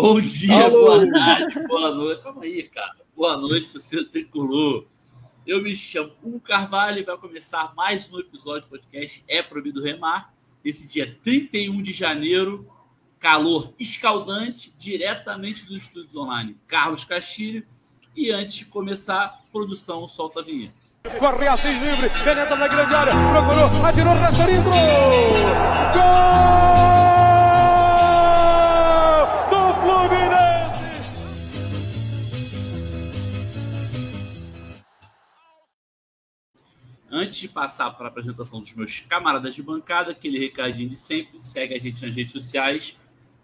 Bom dia, Alô. boa tarde, boa noite. Calma aí, cara. Boa noite, torcida tricolor. Eu me chamo Hugo Carvalho e vai começar mais um episódio do podcast É Proibido Remar. Esse dia 31 de janeiro, calor escaldante, diretamente dos estúdios online Carlos Castilho. E antes de começar, produção solta a vinheta. Corre assim livre, penetra na grande área, procurou, atirou, Rasterinho, Gol! Antes de passar para a apresentação dos meus camaradas de bancada, aquele recadinho de sempre, segue a gente nas redes sociais,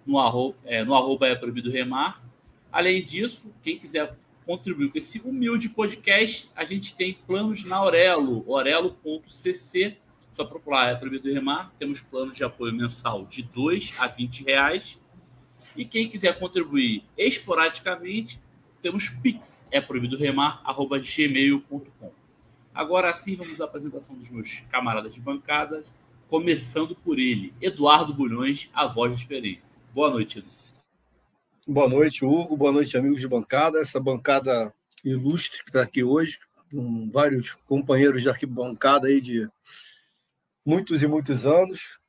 no arroba, é, no arroba é proibido remar. Além disso, quem quiser contribuir com esse humilde podcast, a gente tem planos na Aurelo, orelo.cc, só procurar é proibido remar. Temos plano de apoio mensal de 2 a 20 reais. E quem quiser contribuir esporadicamente, temos Pix, é proibido remar, arroba gmail.com. Agora sim, vamos à apresentação dos meus camaradas de bancada, começando por ele, Eduardo Bulhões, a voz da experiência. Boa noite, Edu. Boa noite, Hugo. Boa noite, amigos de bancada. Essa bancada ilustre que está aqui hoje, com vários companheiros de arquibancada aí de muitos e muitos anos.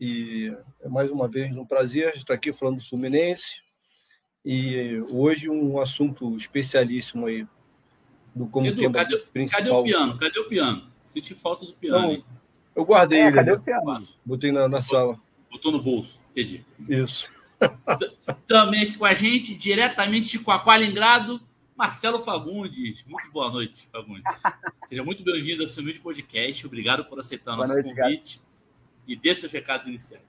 E é mais uma vez um prazer estar aqui falando do Fluminense. E hoje um assunto especialíssimo aí do como Edu, tema cadê, principal. Cadê o piano? Cadê o piano? Senti falta do piano. Não, eu guardei é, ele. Cadê o piano? Botei na, na sala. Botou no bolso, entendi. Isso. Também aqui com a gente, diretamente de Coaqualingrado, Marcelo Fagundes. Muito boa noite, Fagundes. Seja muito bem-vindo ao seu vídeo podcast. Obrigado por aceitar o nosso noite, convite. Cara. E dê seus recados iniciais.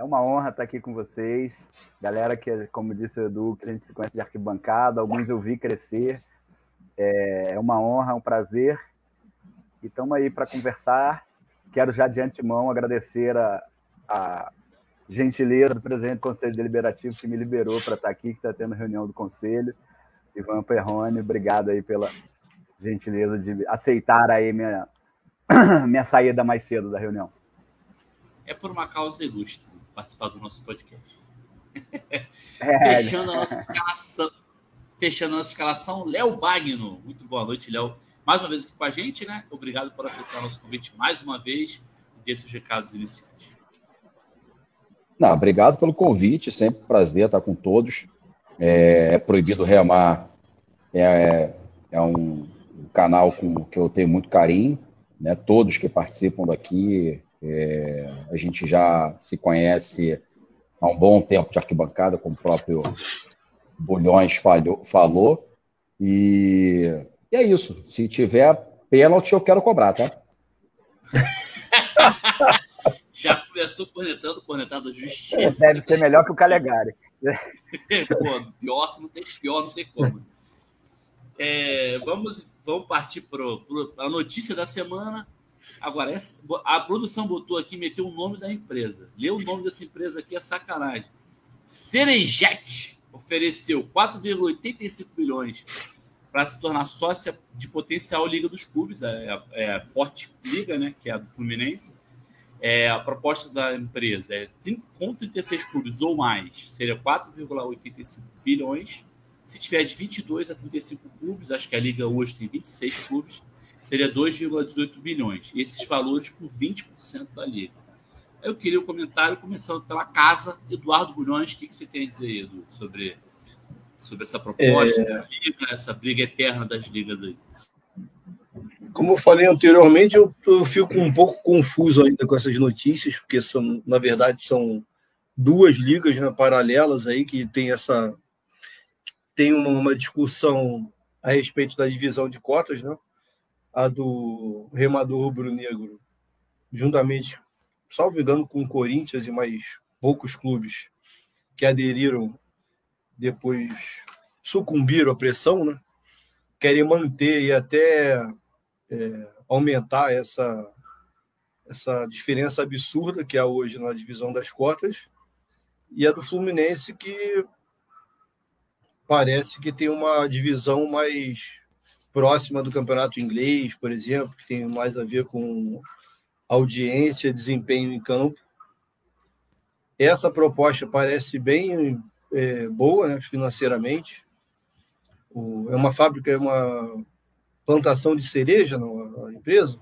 É uma honra estar aqui com vocês. Galera que, como disse o Edu, que a gente se conhece de arquibancada, alguns eu vi crescer. É, é uma honra, é um prazer. E estamos aí para conversar. Quero já de antemão agradecer a, a gentileza do presidente do Conselho Deliberativo que me liberou para estar aqui, que está tendo reunião do Conselho. Ivan Perrone, obrigado aí pela gentileza de aceitar aí minha, minha saída mais cedo da reunião. É por uma causa ilustre participar do nosso podcast. É, fechando a nossa escalação. Fechando a nossa escalação, Léo Bagno. Muito boa noite, Léo. Mais uma vez aqui com a gente, né? Obrigado por aceitar nosso convite mais uma vez e ter seus recados iniciais. Não, obrigado pelo convite, sempre um prazer estar com todos. É, é proibido remar, é, é um canal com, que eu tenho muito carinho, né? Todos que participam daqui é, a gente já se conhece há um bom tempo de arquibancada, como o próprio Bulhões falhou, falou. E, e é isso. Se tiver pênalti, eu quero cobrar, tá? já começou cornetando, cornetado justiça. Deve ser melhor que o Calegari. Pô, pior não tem pior, não tem como. É, vamos, vamos partir para a notícia da semana. Agora, essa, a produção botou aqui, meteu o nome da empresa. Lê o nome dessa empresa aqui, é sacanagem. Cerejet ofereceu 4,85 bilhões para se tornar sócia de potencial Liga dos Clubes, é, é, é a Forte Liga, né, que é a do Fluminense. É, a proposta da empresa é com 36 clubes ou mais, seria 4,85 bilhões. Se tiver de 22 a 35 clubes, acho que a Liga hoje tem 26 clubes, seria 2,18 bilhões. Esses valores por 20% da liga. Eu queria o um comentário, começando pela casa, Eduardo Bulhões. O que, você tem a dizer, Edu, sobre, sobre essa proposta é... liga, essa briga eterna das ligas aí? Como eu falei anteriormente, eu, eu fico um pouco confuso ainda com essas notícias, porque são, na verdade, são duas ligas né, paralelas aí que tem essa tem uma, uma discussão a respeito da divisão de cotas, né? A do remador rubro-negro, juntamente, salvo engano, com o Corinthians e mais poucos clubes que aderiram depois sucumbiram à pressão, né? querem manter e até é, aumentar essa, essa diferença absurda que há hoje na divisão das cotas, e a do Fluminense que parece que tem uma divisão mais próxima do campeonato inglês, por exemplo, que tem mais a ver com audiência, desempenho em campo. essa proposta parece bem é, boa né, financeiramente. O, é uma fábrica, é uma plantação de cereja na empresa?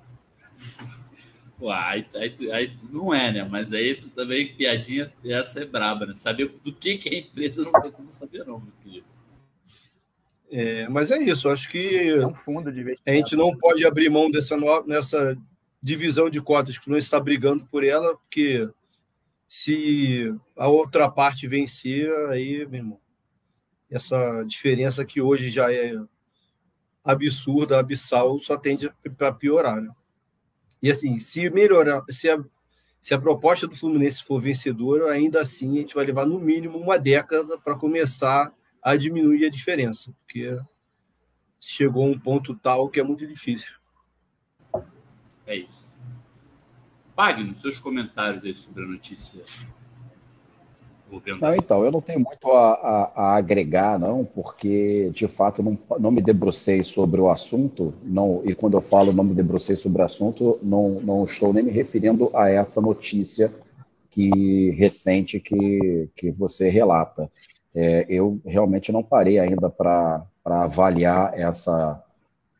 Pô, aí, aí, aí, não é, né? Mas aí tu também, piadinha, essa é braba, né? Saber do que, que é a empresa não tem como saber, não, meu querido. É, mas é isso, acho que é um fundo de a gente não pode abrir mão dessa nessa divisão de cotas que não está brigando por ela, porque se a outra parte vencer, aí, meu irmão, essa diferença que hoje já é absurda, abissal, só tende para piorar. Né? E assim, se melhorar, se a, se a proposta do Fluminense for vencedora, ainda assim a gente vai levar no mínimo uma década para começar a diminuir a diferença, porque chegou a um ponto tal que é muito difícil. É isso. Pagne seus comentários aí sobre a notícia não, então, eu não tenho muito a, a, a, agregar, não, porque de fato não, não me debrucei sobre o assunto, não, e quando eu falo não me debrucei sobre o assunto, não, não estou nem me referindo a essa notícia que recente que, que você relata. É, eu realmente não parei ainda para avaliar essa,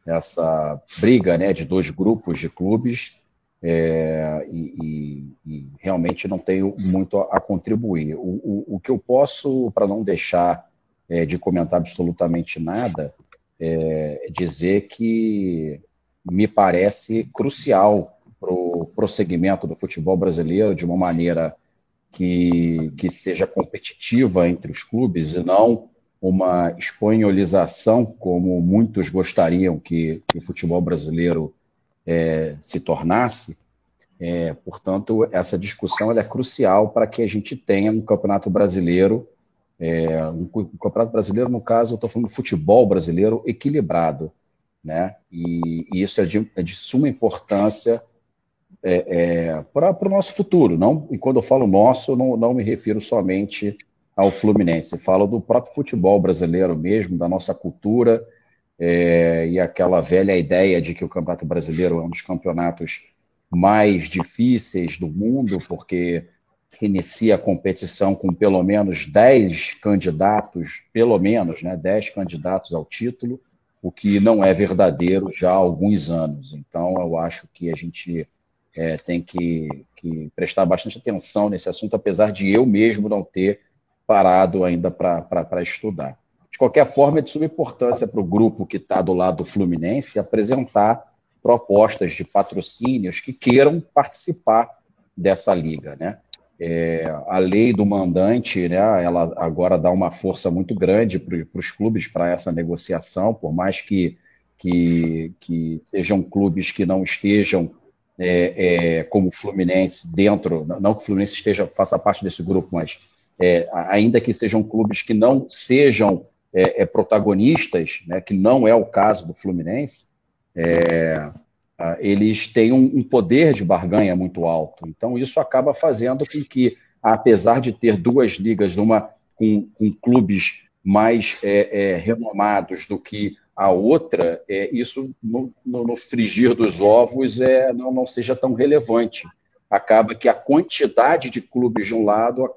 essa briga né, de dois grupos de clubes é, e, e, e, realmente não tenho muito a, a contribuir. O, o, o, que eu posso, para não deixar é, de comentar absolutamente nada, é dizer que me parece crucial para o prosseguimento do futebol brasileiro de uma maneira que, que seja competitiva entre os clubes e não uma espanholização, como muitos gostariam que, que o futebol brasileiro é, se tornasse. É, portanto, essa discussão é crucial para que a gente tenha um campeonato brasileiro, é, um, um, campeonato brasileiro, no caso, eu estou falando do futebol brasileiro equilibrado, né? E, e isso é de, é de, suma importância é, é, para o nosso futuro. Não, e quando eu falo nosso, não, não me refiro somente ao Fluminense, falo do próprio futebol brasileiro mesmo, da nossa cultura é, e aquela velha ideia de que o Campeonato Brasileiro é um dos campeonatos mais difíceis do mundo, porque inicia a competição com pelo menos 10 candidatos, pelo menos, né, 10 candidatos ao título, o que não é verdadeiro já há alguns anos. Então, eu acho que a gente é, tem que, que, prestar bastante atenção nesse assunto, apesar de eu mesmo não ter parado ainda para estudar. De qualquer forma, é de suma importância para o grupo que está do lado do Fluminense apresentar propostas de patrocínios que queiram participar dessa liga, né? É, a lei do mandante, né, ela agora dá uma força muito grande para os clubes para essa negociação, por mais que, que, que, sejam clubes que não estejam é, é, como Fluminense dentro, não que o Fluminense esteja faça parte desse grupo, mas é, ainda que sejam clubes que não sejam é, é, protagonistas, né, que não é o caso do Fluminense, é, eles têm um, um, poder de barganha muito alto. Então, isso acaba fazendo com que, apesar de ter duas ligas numa, com, com clubes mais é, é, renomados do que a outra, é, isso no, no, no, frigir dos ovos é, não, não seja tão relevante. Acaba que a quantidade de clubes de um lado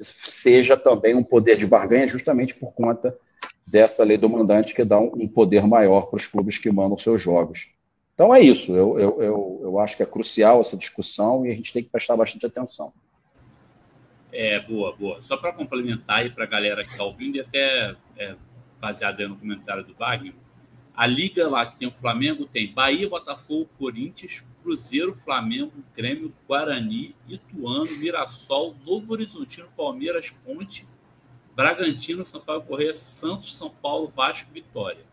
seja também um poder de barganha, justamente por conta dessa lei do mandante que dá um, poder maior para os clubes que mandam seus jogos. Então é isso, eu, eu, eu, eu, acho que é crucial essa discussão e a gente tem que prestar bastante atenção. É, boa, boa. Só para complementar aí para a galera que está ouvindo e até é, baseado no comentário do Wagner, a liga lá que tem o Flamengo tem Bahia, Botafogo, Corinthians, Cruzeiro, Flamengo, Grêmio, Guarani, Ituano, Mirassol, Novo Horizontino, Palmeiras, Ponte, Bragantino, São Paulo Correia, Santos, São Paulo, Vasco Vitória.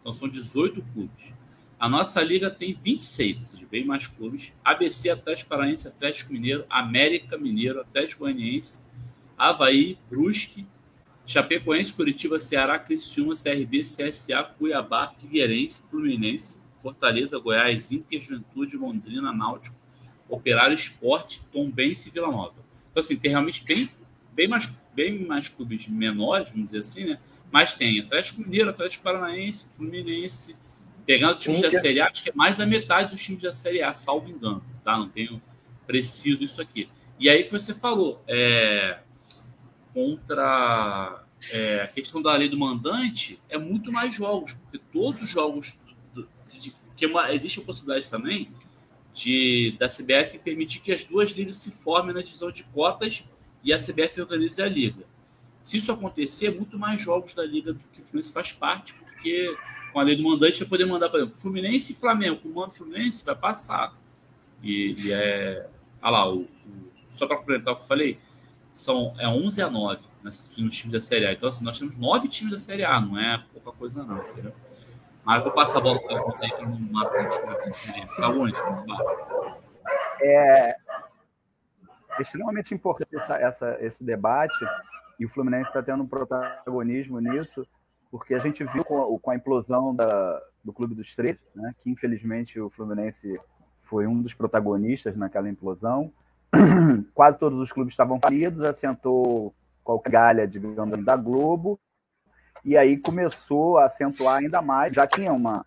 Então são 18 clubes. A nossa liga tem 26, ou seja, bem mais clubes. ABC, Atlético Paranaense, Atlético Mineiro, América Mineiro, Atlético Goianiense, Havaí, Brusque, Chapecoense, Curitiba, Ceará, Criciúma, CRB, CSA, Cuiabá, Figueirense, Fluminense, Fortaleza, Goiás, Inter, Juventude, Londrina, Náutico, Operário, Esporte, Tombense e Vila Nova. Então, assim, tem realmente bem, bem, mais, bem mais clubes menores, vamos dizer assim, né? Mas tem Atlético Mineiro, Atlético Paranaense, Fluminense, pegando times Inter. da Série A, acho que é mais da metade dos times da Série A, salvo engano, tá? Não tenho preciso isso aqui. E aí que você falou, é, contra é, a questão da lei do mandante, é muito mais jogos, porque todos os jogos. Que uma, existe a possibilidade também de da CBF permitir que as duas ligas se formem na divisão de cotas e a CBF organize a liga. Se isso acontecer, é muito mais jogos da liga do que o Fluminense faz parte, porque com a lei do mandante vai poder mandar, por exemplo, Fluminense e Flamengo. O mando Fluminense vai passar. E, e é. Olha lá, o, o, só para complementar o que eu falei, são é 11 a 9 nos, nos times da Série A. Então, assim, nós temos nove times da Série A, não é pouca coisa, não, entendeu? Mas eu vou passar a bola para o aí que não mata Tá onde? É extremamente importante essa, essa, esse debate e o Fluminense está tendo um protagonismo nisso, porque a gente viu com a, com a implosão da, do Clube dos Três, né, que infelizmente o Fluminense foi um dos protagonistas naquela implosão. Quase todos os clubes estavam falidos, assentou qualquer galha, digamos, da Globo, e aí começou a acentuar ainda mais, já tinha uma,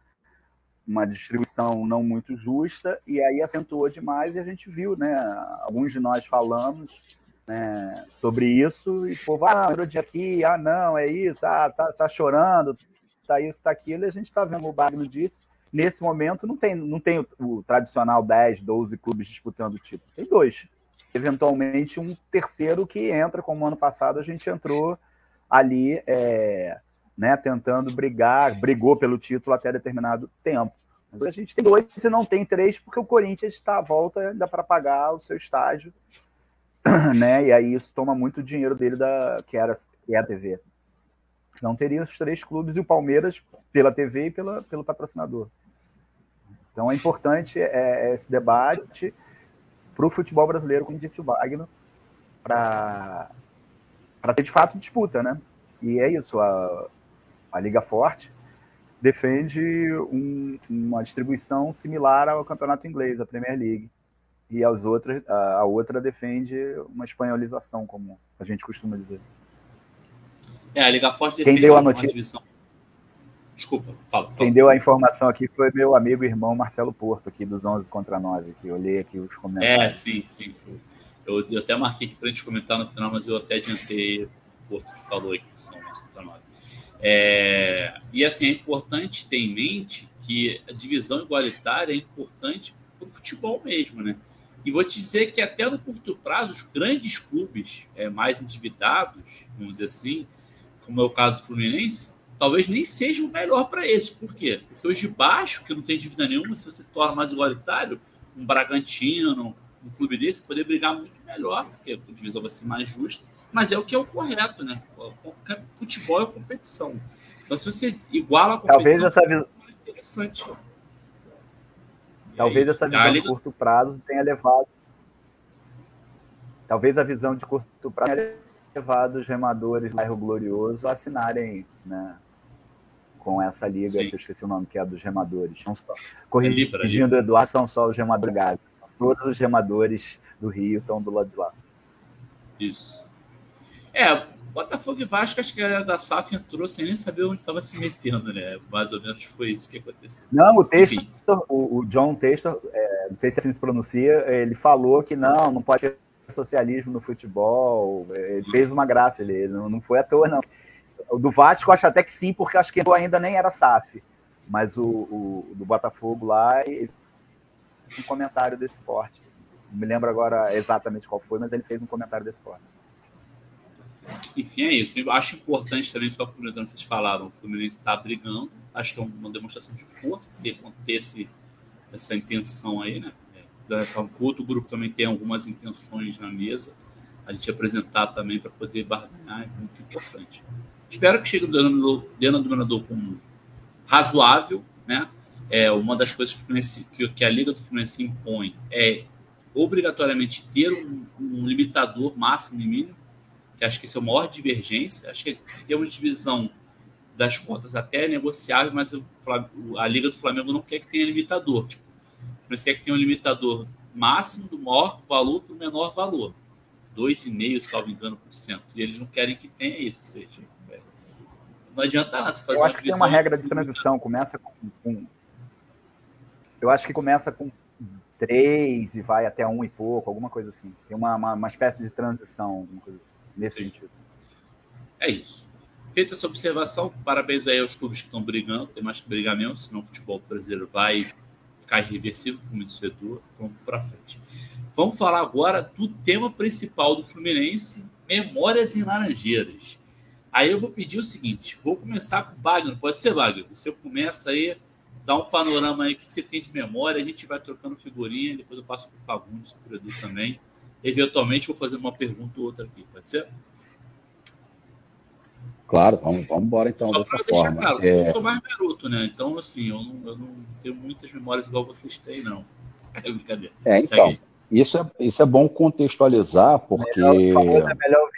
uma distribuição não muito justa, e aí acentuou demais, e a gente viu, né, alguns de nós falamos né, sobre isso, e o povo, ah, de aqui, ah, não, é isso, ah, tá, tá chorando, tá isso, tá aquilo, e a gente está vendo o Bagno disse, nesse momento não tem, não tem o, o tradicional 10, 12 clubes disputando o título, tem dois, eventualmente um terceiro que entra, como ano passado a gente entrou ali, é, né, tentando brigar, brigou pelo título até determinado tempo. Mas a gente tem dois e não tem três, porque o Corinthians está à volta ainda para pagar o seu estágio, né? E aí isso toma muito dinheiro dele da que era que é a TV. Não teria os três clubes e o Palmeiras pela TV e pela, pelo patrocinador. Então é importante é, é esse debate para o futebol brasileiro, como disse o Wagner, para ter de fato disputa, né? E é isso, a, a Liga Forte defende um, uma distribuição similar ao campeonato inglês, a Premier League. E as outras, a, a outra defende uma espanholização, como a gente costuma dizer. É, a Liga Forte defende Quem deu a notícia... divisão. Desculpa, fala, fala. Quem deu a informação aqui foi meu amigo e irmão Marcelo Porto, aqui dos 11 contra 9, que eu olhei aqui os comentários. É, sim, sim. Eu, eu até marquei aqui para a gente comentar no final, mas eu até adiantei o Porto que falou aqui, que são 11 contra 9. É, e assim, é importante ter em mente que a divisão igualitária é importante para o futebol mesmo, né? E vou te dizer que até no curto prazo, os grandes clubes é, mais endividados, vamos dizer assim, como é o caso do Fluminense, talvez nem seja o melhor para esse. Por quê? Porque os de baixo, que não tem dívida nenhuma, se você torna mais igualitário, um Bragantino, um clube desse, poder brigar muito melhor, porque a divisão vai ser mais justa. Mas é o que é o correto, né? Futebol é competição. Então, se você iguala a competição, talvez essa visão é mais interessante. Talvez essa visão de curto prazo tenha levado. Talvez a visão de curto prazo tenha levado os remadores do bairro Glorioso a assinarem né, com essa liga, Sim. que eu esqueci o nome, que é a dos remadores. Não só, corrigindo o Eduardo, são só os remadores. Todos os remadores do Rio estão do lado de lá. Isso. É, Botafogo e Vasco, acho que a galera da SAF entrou sem nem saber onde estava se metendo, né? Mais ou menos foi isso que aconteceu. Não, o texto, o, o, John Textor, é, não sei se assim se pronuncia, ele falou que não, não pode ter socialismo no futebol. Ele fez uma graça, ele, ele não foi à toa, não. O do Vasco, acho até que sim, porque acho que ainda nem era SAF. Mas o, o do Botafogo lá, ele um comentário desse porte. Assim. Não me lembro agora exatamente qual foi, mas ele fez um comentário desse porte. Enfim, é isso. Eu acho importante também, só complementando vocês falaram, o Fluminense está brigando. Acho que é uma demonstração de força ter, ter esse, essa intenção aí, né? É, que o outro grupo também tem algumas intenções na mesa. A gente apresentar também para poder barganhar é muito importante. Espero que chegue o denominador comum razoável, né? É, uma das coisas que, que, a Liga do Fluminense impõe é obrigatoriamente ter um, um limitador máximo e mínimo, que acho que isso é a maior divergência. Acho que em termos de divisão das contas até é negociável, mas a Liga do Flamengo não quer que tenha limitador. Tipo, você quer que tenha um limitador máximo do maior valor para o menor valor. 2,5, salvo engano, por cento. E eles não querem que tenha isso. Seja, não adianta nada você fazer Eu acho que tem uma regra de transição. Começa com, com, Eu acho que começa com três e vai até um e pouco, alguma coisa assim. Tem uma, uma, uma espécie de transição, alguma coisa assim, nesse Sim. sentido. É isso. Feita essa observação, parabéns aí aos clubes que estão brigando, tem mais que brigar mesmo, senão o futebol brasileiro vai ficar irreversível, como disse o Edu, vamos para frente. Vamos falar agora do tema principal do Fluminense, Memórias em Laranjeiras. Aí eu vou pedir o seguinte, vou começar com o Wagner, pode ser Wagner, você começa aí, dá um panorama aí que você tem de memória, a gente vai trocando figurinha, depois eu passo para o Fagundes, para o Edu também. Eventualmente vou fazer uma pergunta ou outra aqui, pode ser? Claro, vamos, vamos embora então Só dessa forma. Claro, é... Eu sou mais garoto, né? Então, assim, eu não, eu não tenho muitas memórias igual vocês têm, não. É brincadeira. É, então, isso é, isso é bom contextualizar, porque. Melhor, é melhor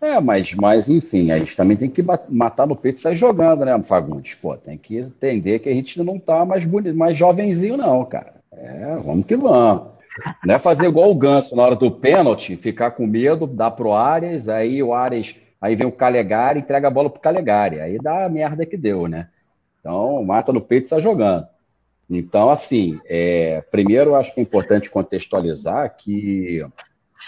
É, mas, mas enfim, a gente também tem que matar no peito e sair jogando, né, Fagundes? Pô, tem que entender que a gente não tá mais bonito, mais jovenzinho, não, cara. É, vamos que vamos. Não é fazer igual o Ganso na hora do pênalti, ficar com medo, dar pro Arias, aí o Arias, aí vem o Calegari, entrega a bola pro Calegari, aí dá a merda que deu, né? Então, mata no peito e sai jogando. Então, assim, é, primeiro acho que é importante contextualizar que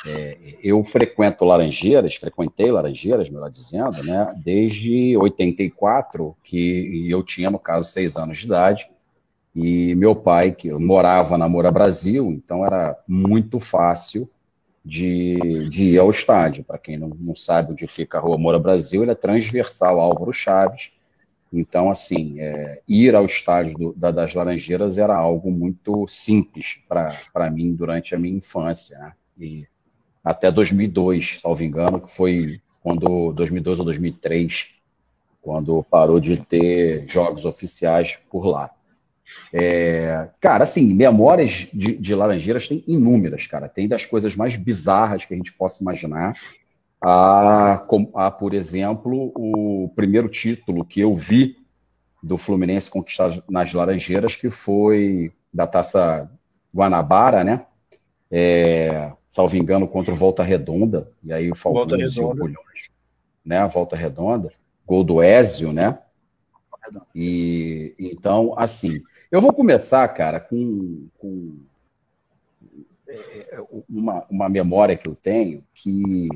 é, eu frequento Laranjeiras, frequentei Laranjeiras, melhor dizendo, né, desde 84, que eu tinha, no caso, seis anos de idade, e meu pai, que morava na Moura Brasil, então era muito fácil de, de ir ao estádio. Para quem não, não sabe onde fica a Rua Moura Brasil, ele é transversal Álvaro Chaves. Então, assim, é, ir ao estádio do, da, das Laranjeiras era algo muito simples para mim durante a minha infância. Né? E até 2002, salvo engano, que foi quando 2002 ou 2003, quando parou de ter jogos oficiais por lá. É, cara, assim, memórias de, de, Laranjeiras tem inúmeras, cara. Tem das coisas mais bizarras que a gente possa imaginar. A, a, por exemplo, o primeiro título que eu vi do Fluminense conquistado nas Laranjeiras, que foi da Taça Guanabara, né? É, salvo engano, contra o Volta Redonda. E aí o Falcão e Bulhões, né? Volta Redonda. Gol do Ézio, né? E então, assim, eu vou começar, cara, com, com é, é, uma, uma memória que eu tenho que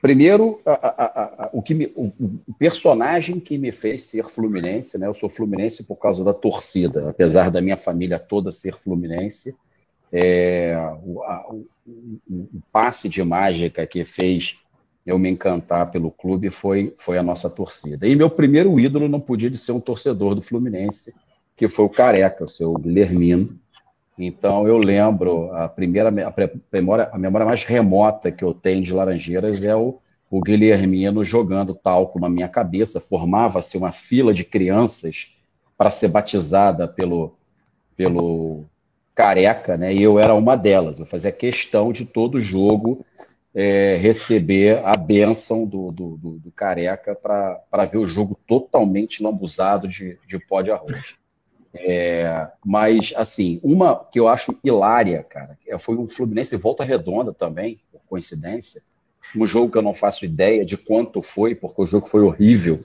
Primeiro, a, a, a, o, que me, o, o, personagem que me fez ser fluminense, né? Eu sou fluminense por causa da torcida, apesar da minha família toda ser fluminense. É, o, o, passe de mágica que fez eu me encantar pelo clube foi, foi a nossa torcida. E meu primeiro ídolo não podia de ser um torcedor do Fluminense, que foi o Careca, o seu Guilhermino. Então eu lembro, a primeira a memória, a memória mais remota que eu tenho de Laranjeiras é o, o Guilhermino jogando talco na minha cabeça. Formava-se uma fila de crianças para ser batizada pelo, pelo Careca, né? E eu era uma delas. Eu fazia questão de todo jogo é, receber a bênção do, do, do, do Careca para ver o jogo totalmente lambuzado de, de pó de arroz. É, mas, assim, uma que eu acho hilária, cara, é, foi um Fluminense Volta Redonda também, por coincidência. Um jogo que eu não faço ideia de quanto foi, porque o jogo foi horrível.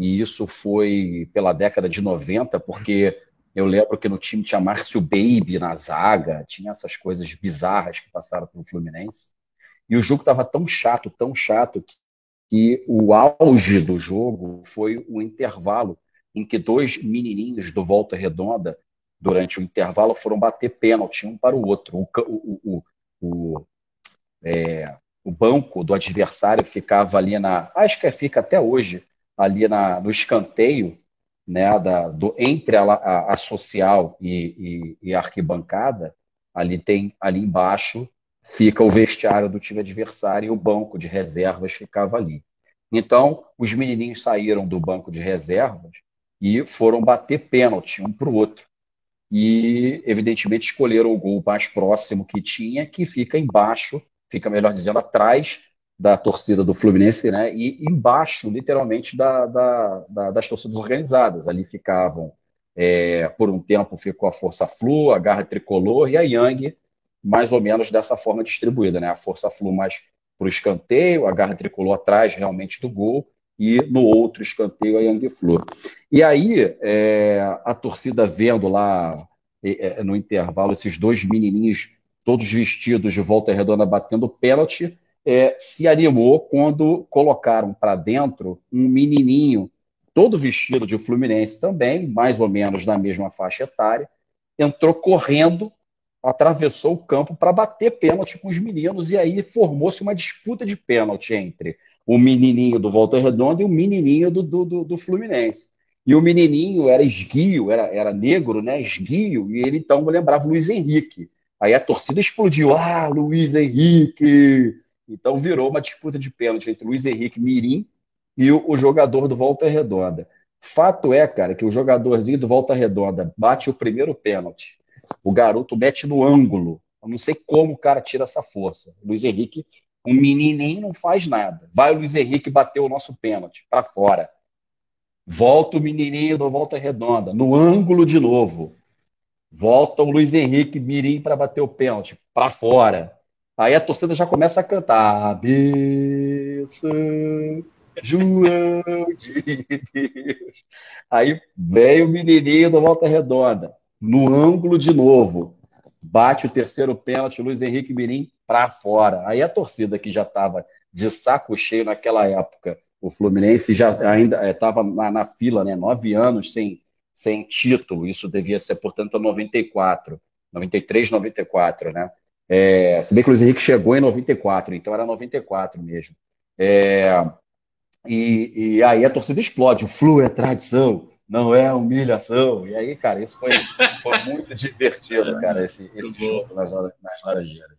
E isso foi pela década de 90, porque eu lembro que no time tinha Márcio Baby na zaga, tinha essas coisas bizarras que passaram pelo Fluminense. E o jogo estava tão chato, tão chato, que, que o auge do jogo foi o intervalo em que dois menininhos do Volta Redonda, durante o intervalo, foram bater pênalti um para o outro. O, o, o, o, é, o banco do adversário ficava ali na. Acho que fica até hoje, ali na, no escanteio, né, da, do, entre a, a, a social e, e, e, a arquibancada, ali tem ali embaixo fica o vestiário do time adversário e o banco de reservas ficava ali. Então, os menininhos saíram do banco de reservas e foram bater pênalti um para o outro. E, evidentemente, escolheram o gol mais próximo que tinha, que fica embaixo, fica, melhor dizendo, atrás da torcida do Fluminense, né? E embaixo, literalmente, da, da, da das torcidas organizadas. Ali ficavam, é, por um tempo, ficou a Força Flu, a Garra Tricolor e a Yang, mais ou menos dessa forma distribuída, né? A Força Flu mais para o escanteio, a Garra Tricolor atrás realmente do gol e no outro escanteio a Yang Flu. E aí, é, a torcida vendo lá é, no intervalo esses dois menininhos, todos vestidos de volta redonda, batendo pênalti, é, se animou quando colocaram para dentro um menininho, todo vestido de Fluminense também, mais ou menos na mesma faixa etária, entrou correndo, atravessou o campo para bater pênalti com os meninos, e aí formou-se uma disputa de pênalti entre o menininho do Volta Redonda e o menininho do, do, do, do Fluminense. E o menininho era esguio, era, era negro, né? Esguio, e ele então lembrava Luiz Henrique. Aí a torcida explodiu. Ah, Luiz Henrique! Então virou uma disputa de pênalti entre Luiz Henrique Mirim e o, o jogador do Volta Redonda. Fato é, cara, que o jogadorzinho do Volta Redonda bate o primeiro pênalti. O garoto mete no ângulo. Eu não sei como o cara tira essa força. Luiz Henrique um menininho não faz nada. Vai o Luiz Henrique bater o nosso pênalti para fora. Volta o menininho do Volta Redonda, no ângulo de novo. Volta o Luiz Henrique Mirim para bater o pênalti para fora. Aí a torcida já começa a cantar. Benção, João de Deus. Aí vem o menininho do Volta Redonda, no ângulo de novo. Bate o terceiro pênalti, Luiz Henrique Mirim para fora. Aí a torcida que já estava de saco cheio naquela época, o Fluminense já ainda estava eh, na, na, fila, né? Nove anos sem, sem título. Isso devia ser, portanto, 94, 93, 94, né? É, se bem que o Luiz Henrique chegou em 94, então era 94 mesmo. É, e, e aí a torcida explode. O Flu é tradição, não é humilhação. E aí, cara, isso foi, foi muito divertido, cara, esse, esse jogo nas, nas Laranjeiras.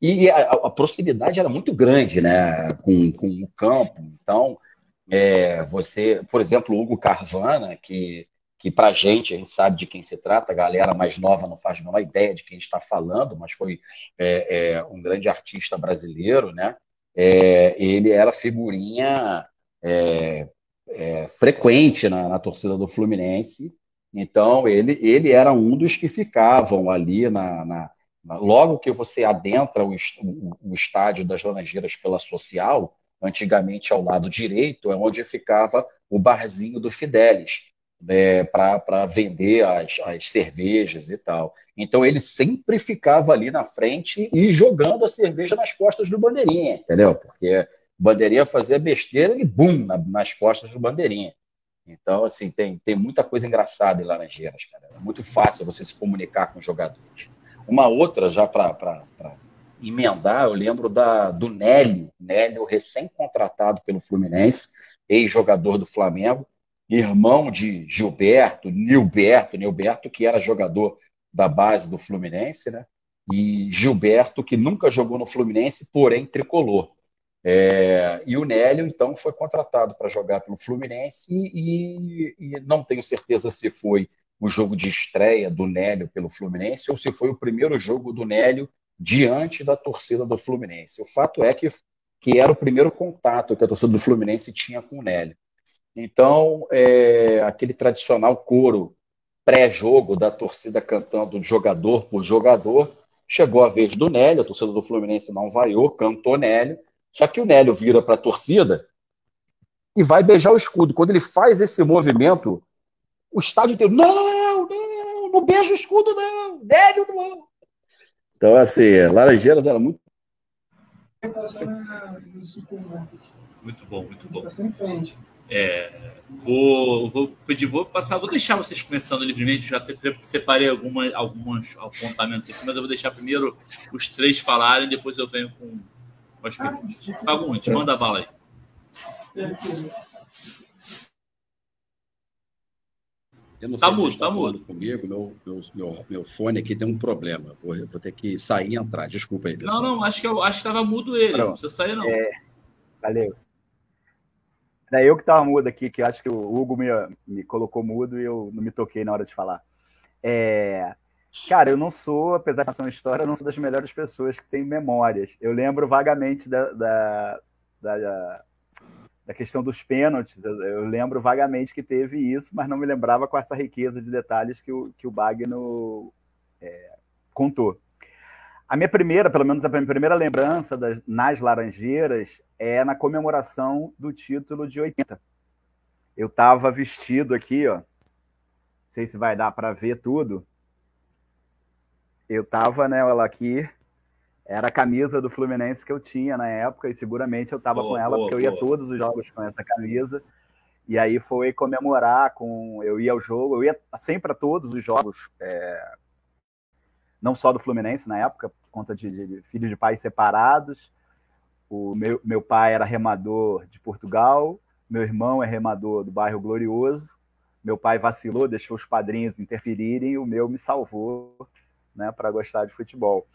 E a, a, proximidade era muito grande, né, com, com o campo. Então, é, você, por exemplo, o Hugo Carvana, que, que para a gente, a gente sabe de quem se trata, a galera mais nova não faz a menor ideia de quem está falando, mas foi é, é, um grande artista brasileiro, né? É, ele era figurinha é, é, frequente na, na torcida do Fluminense, então ele, ele era um dos que ficavam ali na, na Logo que você adentra o, o, estádio das Laranjeiras pela Social, antigamente ao lado direito, é onde ficava o barzinho do Fidelis, né, para vender as, as cervejas e tal. Então ele sempre ficava ali na frente e jogando a cerveja nas costas do Bandeirinha, entendeu? Porque Bandeirinha fazia besteira e bum, na, nas costas do Bandeirinha. Então, assim, tem, tem muita coisa engraçada em Laranjeiras, cara. É muito fácil você se comunicar com os jogadores. Uma outra, já para emendar, eu lembro da, do Nélio, Nélio recém-contratado pelo Fluminense, ex-jogador do Flamengo, irmão de Gilberto, Nilberto, Nilberto, que era jogador da base do Fluminense, né? E Gilberto, que nunca jogou no Fluminense, porém tricolor. É, e o Nélio, então, foi contratado para jogar pelo Fluminense e, e, não tenho certeza se foi o jogo de estreia do Nélio pelo Fluminense ou se foi o primeiro jogo do Nélio diante da torcida do Fluminense. O fato é que, que era o primeiro contato que a torcida do Fluminense tinha com o Nélio. Então, é, aquele tradicional coro pré-jogo da torcida cantando jogador por jogador, chegou a vez do Nélio, a torcida do Fluminense não vaiou, cantou Nélio, só que o Nélio vira para a torcida e vai beijar o escudo. Quando ele faz esse movimento, o estádio inteiro, não, não, não beija o escudo, não, Nélio não. Então, assim, Laranjeiras era muito. Muito bom, muito bom. É, vou, vou pedir, vou passar, vou deixar vocês começando livremente. Já te, separei alguma, alguns apontamentos aqui, mas eu vou deixar primeiro os três falarem, depois eu venho com as perguntas. Fagundes, manda a bala aí. Eu não tá sei mudo, se tá mudo. comigo, meu, meu, meu, meu, fone aqui tem um problema. Vou, vou ter que sair e entrar. Desculpa aí, pessoal. Não, não, acho que eu acho que estava mudo ele. Pronto. Não precisa sair, não. É, valeu. É eu que estava mudo aqui, que acho que o Hugo me, me colocou mudo e eu não me toquei na hora de falar. É, cara, eu não sou, apesar de ser uma história, eu não sou das melhores pessoas que têm memórias. Eu lembro vagamente da, da, da da questão dos pênaltis. Eu, eu, lembro vagamente que teve isso, mas não me lembrava com essa riqueza de detalhes que o, que o Bagno é, contou. A minha primeira, pelo menos a minha primeira lembrança das, nas Laranjeiras é na comemoração do título de 80. Eu estava vestido aqui, ó. Não sei se vai dar para ver tudo. Eu estava, né, ela aqui. Era a camisa do Fluminense que eu tinha na época e seguramente eu estava com ela boa, porque eu ia todos os jogos com essa camisa. E aí foi comemorar com. Eu ia ao jogo, eu ia sempre a todos os jogos, é, não só do Fluminense na época, por conta de, de, de filhos de pais separados. O meu, meu pai era remador de Portugal, meu irmão é remador do bairro Glorioso. Meu pai vacilou, deixou os padrinhos interferirem, e o meu me salvou né, para gostar de futebol.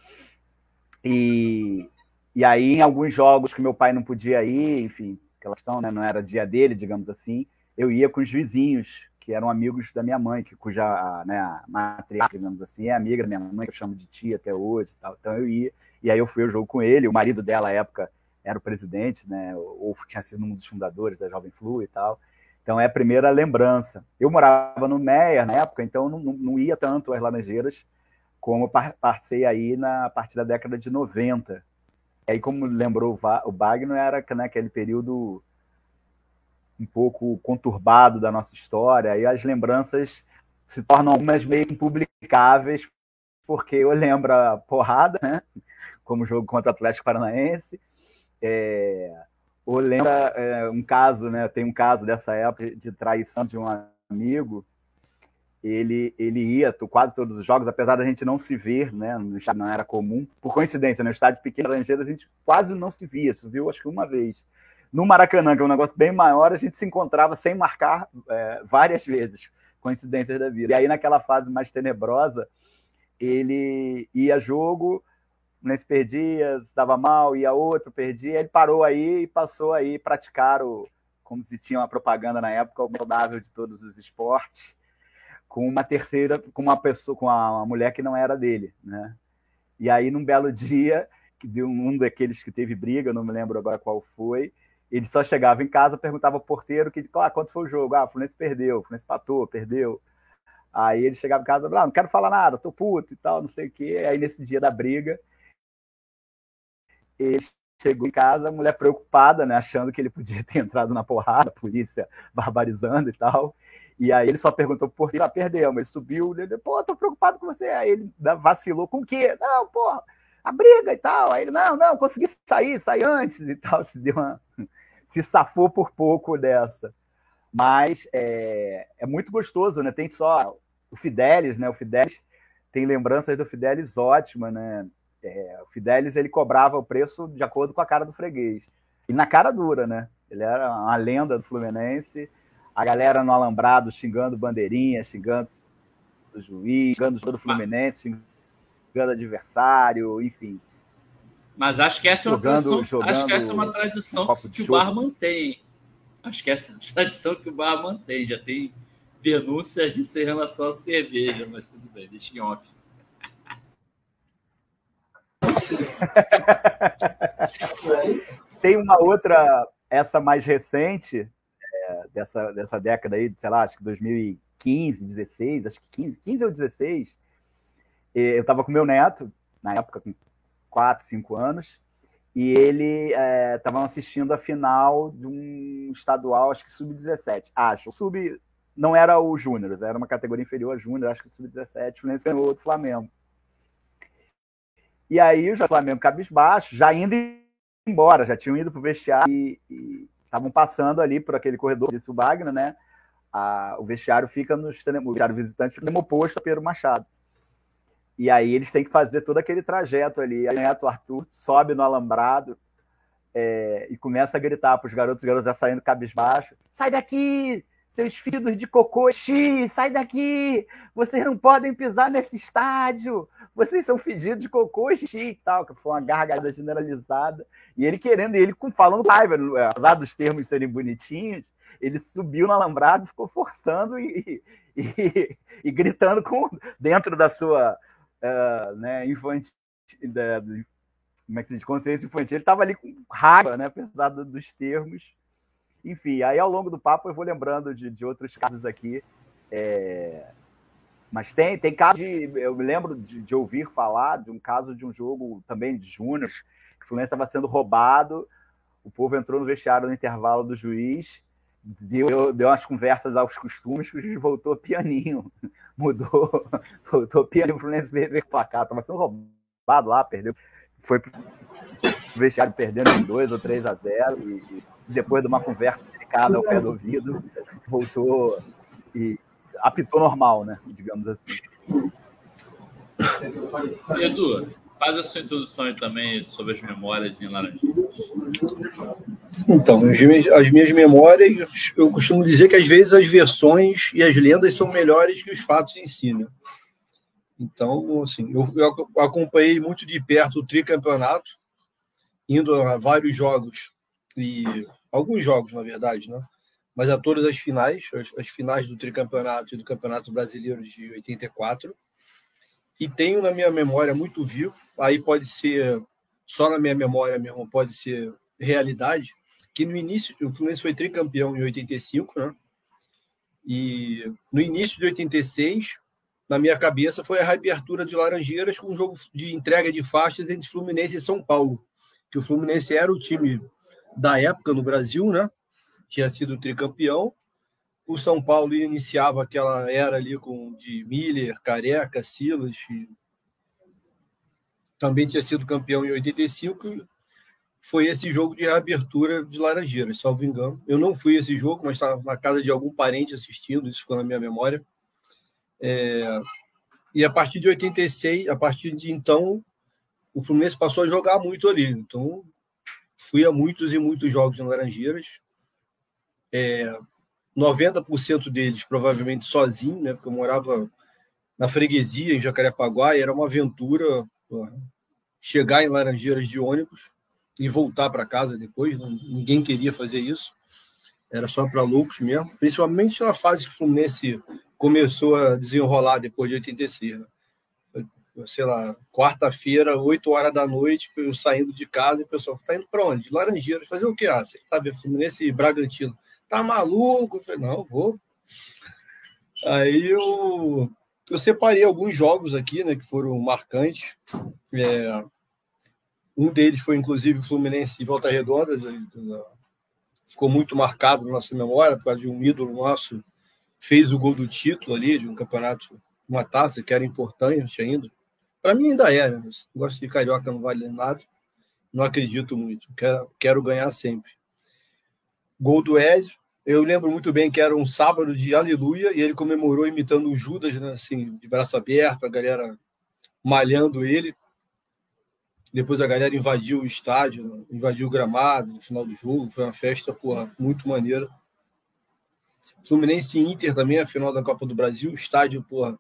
E, e aí, em alguns jogos que meu pai não podia ir, enfim, aquela questão, né, não era dia dele, digamos assim, eu ia com os vizinhos, que eram amigos da minha mãe, que, cuja né, a matriarca, digamos assim, é amiga da minha mãe, que eu chamo de tia até hoje. Tal. Então eu ia, e aí eu fui ao jogo com ele. O marido dela, à época, era o presidente, né, ou tinha sido um dos fundadores da Jovem Flu e tal. Então é a primeira lembrança. Eu morava no Meia na época, então não, não ia tanto às Laranjeiras, como passei aí na a partir da década de 90. E aí, como lembrou o Wagner, era né, aquele período um pouco conturbado da nossa história, e as lembranças se tornam algumas meio impublicáveis, porque eu lembro a porrada, né? como jogo contra o Atlético Paranaense, é, ou lembra é, um caso, né? Tem um caso dessa época de traição de um amigo. Ele, ele ia quase todos os jogos, apesar da gente não se ver, né? No estádio não era comum. Por coincidência, no estádio pequeno Laranjeiras a gente quase não se via, se viu acho que uma vez. No Maracanã, que é um negócio bem maior, a gente se encontrava sem marcar é, várias vezes, coincidências da vida. E aí, naquela fase mais tenebrosa, ele ia jogo, Fluminense perdia, estava mal, ia outro, perdia. Ele parou aí e passou aí praticar o, como se tinha uma propaganda na época, o saudável de todos os esportes, com uma terceira, com uma pessoa, com uma, mulher que não era dele, né? E aí, num belo dia, deu um daqueles que teve briga, não me lembro agora qual foi, ele só chegava em casa, perguntava ao porteiro que, ah, quanto foi o jogo? Ah, o Fluminense perdeu, o Fluminense patou, perdeu. Aí ele chegava em casa, ah, não quero falar nada, tô puto e tal, não sei o quê. Aí nesse dia da briga, ele chegou em casa, a mulher preocupada, né, achando que ele podia ter entrado na porrada, a polícia barbarizando e tal. E aí ele só perguntou por que ah, perdeu, mas subiu, ele, pô, tô preocupado com você. Aí ele vacilou com o quê? Não, pô, a briga e tal. Aí ele, não, não, consegui sair, sair antes e tal. Se deu uma. Se safou por pouco dessa. Mas é, é muito gostoso, né? Tem só o Fidelis, né? O Fidelis tem lembranças do Fidelis ótimas, né? É, o Fidelis ele cobrava o preço de acordo com a cara do freguês. E na cara dura, né? Ele era uma lenda do Fluminense. A galera no Alambrado xingando bandeirinha, xingando o juiz, xingando o jogo do Fluminense, xingando adversário, enfim. Mas acho que essa é uma jogando, tradição, acho que essa é uma tradição um que o Bar mantém. Acho que essa é uma tradição que o Bar mantém. Já tem denúncias disso em relação à cerveja, mas tudo bem, deixa em off. Tem uma outra, essa mais recente, é, dessa, dessa década aí, sei lá, acho que 2015, 16, acho que 15, 15 ou 16. Eu estava com meu neto, na época, com 4, 5 anos, e ele estava é, assistindo a final de um estadual, acho que sub-17. Acho. Sub não era o Júnior, era uma categoria inferior a Júnior, acho que sub-17. O Fluminense ganhou outro Flamengo. E aí o Flamengo cabisbaixo, já indo embora, já tinham ido para o vestiário e estavam passando ali por aquele corredor, disse o Wagner, né? A, o vestiário fica no extremo, o vestiário visitante fica no oposto a Pedro Machado. E aí eles têm que fazer todo aquele trajeto ali. Aí Neto Arthur sobe no alambrado é, e começa a gritar para os garotos, os garotos já saindo cabisbaixo: sai daqui! Seus filhos de cocô X, sai daqui! Vocês não podem pisar nesse estádio! Vocês são fedidos de cocô X e tal, que foi uma gargalhada generalizada. E ele querendo, e ele falando raiva, apesar dos termos serem bonitinhos, ele subiu no alambrado, ficou forçando e, e, e gritando com, dentro da sua uh, né, infantil, da, como é que se diz, consciência infantil, ele estava ali com raiva, né, apesar dos termos enfim, aí ao longo do papo eu vou lembrando de, de outros casos aqui. É... Mas tem, tem caso de. Eu me lembro de, de ouvir falar de um caso de um jogo também de Júnior, que o Fluminense estava sendo roubado, o povo entrou no vestiário no intervalo do juiz, deu, deu umas conversas aos costumes, que o juiz voltou pianinho. Mudou, voltou pianinho, o Fluminense veio ver placar, estava sendo roubado lá, perdeu. Foi vestiário perdendo em 2 ou 3 a 0 e, e depois de uma conversa delicada ao pé do ouvido, voltou e apitou normal, né? Digamos assim. Edu, faz a sua introdução aí também sobre as memórias em Laranjeiras. Então, as minhas memórias, eu costumo dizer que às vezes as versões e as lendas são melhores que os fatos em si, né? Então, assim, eu, eu acompanhei muito de perto o tricampeonato, indo a vários jogos e alguns jogos, na verdade, né? mas a todas as finais, as, as, finais do tricampeonato e do Campeonato Brasileiro de 84. E tenho na minha memória muito vivo, aí pode ser só na minha memória mesmo, pode ser realidade, que no início, o Fluminense foi tricampeão em 85, né? E no início de 86, na minha cabeça, foi a reabertura de Laranjeiras com um jogo de entrega de faixas entre Fluminense e São Paulo. Que o Fluminense era o time da época no Brasil, né? tinha sido tricampeão. O São Paulo iniciava aquela era ali com de Miller, Careca, Silas. também tinha sido campeão em 85. Foi esse jogo de reabertura de Laranjeiras, salvo engano. Eu não fui esse jogo, mas estava na casa de algum parente assistindo, isso ficou na minha memória. É... E a partir de 86, a partir de então, o Fluminense passou a jogar muito ali. Então, fui a muitos e muitos jogos em Laranjeiras é, 90% deles provavelmente sozinho, né? Porque eu morava na freguesia em Jacarepaguá e era uma aventura chegar em Laranjeiras de ônibus e voltar para casa depois. Não, ninguém queria fazer isso. Era só para loucos mesmo, principalmente na fase que o Fluminense começou a desenrolar depois de 86. Né? Sei lá, quarta-feira, 8 horas da noite, eu saindo de casa e o pessoal está indo para onde? De Laranjeiras. Fazer o quê? Ah, você sabe, Fluminense e Bragantino tá maluco? Eu falei, não, vou. Aí eu, eu separei alguns jogos aqui, né, que foram marcantes. É, um deles foi, inclusive, Fluminense de Volta Redonda. Ficou muito marcado na nossa memória, por causa de um ídolo nosso fez o gol do título ali, de um campeonato, uma taça que era importante ainda. Para mim ainda é, né? Gosto de carioca, não vale nada. Não acredito muito. Quero, quero ganhar sempre. Gol do Ezio. Eu lembro muito bem que era um sábado de aleluia e ele comemorou imitando o Judas, né, assim, de braço aberto, a galera malhando ele. Depois a galera invadiu o estádio, invadiu o gramado no final do jogo. Foi uma festa, porra, muito maneira. Fluminense e Inter também, a final da Copa do Brasil. Estádio, porra,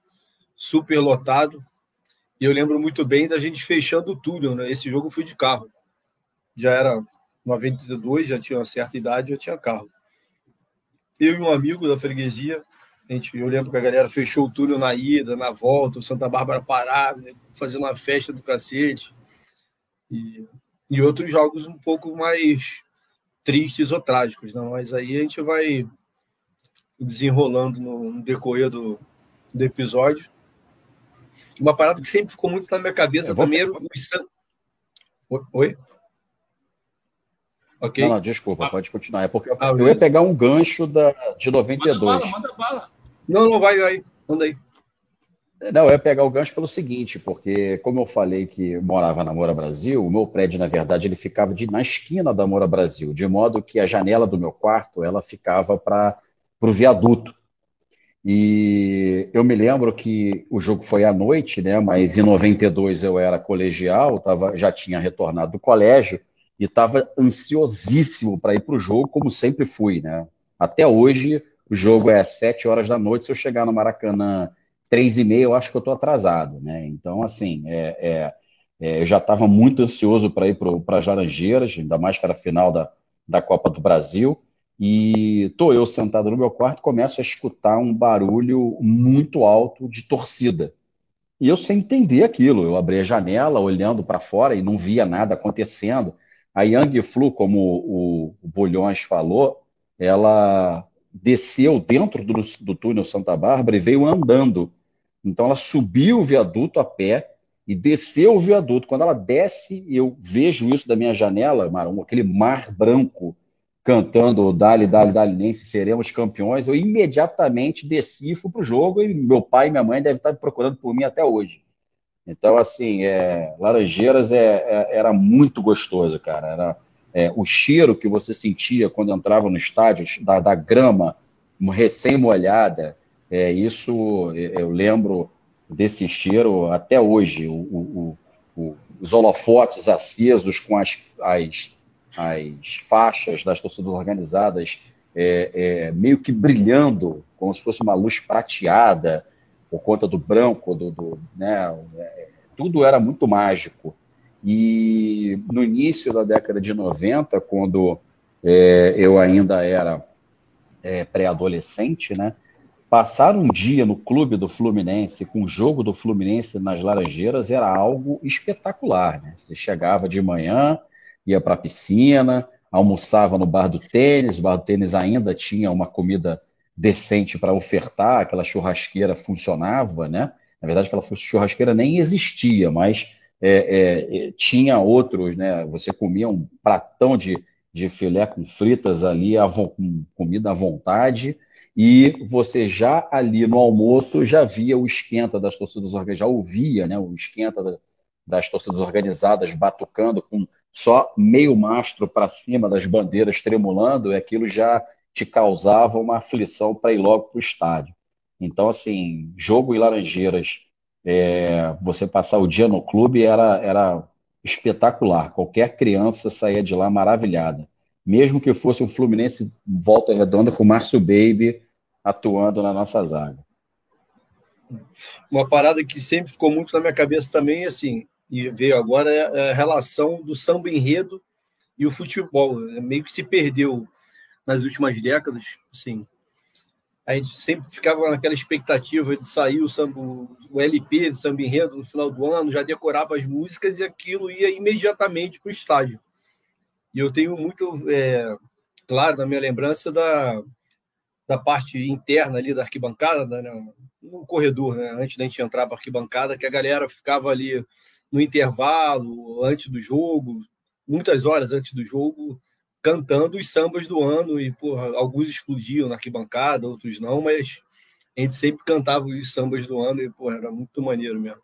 super lotado. E eu lembro muito bem da gente fechando o túnel, né? Esse jogo foi de carro. Já era 92, já tinha uma certa idade, já tinha carro. Eu e um amigo da freguesia, a gente, eu lembro que a galera fechou o túnel na ida, na volta, o Santa Bárbara parado, né, fazendo uma festa do cacete. E, e outros jogos um pouco mais tristes ou trágicos, não? mas aí a gente vai desenrolando no, no decorrer do, do episódio. Uma parada que sempre ficou muito na minha cabeça vou... também era o Oi? Ok. Não, não, desculpa, ah. pode continuar. É porque eu, ah, eu ia pegar um gancho da, de 92. Manda bala, manda bala. Não, não, vai, vai. Manda aí. Não, eu ia pegar o gancho pelo seguinte, porque como eu falei que eu morava na Moura Brasil, o meu prédio, na verdade, ele ficava de, na esquina da Moura Brasil, de modo que a janela do meu quarto, ela ficava para o viaduto. E eu me lembro que o jogo foi à noite, né? Mas em 92 eu era colegial, tava, já tinha retornado do colégio, e estava ansiosíssimo para ir para o jogo, como sempre fui, né? Até hoje, o jogo é às 7 horas da noite. Se eu chegar no Maracanã três e meia, eu acho que eu estou atrasado, né? Então, assim, é, é, é, eu já estava muito ansioso para ir para as Laranjeiras, ainda mais que era a final da, da Copa do Brasil. E tô eu sentado no meu quarto, começo a escutar um barulho muito alto de torcida. E eu sem entender aquilo, eu abri a janela, olhando para fora e não via nada acontecendo. A Yang Flu, como o, o Bolhões falou, ela desceu dentro do, do túnel Santa Bárbara e veio andando Então ela subiu o viaduto a pé e desceu o viaduto. Quando ela desce, eu vejo isso da minha janela, Marum, aquele mar branco cantando Dali, Dali, Dali, Nense, seremos campeões. Eu imediatamente desci fui para o jogo e meu pai e minha mãe devem estar procurando por mim até hoje. Então, assim, é, Laranjeiras é, é, era muito gostoso, cara. Era é, o cheiro que você sentia quando entrava no estádio, da, da grama recém-molhada. É, isso eu lembro desse cheiro até hoje. O, o, o, os holofotes acesos com as, as, as faixas das torcidas organizadas é, é, meio que brilhando, como se fosse uma luz prateada por conta do branco, do, do né, é, tudo era muito mágico. E no início da década de 90, quando é, eu ainda era é, pré-adolescente, né, passar um dia no clube do Fluminense, com o jogo do Fluminense nas Laranjeiras, era algo espetacular. Né? Você chegava de manhã, ia para a piscina, almoçava no bar do tênis, o bar do tênis ainda tinha uma comida decente para ofertar, aquela churrasqueira funcionava, né? Na verdade, aquela churrasqueira nem existia, mas é, é, é, tinha outros, né? Você comia um pratão de, de filé com fritas ali, com comida à vontade, e você já ali no almoço já via o esquenta das torcidas organizadas, já ouvia né, o esquenta das torcidas organizadas batucando com só meio mastro para cima das bandeiras tremulando, e aquilo já te causava uma aflição para ir logo para o estádio. Então, assim, jogo em Laranjeiras, é, você passar o dia no clube era, era espetacular. Qualquer criança saía de lá maravilhada. Mesmo que fosse um Fluminense volta redonda com o Márcio Baby atuando na nossa zaga. Uma parada que sempre ficou muito na minha cabeça também, assim, e veio agora, é a relação do samba enredo e o futebol. Meio que se perdeu nas últimas décadas, assim. A gente sempre ficava naquela expectativa de sair o, samba, o LP de samba enredo no final do ano, já decorava as músicas e aquilo ia imediatamente para o estádio. E eu tenho muito é, claro na minha lembrança da, da parte interna ali da arquibancada, né, no corredor, né, antes da gente entrar para a arquibancada, que a galera ficava ali no intervalo, antes do jogo, muitas horas antes do jogo, cantando os sambas do ano e porra, alguns explodiam na arquibancada, outros não, mas a gente sempre cantava os sambas do ano e porra, era muito maneiro mesmo.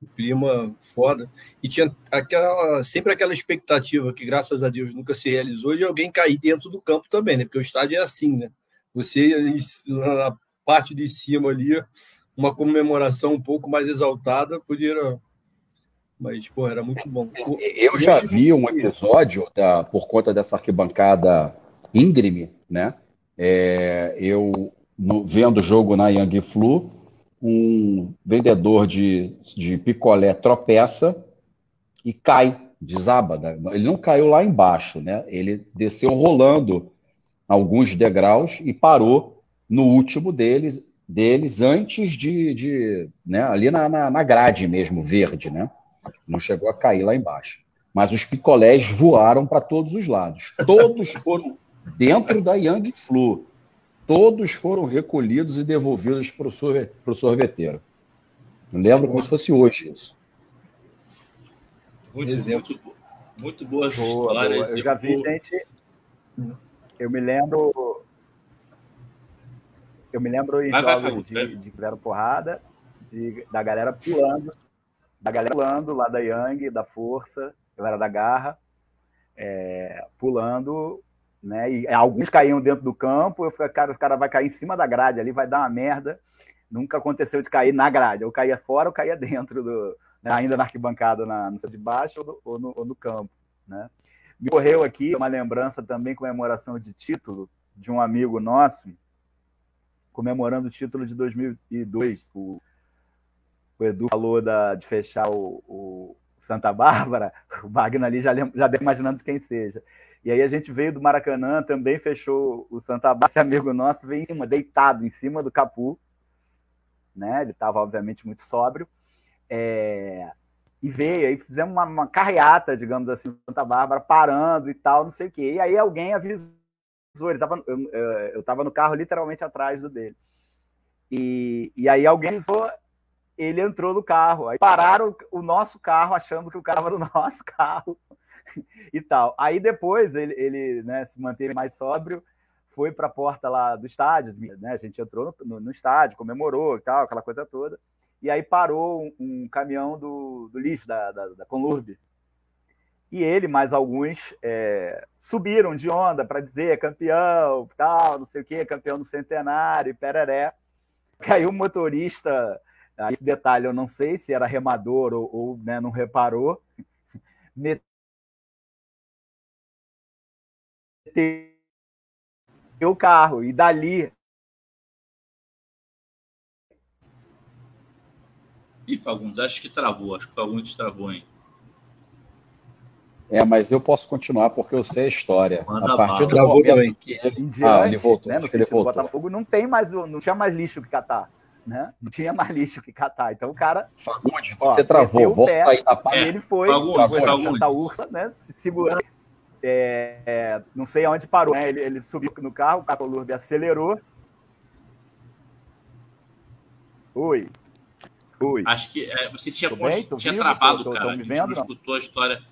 O clima foda. E tinha aquela, sempre aquela expectativa que, graças a Deus, nunca se realizou de alguém cair dentro do campo também, né? Porque o estádio é assim, né? Você, na parte de cima ali, uma comemoração um pouco mais exaltada, poderia mas, pô, era muito bom. Eu já vi um episódio da, por conta dessa arquibancada íngreme, né? É, eu, no, vendo o jogo na Yang Flu, um vendedor de, de picolé tropeça e cai, desaba. Né? Ele não caiu lá embaixo, né? Ele desceu rolando alguns degraus e parou no último deles, deles antes de, de né? ali na, na, na grade mesmo, verde, né? Não chegou a cair lá embaixo. Mas os picolés voaram para todos os lados. Todos foram dentro da Yang Flu. Todos foram recolhidos e devolvidos para o sorveteiro. Eu lembro como se fosse hoje isso. Muito, muito, muito boas boa, histórias. Boa. Eu já vi gente. Eu me lembro. Eu me lembro em vai, jogos vai, de, de, de porrada, de, da galera pulando da galera pulando lá da Yang, da Força, galera da Garra, é, pulando, né? E alguns caíam dentro do campo. Eu falei, cara, os cara vai cair em cima da grade ali, vai dar uma merda. Nunca aconteceu de cair na grade. Eu caía fora ou caía dentro do. Né, ainda na arquibancada, na, no de baixo ou, no, ou, no, ou no campo, né? Me correu aqui uma lembrança também, comemoração de título de um amigo nosso, comemorando o título de 2002, o o Edu falou da, de fechar o, o, Santa Bárbara, o Wagner ali já, já deu imaginando quem seja. E aí a gente veio do Maracanã, também fechou o Santa Bárbara, esse amigo nosso veio em cima, deitado em cima do Capu, né? Ele estava, obviamente, muito sóbrio. É... E veio, aí fizemos uma, uma carreata, digamos assim, Santa Bárbara, parando e tal, não sei o quê. E aí alguém avisou, ele tava, eu estava no carro literalmente atrás do dele. E, e aí alguém avisou, ele entrou no carro. Aí pararam o nosso carro, achando que o cara era o nosso carro e tal. Aí depois ele, ele né, se manteve mais sóbrio, foi para a porta lá do estádio, né? A gente entrou no, no, no, estádio, comemorou e tal, aquela coisa toda. E aí parou um, um caminhão do, do lixo da, da, da Conlurb. E ele, mais alguns, é, subiram de onda para dizer campeão, tal, não sei o quê, campeão do centenário, pereré. Caiu o motorista, esse detalhe eu não sei se era remador ou, ou né, não reparou, meteu o carro e dali Ih, Fagundes, acho que travou, acho que o Fagundes travou, hein? É, mas eu posso continuar porque eu sei a história. Manda a partir do Travou momento também. que ele... em diante, Ah, ele voltou, né, no acho que ele voltou. Botafogo não tem mais não tinha mais lixo que catar, né? Não tinha mais lixo que catar. Então o cara, Fagundes, Ó, você travou, meteu o volta pé. aí na parte. Ele foi, Fagundes, foi Fagundes. Santa Ursa, né? Se segurando. É, é, não sei aonde parou, né? Ele, ele subiu no carro, o carro Lourdes acelerou. Oi. Oi. Acho que é, você tinha, tinha vivo? travado, Tô- tô- cara. tô a me gente não vendo, não? escutou a história.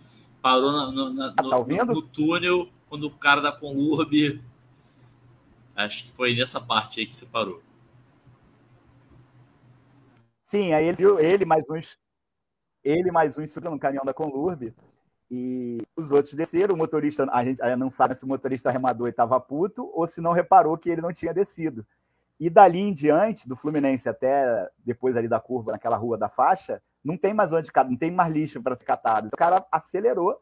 Parou na- no, na- Ah, no- tá ouvindo? no túnel, quando o cara da Conlurb. Acho que foi nessa parte aí que você parou. Sim, aí ele, ele mais uns. Ele mais uns subiram no caminhão da Conlurb e os outros desceram. O motorista, a gente não sabe se o motorista remador estava puto ou se não reparou que ele não tinha descido. E dali em diante, do Fluminense até depois ali da curva, naquela rua da faixa, não tem mais onde não tem mais lixo para ser catado. Então, o cara acelerou,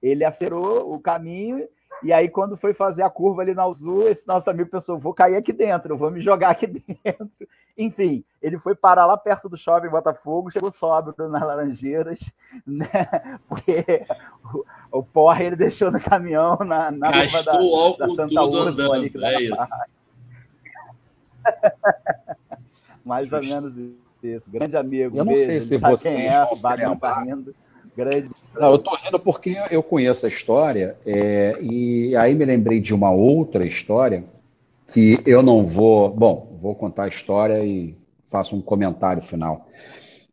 ele acelerou o caminho e aí, quando foi fazer a curva ali na Azul, esse nosso amigo pensou: vou cair aqui dentro, vou me jogar aqui dentro. Enfim, ele foi parar lá perto do shopping Botafogo, chegou sóbrio nas Laranjeiras, né? Porque o, o porra ele deixou no caminhão na, na Gastou da, o álcool da Santa Úrsula ali, que É isso. Mais ou menos isso. Grande amigo. Eu não beijo, sei ele se sabe vocês quem é, vão o se Bagão tá rindo. Grande. Não, eu tô rindo porque eu conheço a história, é, e aí me lembrei de uma outra história que eu não vou. Bom, vou contar a história e faço um comentário final.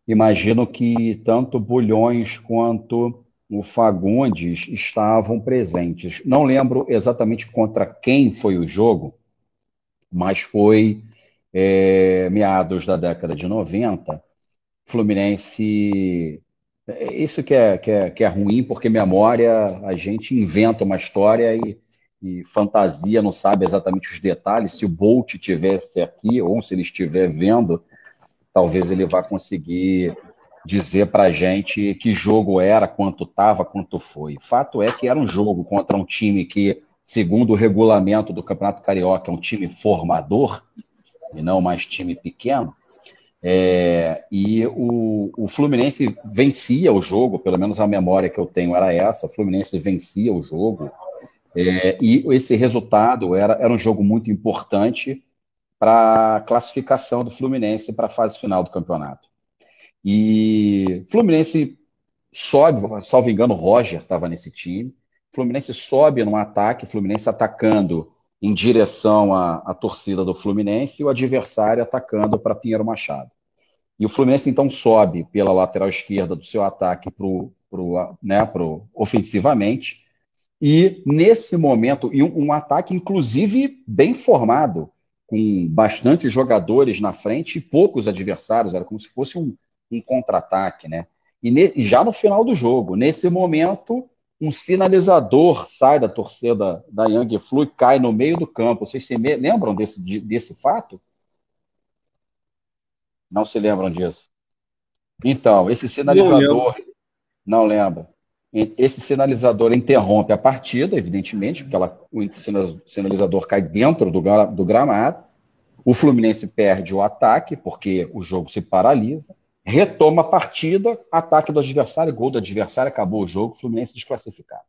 Imagino que tanto Bulhões quanto o Fagundes estavam presentes. Não lembro exatamente contra quem foi o jogo, mas foi é, meados da década de 90. Fluminense Isso que é, que é, que é ruim, porque memória, a gente inventa uma história e, e fantasia, não sabe exatamente os detalhes. Se o Bolt tivesse aqui, ou se ele estiver vendo, talvez ele vá conseguir dizer para a gente que jogo era, quanto estava, quanto foi. Fato é que era um jogo contra um time que, segundo o regulamento do Campeonato Carioca, é um time formador, e não mais time pequeno. É, e o, o Fluminense vencia o jogo, pelo menos a memória que eu tenho era essa: o Fluminense vencia o jogo, é, e esse resultado era, era um jogo muito importante para a classificação do Fluminense para a fase final do campeonato. E Fluminense sobe, salvo engano, o Roger estava nesse time. Fluminense sobe no ataque, Fluminense atacando em direção à, à torcida do Fluminense e o adversário atacando para Pinheiro Machado. E o Fluminense então sobe pela lateral esquerda do seu ataque pro, pro, né, pro, ofensivamente. E nesse momento, e um, um ataque inclusive bem formado, com bastante jogadores na frente e poucos adversários, era como se fosse um, um contra-ataque, né? E, e já no final do jogo, nesse momento, um sinalizador sai da torcida da Young Flu e cai no meio do campo. Vocês se lembram desse, desse fato? Não se lembram disso? Então, esse sinalizador. Não, lembra. Esse sinalizador interrompe a partida, evidentemente, porque ela, o sinalizador cai dentro do, do gramado. O Fluminense perde o ataque, porque o jogo se paralisa. Retoma a partida, ataque do adversário, gol do adversário, acabou o jogo, Fluminense desclassificado.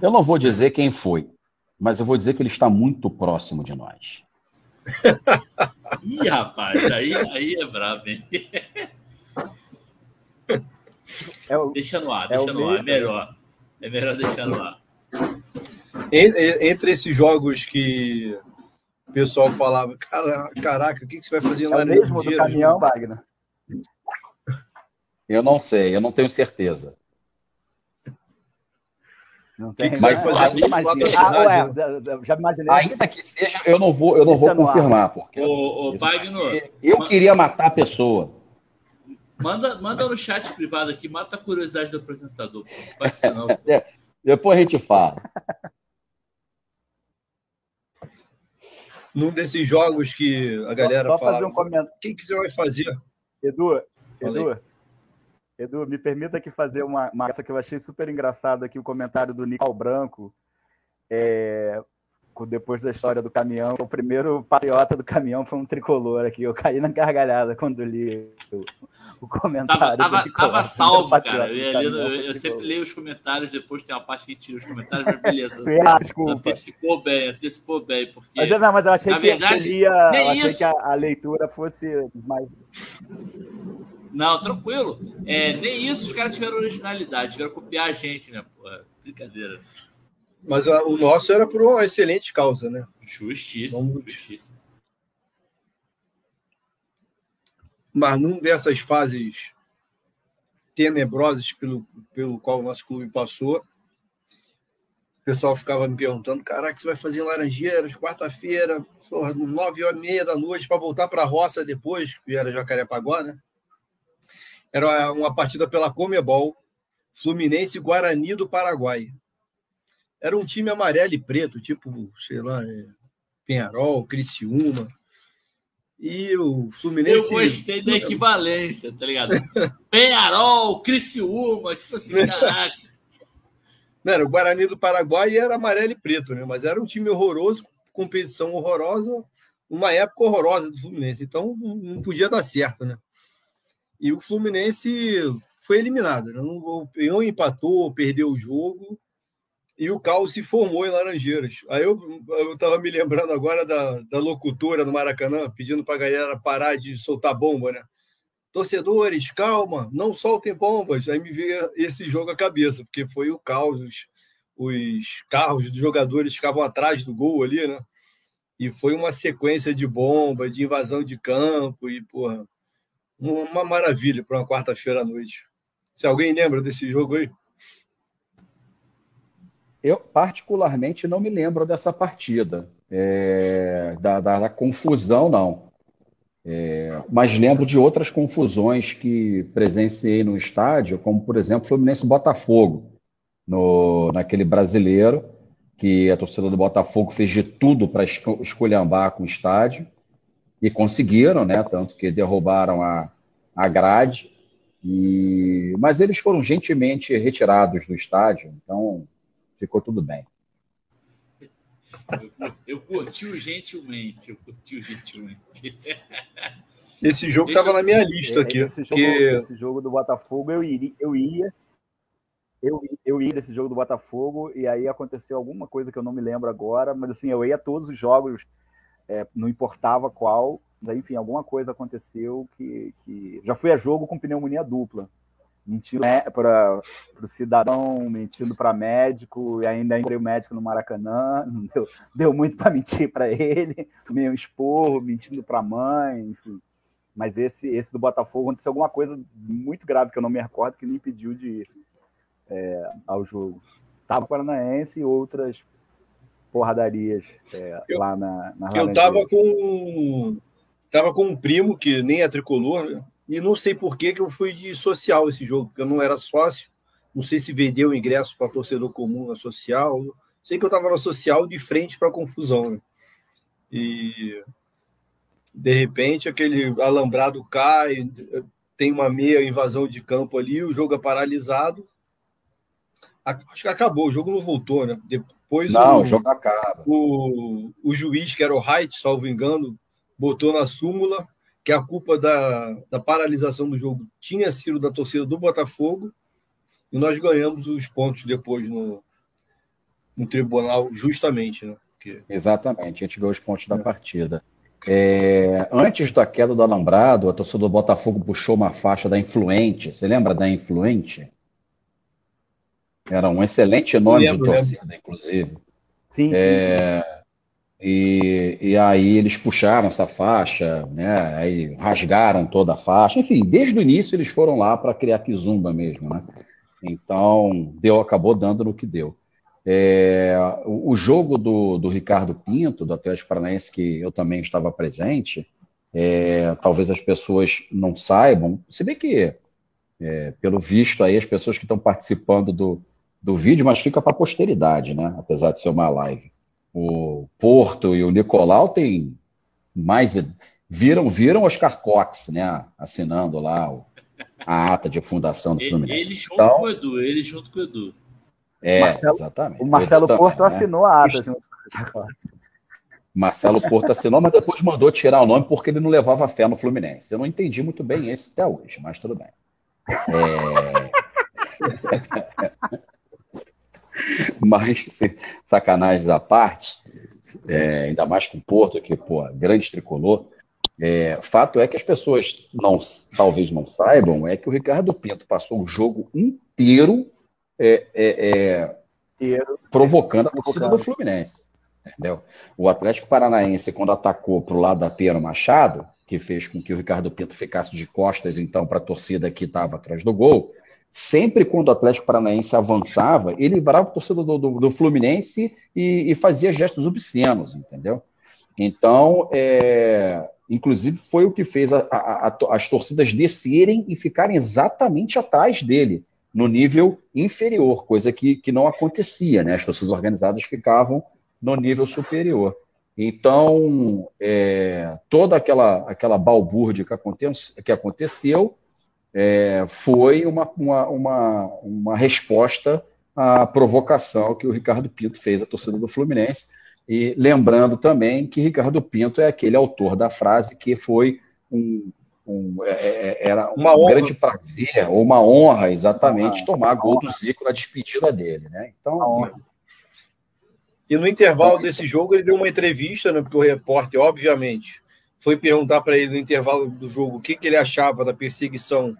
Eu não vou dizer quem foi, mas eu vou dizer que ele está muito próximo de nós. Ih, rapaz, aí, aí é brabo, hein? É o, deixa no ar, é deixa o no ar, é meio- melhor. É melhor deixar no ar. En- en- Entre esses jogos que o pessoal falava, cara, caraca, o que, você vai fazer lá É o mesmo do caminhão, Wagner? Eu não sei, eu não tenho certeza. Não tem, que você vai fazer Ah, ué, já imaginei. Ainda que seja, eu não vou, eu não vou ar. confirmar, porque Ô, ô Wagner, eu queria matar a pessoa. manda, manda no chat privado aqui, mata a curiosidade do apresentador. pô. Não não. Depois a gente fala. Num desses jogos que a galera só, só falava, fazer um comentário. o que, você vai fazer? Edu. Edu, Edu, me permita aqui fazer uma, essa que eu achei super engraçada aqui, o comentário do Nicolau Branco, é, depois da história do caminhão. O primeiro patriota do caminhão foi um tricolor aqui. Eu caí na gargalhada quando li o, o comentário. Tava, tava, tava salvo, cara. Eu, caminhão eu tricolor. sempre leio os comentários, depois tem uma parte que tira os comentários, mas beleza. Ah, desculpa. Antecipou bem, antecipou bem, porque. Mas, eu- não, mas eu achei Na que, verdade, que, ele ia, nem eu achei que a, a leitura fosse mais. Não, tranquilo. É, nem isso os caras tiveram originalidade, tiveram copiar a gente, né? Pô, brincadeira. Mas a- o nosso era por uma excelente causa, né? Justíssimo, Vamos- justíssimo. Mas num dessas fases tenebrosas pelo, pelo qual o nosso clube passou, o pessoal ficava me perguntando: caraca, você vai fazer em Laranjeiras, quarta-feira, nove horas e meia da noite, para voltar para a roça depois, que era Jacarepaguá, né? Era uma partida pela Comebol, Fluminense Guarani do Paraguai. Era um time amarelo e preto, tipo, sei lá, é, Penharol, Criciúma. E o Fluminense. Eu gostei da equivalência, tá ligado? Penharol, Criciúma, tipo assim, caraca. Não, era o Guarani do Paraguai e era amarelo e preto, né? Mas era um time horroroso, competição horrorosa, uma época horrorosa do Fluminense. Então não podia dar certo, né? E o Fluminense foi eliminado, né? Não- empatou, perdeu o jogo e o caos se formou em Laranjeiras. Aí eu, eu tava me lembrando agora da, da locutora no Maracanã, pedindo para a galera parar de soltar bomba, né? Torcedores, calma, não soltem bombas. Aí me veio esse jogo à cabeça, porque foi o caos. Os, os carros dos jogadores ficavam atrás do gol ali, né? E foi uma sequência de bomba, de invasão de campo, e, porra, uma maravilha para uma quarta-feira à noite. Se alguém lembra desse jogo aí? Eu, particularmente, não me lembro dessa partida, é, da, da- da confusão, não. É, mas lembro de outras confusões que presenciei no estádio, como, por exemplo, Fluminense Botafogo, no, naquele brasileiro, que a torcida do Botafogo fez de tudo para esculhambar com o estádio, e conseguiram, né? Tanto que derrubaram a, a grade, e, mas eles foram gentilmente retirados do estádio, então ficou tudo bem. Eu, eu curti o gentilmente, eu curti o gentilmente. Esse jogo estava na minha lista aqui. Esse jogo, esse jogo do Botafogo, eu iria, eu ia, eu, eu ia nesse jogo do Botafogo e aí aconteceu alguma coisa que eu não me lembro agora, mas assim, eu ia a todos os jogos, é, não importava qual, mas enfim, alguma coisa aconteceu que, que... já fui a jogo com pneumonia dupla, mentindo para o cidadão, mentindo para médico e ainda encontrei o médico no Maracanã, deu, deu muito para mentir para ele, um esporro, mentindo para a mãe, enfim. Mas esse, esse do Botafogo aconteceu alguma coisa muito grave que eu não me recordo que me impediu de ir é, ao jogo. Tava Paranaense e outras porradarias é, Eu- lá na, na Eu tava com tava com um primo que nem é tricolor, né? E não sei por que que eu fui de social esse jogo, porque eu não era sócio. Não sei se vendeu o ingresso para torcedor comum na social. Sei que eu tava na social de frente para confusão, né? E de repente aquele alambrado cai, tem uma meia invasão de campo ali, o jogo é paralisado. A- Acho que acabou, o jogo não voltou, né? Depois Não, o- o jogo acaba. o, o juiz, que era o Height, salvo engano, botou na súmula que a culpa da, da paralisação do jogo tinha sido da torcida do Botafogo e nós ganhamos os pontos depois no, no tribunal, justamente, né? Porque Exatamente, a gente ganhou os pontos da partida. É, antes da queda do Alambrado, a torcida do Botafogo puxou uma faixa da Influente. Você lembra da Influente? Era um excelente nome Lembro, de torcida, inclusive. Sim, sim, É, E, e aí eles puxaram essa faixa, né? Aí rasgaram toda a faixa. Enfim, desde o início eles foram lá para criar Kizumba mesmo, né? Então, deu, acabou dando no que deu. É, o, jogo do, do Ricardo Pinto, do Atlético Paranaense, que eu também estava presente, é, talvez as pessoas não saibam, se bem que, é, pelo visto aí, as pessoas que estão participando do, do vídeo, mas fica para a posteridade, né? Apesar de ser uma live. O Porto e o Nicolau têm mais. Viram, viram Oscar Cox, né? Assinando lá o, a ata de fundação do Fluminense. Ele, ele junto então, com o Edu, ele junto com o Edu. É, Marcelo, exatamente. O Marcelo o Porto também, né? assinou né? a ata junto com o Marcelo Porto assinou, mas depois mandou tirar o nome porque ele não levava fé no Fluminense. Eu não entendi muito bem isso até hoje, mas tudo bem. É... mas, sacanagens à parte, é, ainda mais com o Porto, que, pô, grande tricolor, é, fato é que as pessoas não, talvez não saibam, é que o Ricardo Pinto passou o jogo inteiro, é, é, é provocando a torcida do Fluminense. Entendeu? O Atlético Paranaense, quando atacou para o lado da Pedro Machado, que fez com que o Ricardo Pinto ficasse de costas, então, para a torcida que estava atrás do gol, sempre quando o Atlético Paranaense avançava, ele varava a torcida do, do, do Fluminense e, e, fazia gestos obscenos, entendeu? Então, é, inclusive, foi o que fez a, a, a, as torcidas descerem e ficarem exatamente atrás dele, no nível inferior, coisa que, que não acontecia, né? As torcidas organizadas ficavam no nível superior. Então, é, toda aquela, aquela balbúrdia que, que aconteceu é, foi uma, uma, uma, uma resposta à provocação que o Ricardo Pinto fez à torcida do Fluminense. E lembrando também que Ricardo Pinto é aquele autor da frase que foi um, um é, é era uma um grande prazer, ou uma honra, exatamente, uma, tomar gol do Zico na despedida dele. Né? Então, e no intervalo desse jogo ele deu uma entrevista, né, porque o repórter, obviamente, foi perguntar para ele no intervalo do jogo o que, que ele achava da perseguição,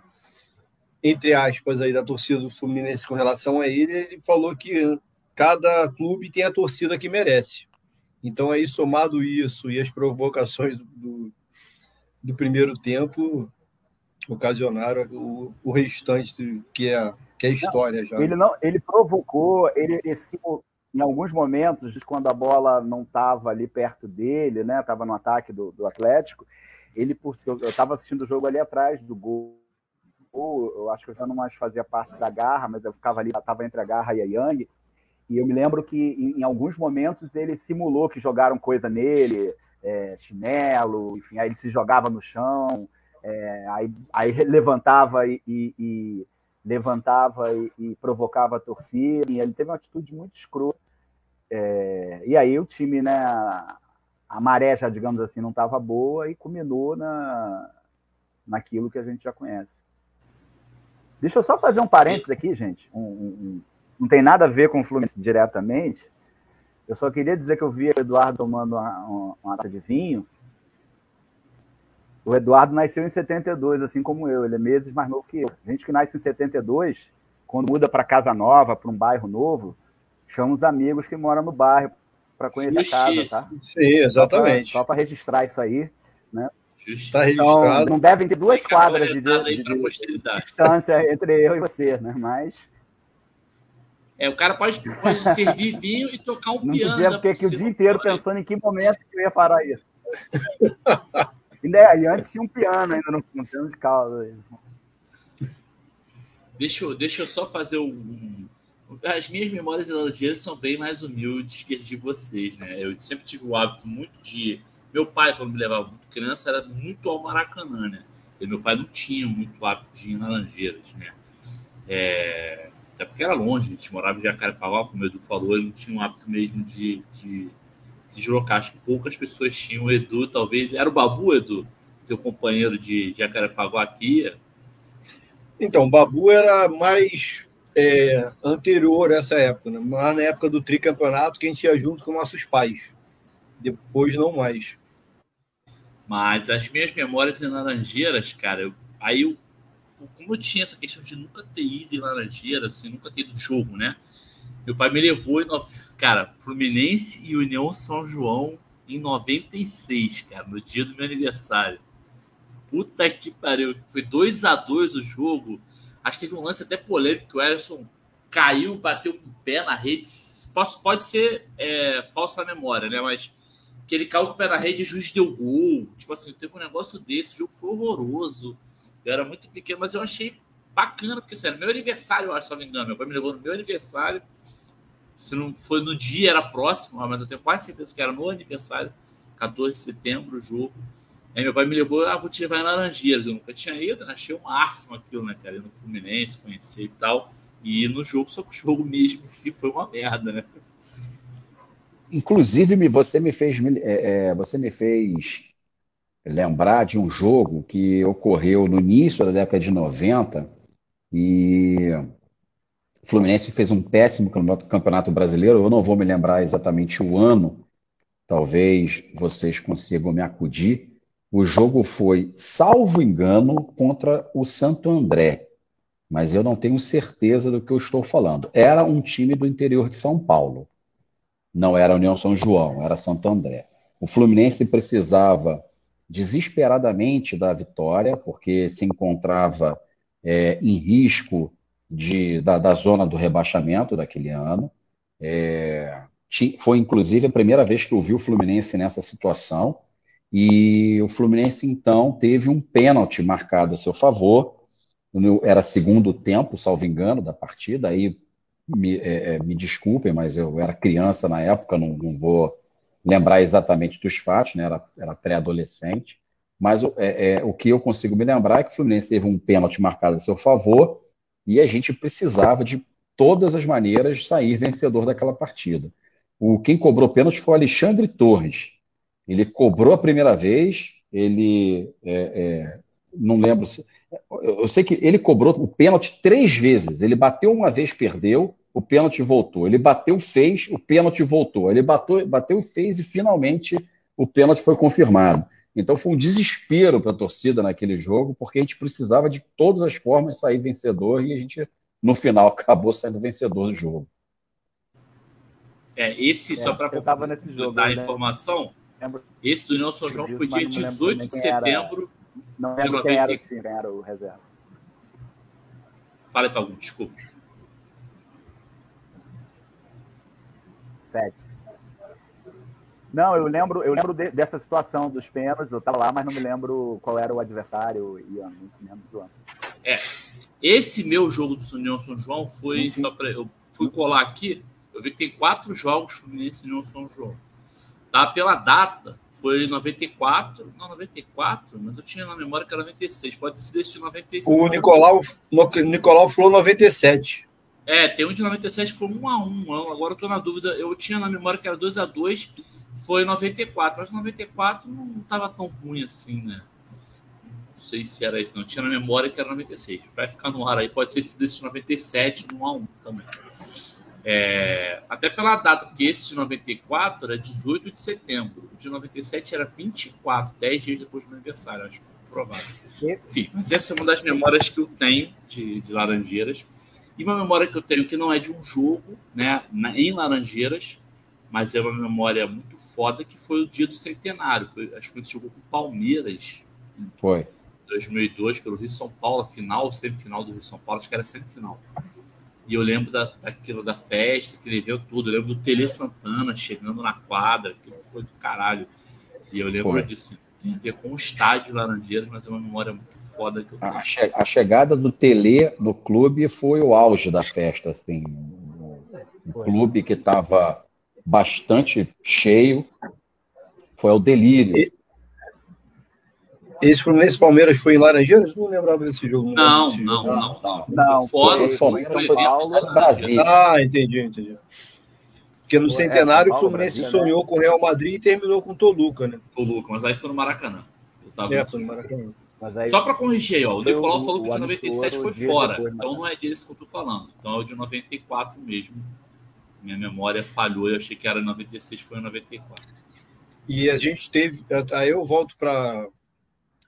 entre aspas, aí, da torcida do Fluminense com relação a ele. Ele falou que cada clube tem a torcida que merece. Então, aí, somado isso e as provocações do, do primeiro tempo, ocasionaram o, o restante que é, que é história não, já. Ele, não, ele provocou, ele, esse, em alguns momentos, quando a bola não estava ali perto dele, né, estava no ataque do, do Atlético, ele por eu estava assistindo o jogo ali atrás do gol, eu acho que eu já não mais fazia parte da garra, mas eu ficava ali, estava entre a garra e a Yang, e eu me lembro que em, em alguns momentos ele simulou que jogaram coisa nele, é, chinelo, enfim, aí ele se jogava no chão, é, aí, aí levantava e, e, e levantava e, e, provocava a torcida, ele teve uma atitude muito escrota. É, e aí o time, né, a maré já, digamos assim, não estava boa e culminou na, naquilo que a gente já conhece. Deixa eu só fazer um parênteses aqui, gente. Um, um, não tem nada a ver com o Fluminense diretamente. Eu só queria dizer que eu vi o Eduardo tomando uma, uma, uma lata de vinho o Eduardo nasceu em 72, assim como eu. Ele é meses mais novo que eu. Gente que nasce em 72, quando muda para casa nova, para um bairro novo, chama os amigos que moram no bairro para conhecer a casa, tá? Sim, exatamente. Só para registrar isso aí, né? Está registrado. Então, não devem ter duas quadras de, de, de distância entre eu e você, né? Mas é, o cara pode, pode servir vinho e tocar um não piano. Não podia ficar aqui o dia inteiro pensando em que momento que eu ia parar isso. E, antes tinha um piano ainda no, no piano de causa. Deixa eu, deixa eu só fazer um. As minhas memórias de são bem mais humildes que as de vocês, né? Eu sempre tive o hábito muito de. Meu pai, quando me levava muito criança, era muito ao Maracanã, né? E meu pai não tinha muito hábito de ir em Laranjeiras, né? É... Até porque era longe, a gente morava em Jacarepaguá, como o Edu falou, ele não tinha um hábito mesmo de, de se deslocar. Acho que poucas pessoas tinham. O Edu, talvez. Era o Babu, Edu, teu companheiro de Jacarepaguá aqui? Então, o Babu era mais é, anterior a essa época, né? Lá na época do tricampeonato, que a gente ia junto com nossos pais. Depois, não mais. Mas as minhas memórias em Laranjeiras, cara, eu, aí eu, como eu tinha essa questão de nunca ter ido em Laranjeiras, assim, nunca ter ido jogo, né? Meu pai me levou e, cara, Fluminense e União São João em 96, cara, no dia do meu aniversário. Puta que pariu. Foi 2 a 2 o jogo. Acho que teve um lance até polêmico que o Ederson caiu, bateu com o pé na rede. Pode, pode ser é, falsa memória, né? Mas que ele caiu com o pé na rede e o juiz deu gol. Tipo assim, teve um negócio desse. O jogo foi horroroso. Eu era muito pequeno, mas eu achei bacana, porque, sério, meu aniversário, eu acho, se não me engano. Meu pai me levou no meu aniversário. Se não foi no dia, era próximo, mas eu tenho quase certeza que era no aniversário. 14 de setembro, o jogo. Aí meu pai me levou, ah, vou te levar em Laranjeiras. Eu nunca tinha ido, né? Achei o máximo aquilo, né, cara? Ir no Fluminense, conhecer e tal. E no jogo, só que o jogo mesmo em si foi uma merda, né? Inclusive, você me fez, é, é, você me fez lembrar de um jogo que ocorreu no início da década de 90 e o Fluminense fez um péssimo campeonato brasileiro. Eu não vou me lembrar exatamente o ano, talvez vocês consigam me acudir o jogo foi, salvo engano, contra o Santo André, mas eu não tenho certeza do que eu estou falando. Era um time do interior de São Paulo. Não era União São João, era Santo André. O Fluminense precisava desesperadamente da vitória, porque se encontrava é, em risco de, da, da, zona do rebaixamento daquele ano. É, foi inclusive a primeira vez que eu vi o Fluminense nessa situação. E o Fluminense, então, teve um pênalti marcado a seu favor. Era segundo tempo, salvo engano, da partida. Aí me, é, é, me desculpem, mas eu era criança na época, não, não vou lembrar exatamente dos fatos, né? era, era pré-adolescente. Mas é, é, o que eu consigo me lembrar é que o Fluminense teve um pênalti marcado a seu favor e a gente precisava, de todas as maneiras, sair vencedor daquela partida. O, quem cobrou pênalti foi o Alexandre Torres, ele cobrou a primeira vez, ele é, é, não lembro se. Eu sei que ele cobrou o pênalti três vezes. Ele bateu uma vez, perdeu, o pênalti voltou. Ele bateu, fez, o pênalti voltou. Ele bateu, bateu fez e finalmente o pênalti foi confirmado. Então foi um desespero para a torcida naquele jogo, porque a gente precisava de todas as formas sair vencedor e a gente, no final, acabou saindo vencedor do jogo. É, esse, é, só para dar a informação, lembro. Esse do São João foi dia 18 de setembro não lembro quem era o time, era o reserva. Fala, Falcão, desculpa. Sete. Não, eu lembro, eu lembro de, dessa situação dos pênaltis, eu estava lá, mas não me lembro qual era o adversário e muito menos o ano. É. Esse meu jogo do União São João foi só para eu fui colar aqui, eu vi que tem quatro jogos Fluminense e União São João. Tá? Pela data, foi 94, não, 94, mas eu tinha na memória que era 96, pode ser esse de 96. O Nicolau, Nicolau falou 97. É, tem um de 97 foi 1 a 1 agora eu tô na dúvida, eu tinha na memória que era 2 a 2 foi 94, mas 94 não estava tão ruim assim, né? Não sei se era isso, não. Tinha na memória que era 96. Vai ficar no ar aí, pode ser esse de 97, 1 a 1 também. É, até pela data, porque esse de 94 era 18 de setembro, o de 97 era 24, 10 dias depois do meu aniversário, acho provável. Enfim, mas essa é uma das memórias que eu tenho de, de Laranjeiras. E uma memória que eu tenho que não é de um jogo, né, em Laranjeiras, mas é uma memória muito foda, que foi o dia do centenário. Foi, acho que foi esse jogo com Palmeiras. Foi. 2002, pelo Rio São Paulo, a final, semifinal do Rio São Paulo, acho que era semifinal. E eu lembro da, daquilo da festa, que ele viu tudo. Eu lembro do Tele Santana chegando na quadra, que foi do caralho. E eu lembro foi. disso. Tem a ver com o estádio Laranjeiras, mas é uma memória muito foda que eu tenho. A, che a chegada do Tele no clube foi o auge da festa, assim. O clube que estava bastante cheio. Foi o delírio. Esse Fluminense Palmeiras foi em Laranjeiras? Não lembrava desse jogo. Não, desse não, jogo. não, não, não. Fora foi, foi, foi Paulo, Brasil. Ah, entendi, entendi. Porque no foi, centenário é, o Fluminense Brasil, sonhou né? com o Real Madrid e terminou com o Toluca, né? Toluca, mas aí foi no Maracanã. Eu tava é, foi no Maracanã. Aí, Só para corrigir aí, ó, o Nicolau falou que o de 97 foi fora, depois, então não é desse que eu tô falando. Então é o de 94 mesmo. Minha memória falhou, eu achei que era 96, foi em 94. E a gente teve. Aí eu volto para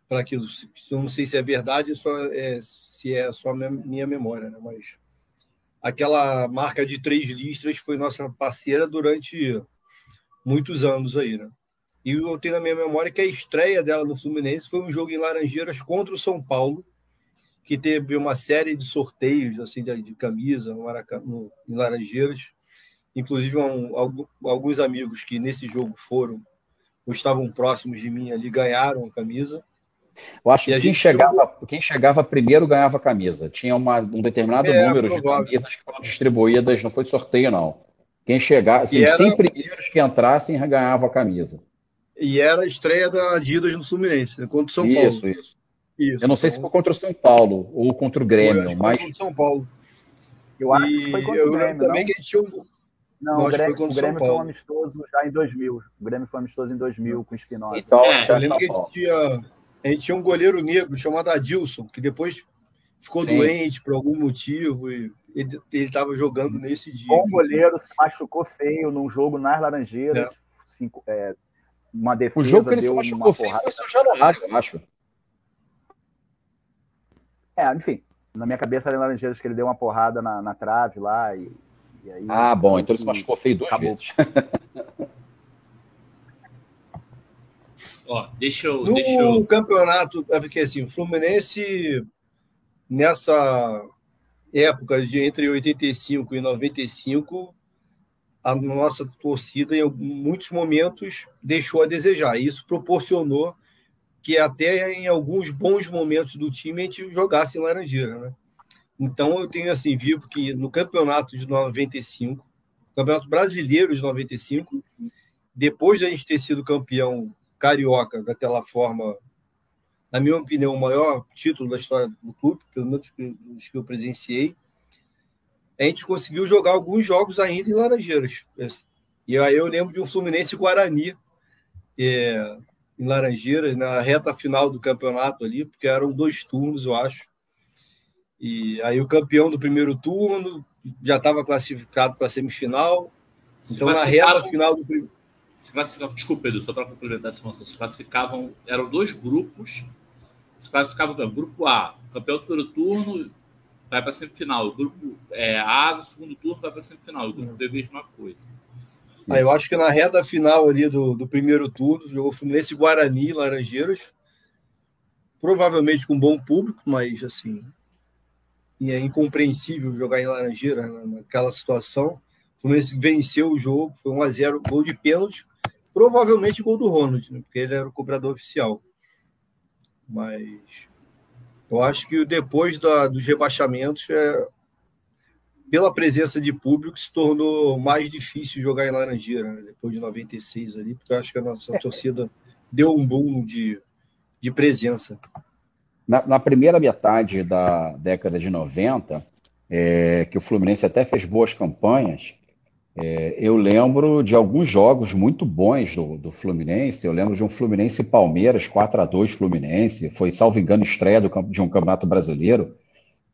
para aquilo. Não sei se é verdade só é, se é só minha memória, né? mas aquela marca de três listras foi nossa parceira durante muitos anos aí, né? E eu tenho na minha memória que a estreia dela no Fluminense foi um jogo em Laranjeiras contra o São Paulo, que teve uma série de sorteios assim de, de camisa no no, em Laranjeiras. Inclusive, um, alguns amigos que nesse jogo foram ou estavam próximos de mim ali ganharam a camisa. Eu acho que quem chegava, jogou... quem chegava primeiro ganhava a camisa. Tinha uma, um determinado é, número provável. de camisas que foram distribuídas, não foi sorteio, não. Quem chegar, assim, era... 100 primeiros que entrassem ganhavam a camisa. E era a estreia da Adidas no Fluminense, né, contra o São isso, Paulo. Isso, isso. Eu não sei se foi contra o São Paulo ou contra o Grêmio, foi, mas. Foi contra o São Paulo. Eu acho que foi contra o Grêmio. Também não? que a gente tinha um... Não, o Grêmio, o Grêmio foi um amistoso já em 2000. O Grêmio foi um amistoso em 2000 com o Espinosa. Então, é, eu lembro que a gente, tinha, a gente tinha um goleiro negro chamado Adilson, que depois ficou Sim. doente por algum motivo e ele estava jogando nesse dia. Bom goleiro se machucou feio num jogo nas Laranjeiras. É. Cinco, é, uma defesa. O jogo que ele se machucou feio foi São Januário, eu acho. É, enfim. Na minha cabeça era em Laranjeiras que ele deu uma porrada na, na trave lá e Aí, ah, bom, então ele se machucou feio duas acabou. vezes. Ó, deixa eu. No deixa eu... campeonato, é porque assim, o Fluminense, nessa época de entre 85 e 95, a nossa torcida, em muitos momentos, deixou a desejar. Isso proporcionou que até em alguns bons momentos do time a gente jogasse em Laranjeira, né? Então eu tenho assim, vivo que no campeonato de 95, campeonato brasileiro de 95, depois de a gente ter sido campeão carioca daquela forma, na minha opinião, o maior título da história do clube, pelo menos dos que eu presenciei, a gente conseguiu jogar alguns jogos ainda em Laranjeiras. E aí eu lembro de um Fluminense Guarani é, em Laranjeiras, na reta final do campeonato ali, porque eram dois turnos, eu acho. E aí o campeão do primeiro turno já estava classificado para a semifinal. Se então, na reta final do primeiro. Se classificavam, desculpa, Edu, só para complementar essa informação, se classificavam, eram dois grupos, se classificavam, grupo A, campeão do primeiro turno vai para a semifinal, o grupo é, A do segundo turno vai para a semifinal, o grupo B, mesma coisa. Ah, eu acho que na reta final ali do, do primeiro turno, jogou Fluminense Guarani, Laranjeiras, provavelmente com bom público, mas assim, é incompreensível jogar em Laranjeira naquela situação. O Fluminense venceu o jogo, foi 1 a 0 gol de pênalti, provavelmente gol do Ronald, né, porque ele era o cobrador oficial. Mas eu acho que depois da, dos rebaixamentos, é, pela presença de público, se tornou mais difícil jogar em Laranjeira, né, depois de 96 ali, porque eu acho que a nossa torcida deu um boom de, de presença. Na, na, primeira metade da década de 90, é, que o Fluminense até fez boas campanhas, é, eu lembro de alguns jogos muito bons do, do, Fluminense. Eu lembro de um Fluminense Palmeiras, 4 a 2 Fluminense. Foi, salvo engano, estreia do, de um campeonato brasileiro.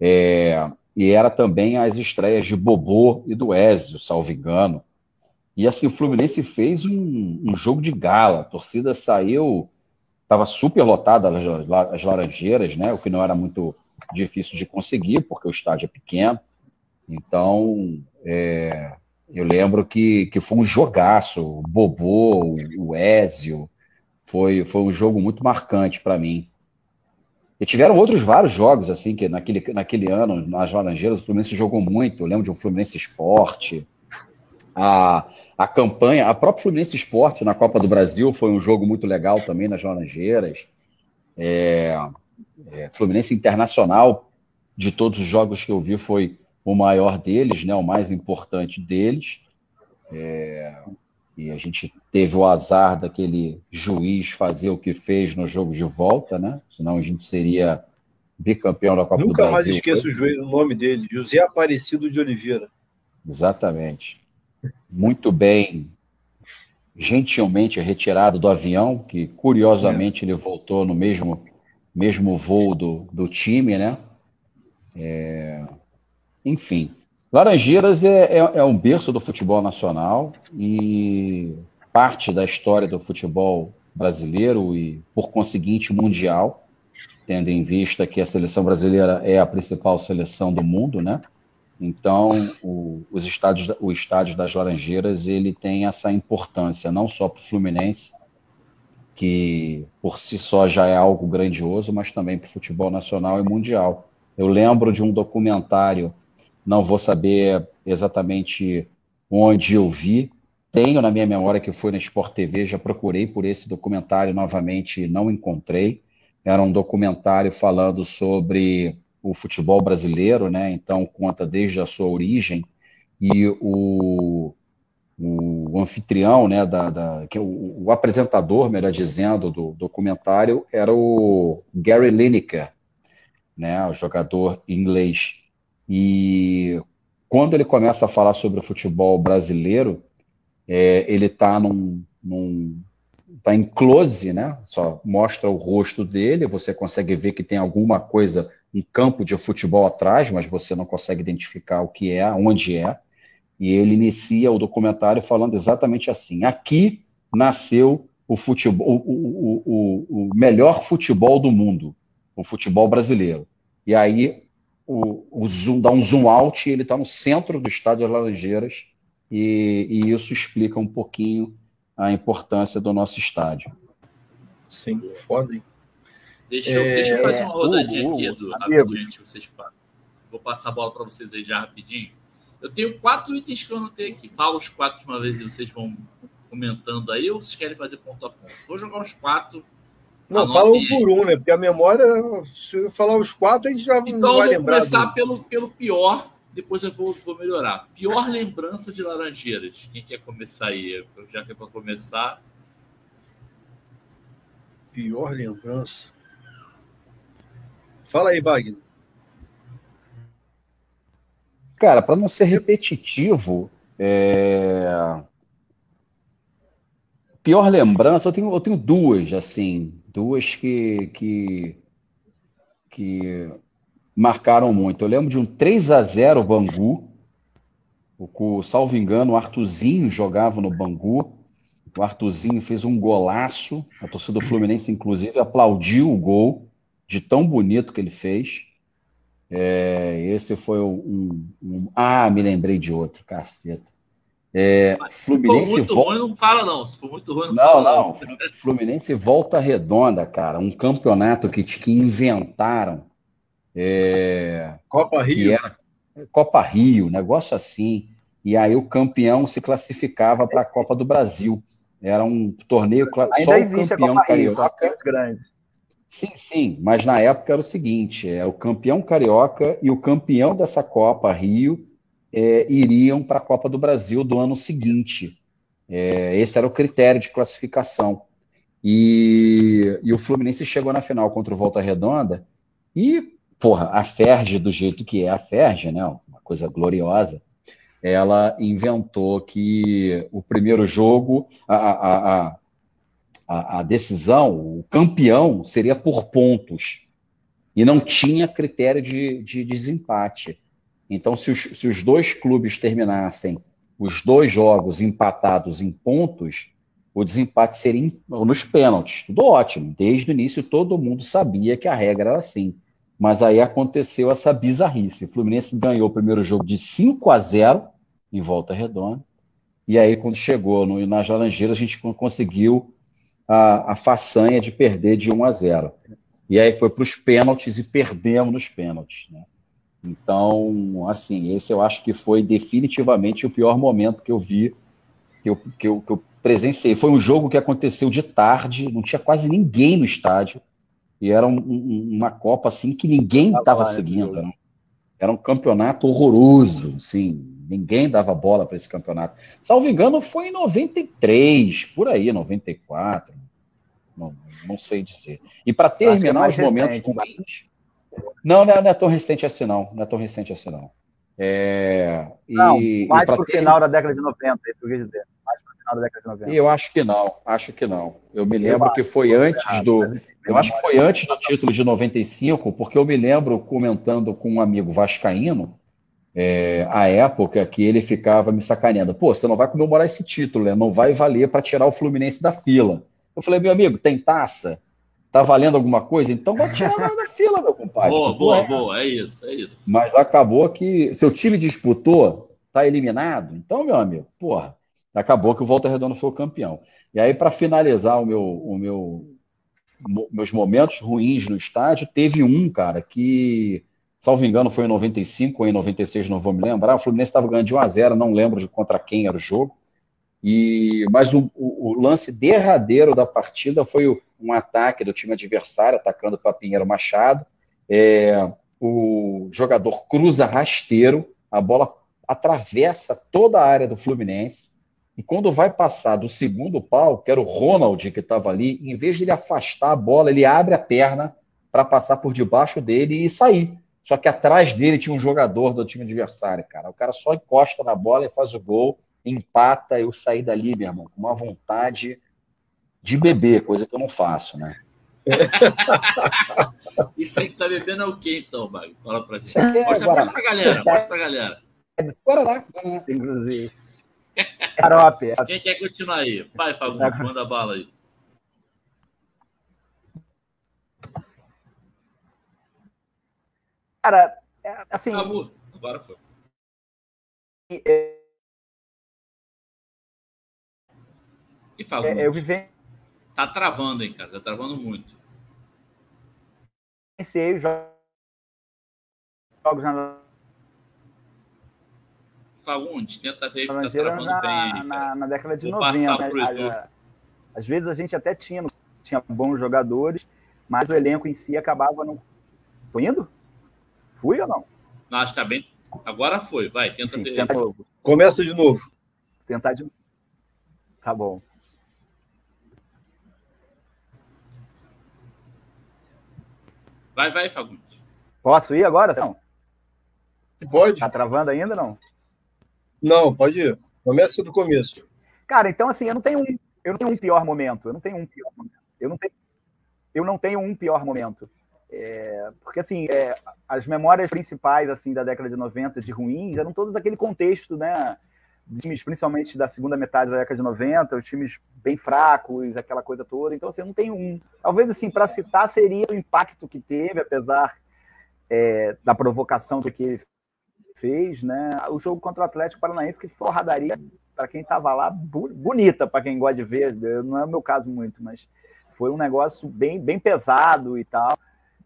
É, e era também as estreias de Bobô e do Ezio, salvo engano. E assim, o Fluminense fez um, um jogo de gala. A torcida saiu Estava super lotada as Laranjeiras, né? O que não era muito difícil de conseguir, porque o estádio é pequeno. Então, é, eu lembro que, que foi um jogaço. O Bobô, o Ezio. Foi, foi um jogo muito marcante para mim. E tiveram outros vários jogos, assim, que naquele, naquele ano, nas Laranjeiras, o Fluminense jogou muito. Eu lembro de um Fluminense Esporte. A, a campanha, a própria Fluminense Esporte na Copa do Brasil foi um jogo muito legal também nas Laranjeiras. É, é, Fluminense Internacional, de todos os jogos que eu vi, foi o maior deles, né, o mais importante deles. É, e a gente teve o azar daquele juiz fazer o que fez no jogo de volta, né? Senão a gente seria bicampeão da Copa Nunca do Brasil. Nunca mais esqueço o nome dele, José Aparecido de Oliveira. Exatamente muito bem, gentilmente retirado do avião, que curiosamente é. ele voltou no mesmo, mesmo voo do, do time, né? É, enfim, Laranjeiras é, é, é, um berço do futebol nacional e parte da história do futebol brasileiro e, por conseguinte, mundial, tendo em vista que a seleção brasileira é a principal seleção do mundo, né? Então, o, os estádios, o estádio das Laranjeiras ele tem essa importância não só para o Fluminense, que por si só já é algo grandioso, mas também para o futebol nacional e mundial. Eu lembro de um documentário, não vou saber exatamente onde eu vi, tenho na minha memória que foi na Sport TV, já procurei por esse documentário novamente e não encontrei. Era um documentário falando sobre o futebol brasileiro, né? Então conta desde a sua origem e o, o anfitrião, né, da, da que o, o, apresentador, melhor dizendo, do documentário era o Gary Lineker, né, o jogador inglês. E quando ele começa a falar sobre o futebol brasileiro, é, ele está num, num tá em close, né? Só mostra o rosto dele, você consegue ver que tem alguma coisa, um campo de futebol atrás, mas você não consegue identificar o que é, onde é. E ele inicia o documentário falando exatamente assim: aqui nasceu o futebol, o, o, o, o melhor futebol do mundo, o futebol brasileiro. E aí o, o zoom, dá um zoom out e ele está no centro do estádio das Laranjeiras, e, e isso explica um pouquinho a importância do nosso estádio. Sim, foda, hein? Deixa eu, é... deixa eu fazer uma rodadinha uh, uh, aqui, Edu, rapidinho, vocês Vou passar a bola para vocês aí já rapidinho. Eu tenho quatro itens que eu anotei aqui. Fala os quatro de uma vez e vocês vão comentando aí, ou vocês querem fazer ponto a ponto? Vou jogar os quatro. Não, fala um por um, né? Porque a memória, se eu falar os quatro, a gente já então, não vai lembrar. Então, vou começar do... pelo, pelo pior, depois eu vou, vou melhorar. Pior lembrança de Laranjeiras. Quem quer começar aí? Já que é para começar. Pior lembrança. Fala aí, Wagner. Cara, para não ser repetitivo, é... pior lembrança, eu tenho, eu tenho duas, assim, duas que, que, que marcaram muito. Eu lembro de um 3 a 0 Bangu, o, salvo engano, o Artuzinho jogava no Bangu, o Artuzinho fez um golaço, a torcida do Fluminense, inclusive, aplaudiu o gol, de tão bonito que ele fez. É, esse foi um, um, Ah, me lembrei de outro, caceta. É, Fluminense se for muito volta... ruim, não fala, não. Se for muito ruim, não, não fala. Não, não. Fluminense volta redonda, cara. Um campeonato que, que inventaram. É... Copa Rio. Era... Copa Rio, negócio assim. E aí o campeão se classificava para a Copa do Brasil. Era um torneio Ainda só o campeão a Copa Rio, carioca. grande. Sim, sim, mas na época era o seguinte: é, o campeão carioca e o campeão dessa Copa Rio é, iriam para a Copa do Brasil do ano seguinte. É, esse era o critério de classificação. E, e, o Fluminense chegou na final contra o Volta Redonda e, porra, a Ferge, do jeito que é a Ferge, né, uma coisa gloriosa, ela inventou que o primeiro jogo, a, a, a, a, decisão, o campeão seria por pontos. E não tinha critério de, de desempate. Então, se os, se os dois clubes terminassem os dois jogos empatados em pontos, o desempate seria nos pênaltis. Tudo ótimo. Desde o início, todo mundo sabia que a regra era assim. Mas aí aconteceu essa bizarrice. O Fluminense ganhou o primeiro jogo de 5 a 0 em volta redonda. E aí, quando chegou no, nas Laranjeiras, a gente conseguiu a, a façanha de perder de 1 a 0. E aí foi para os pênaltis e perdemos nos pênaltis. Né? Então, assim, esse eu acho que foi definitivamente o pior momento que eu vi, que eu, que eu, que eu presenciei. Foi um jogo que aconteceu de tarde, não tinha quase ninguém no estádio, e era um, um, uma Copa assim que ninguém estava seguindo. Né? Era um campeonato horroroso, sim. Ninguém dava bola para esse campeonato. Salvo engano, foi em 93, por aí, 94. Não, não sei dizer. E para é terminar é os momentos ruins. Não, não é, não é, tão recente assim, não. Não é tão recente assim, não. É, não, e, mais para o ter... final da década de 90, é isso que eu quis dizer. Mais para o final da década de 90. Eu acho que não, acho que não. Eu me lembro eu que foi antes errado, do. Eu acho que foi antes do título de 95, porque eu me lembro comentando com um amigo vascaíno é, a época que ele ficava me sacaneando. Pô, você não vai comemorar esse título, né? não vai valer para tirar o Fluminense da fila. Eu falei, meu amigo, tem taça? Tá valendo alguma coisa? Então vai tirar da fila, meu compadre. Boa, boa, é boa, é isso, é isso. Mas acabou que seu time disputou, tá eliminado. Então, meu amigo, porra, acabou que o Volta Redonda foi o campeão. E aí, para finalizar o meu, o meu, meus momentos ruins no estádio, teve um, cara, que, salvo engano, foi em 95 ou em 96, não vou me lembrar. O Fluminense estava ganhando de 1 a 0 não lembro de contra quem era o jogo. E, mas o, o, o lance derradeiro da partida foi um ataque do time adversário, atacando para Pinheiro Machado. É, o jogador cruza rasteiro, a bola atravessa toda a área do Fluminense. E quando vai passar do segundo pau, que era o Ronald que estava ali, em vez de ele afastar a bola, ele abre a perna para passar por debaixo dele e sair. Só que atrás dele tinha um jogador do time adversário, cara. O cara só encosta na bola e faz o gol, empata. Eu saí dali, meu irmão, com uma vontade de beber, coisa que eu não faço, né? Isso aí que tá bebendo é o quê, então, Bago? Fala pra gente. É, mostra, mostra pra galera, mostra pra galera. Guaraná, Guaraná, inclusive. Carope. Quem quer continuar aí? Vai, Fagundes, manda bala aí. Cara, é, assim. Acabou. Agora foi. É, e Fagundes? É, eu vivi Tá travando, hein, cara? Tá travando muito. Iniciei os jogos na. Fagundes, tenta ver que tá travando na, bem aí. Na, na, década de Vou 90. Né? Às vezes a gente até tinha, tinha bons jogadores, mas o elenco em si acabava não. Tô indo? Fui ou não? Não, acho que tá bem. Agora foi, vai, tenta Enfim, ver. Tenta de novo. Começa de novo. Tentar de novo. Tá bom. Vai, vai, Fagundes. Posso ir agora? Não. Pode. Tá travando ainda não? Não, pode ir. Começa do começo. Cara, então assim, eu não tenho um, eu não tenho um pior momento. Eu não tenho um pior momento. Eu não tenho, eu não tenho um pior momento. É, porque assim, é, as memórias principais assim da década de 90 de ruins eram todos aquele contexto, né? Times, principalmente da segunda metade da década de 90, os times bem fracos, aquela coisa toda. Então, assim, não tenho um. Talvez, assim, para citar, seria o impacto que teve, apesar é, da provocação do que ele fez, né? O jogo contra o Atlético Paranaense, que foi radaria para quem estava lá, bonita para quem gosta de ver. Não é o meu caso muito, mas foi um negócio bem, bem pesado e tal.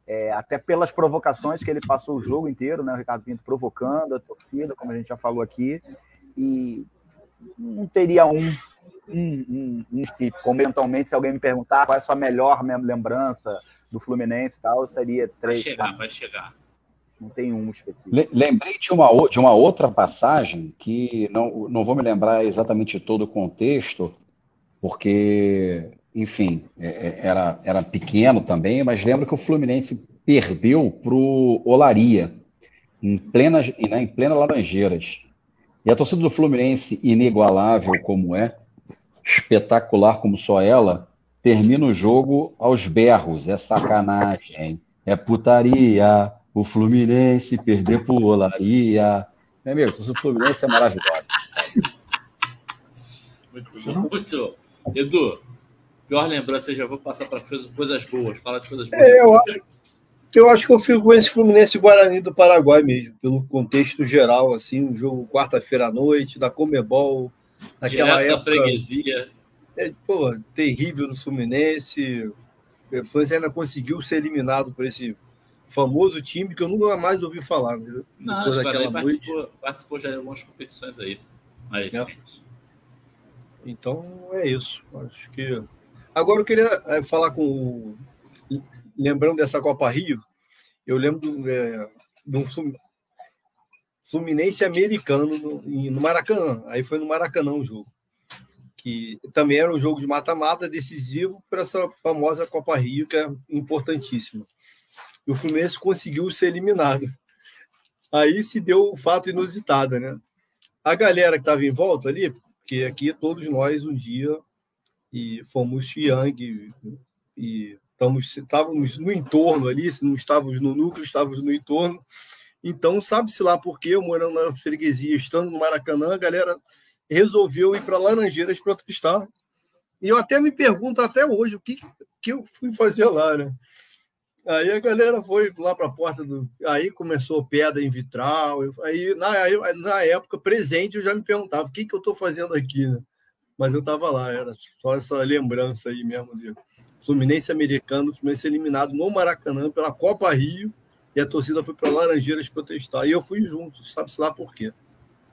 É, até pelas provocações que ele passou o jogo inteiro, né? O Ricardo Pinto provocando a torcida, como a gente já falou aqui e não teria um, um, um, um específico. Eventualmente, se alguém me perguntar qual é a sua melhor lembrança do Fluminense e tal, seria três. Vai chegar, vai chegar. Não tem um específico. Lembrei de uma, de uma outra passagem que não, não vou me lembrar exatamente todo o contexto, porque, enfim, é, é, era, era pequeno também, mas lembro que o Fluminense perdeu para o Olaria, em plena, né, em plena Laranjeiras. E a torcida do Fluminense, inigualável como é, espetacular como só ela, termina o jogo aos berros. É sacanagem, é putaria. O Fluminense perder por olaria. Meu amigo, a torcida do Fluminense é maravilhosa. Muito bom, muito. Edu, pior lembrança, já vou passar para coisas boas. Fala de coisas boas. É, eu acho, eu acho que eu fico com esse Fluminense Guarani do Paraguai mesmo, pelo contexto geral, assim, um jogo quarta-feira à noite, da Comebol, naquela Direto época. freguesia. É, pô, terrível no Fluminense. O Fluminense ainda conseguiu ser eliminado por esse famoso time que eu nunca mais ouvi falar. Viu? Não, acho que participou, participou já de algumas competições aí, mais é. Então é isso. Acho que. Agora eu queria é, falar com o lembrando dessa Copa Rio, eu lembro é, de um Fluminense americano no, Maracanã. Aí foi no Maracanã o jogo. Que também era um jogo de mata-mata decisivo para essa famosa Copa Rio, que é importantíssima. E o Fluminense conseguiu ser eliminado. Aí se deu o fato inusitado, né? A galera que estava em volta ali, porque aqui todos nós um dia e fomos Yang e estamos, estávamos no entorno ali, se não estávamos no núcleo, estávamos no entorno. Então, sabe-se lá por quê, eu morando na freguesia, estando no Maracanã, a galera resolveu ir para Laranjeiras protestar. E eu até me pergunto até hoje o que, que eu fui fazer lá, né? Aí a galera foi lá para a porta do. Aí começou pedra em vitral. Aí, na, na época presente, eu já me perguntava o que, que eu estou fazendo aqui, né? mas eu estava lá, era só essa lembrança aí mesmo de Fluminense americano, Fluminense eliminado no Maracanã pela Copa Rio, e a torcida foi para Laranjeiras protestar. E eu fui junto, sabe-se lá por quê.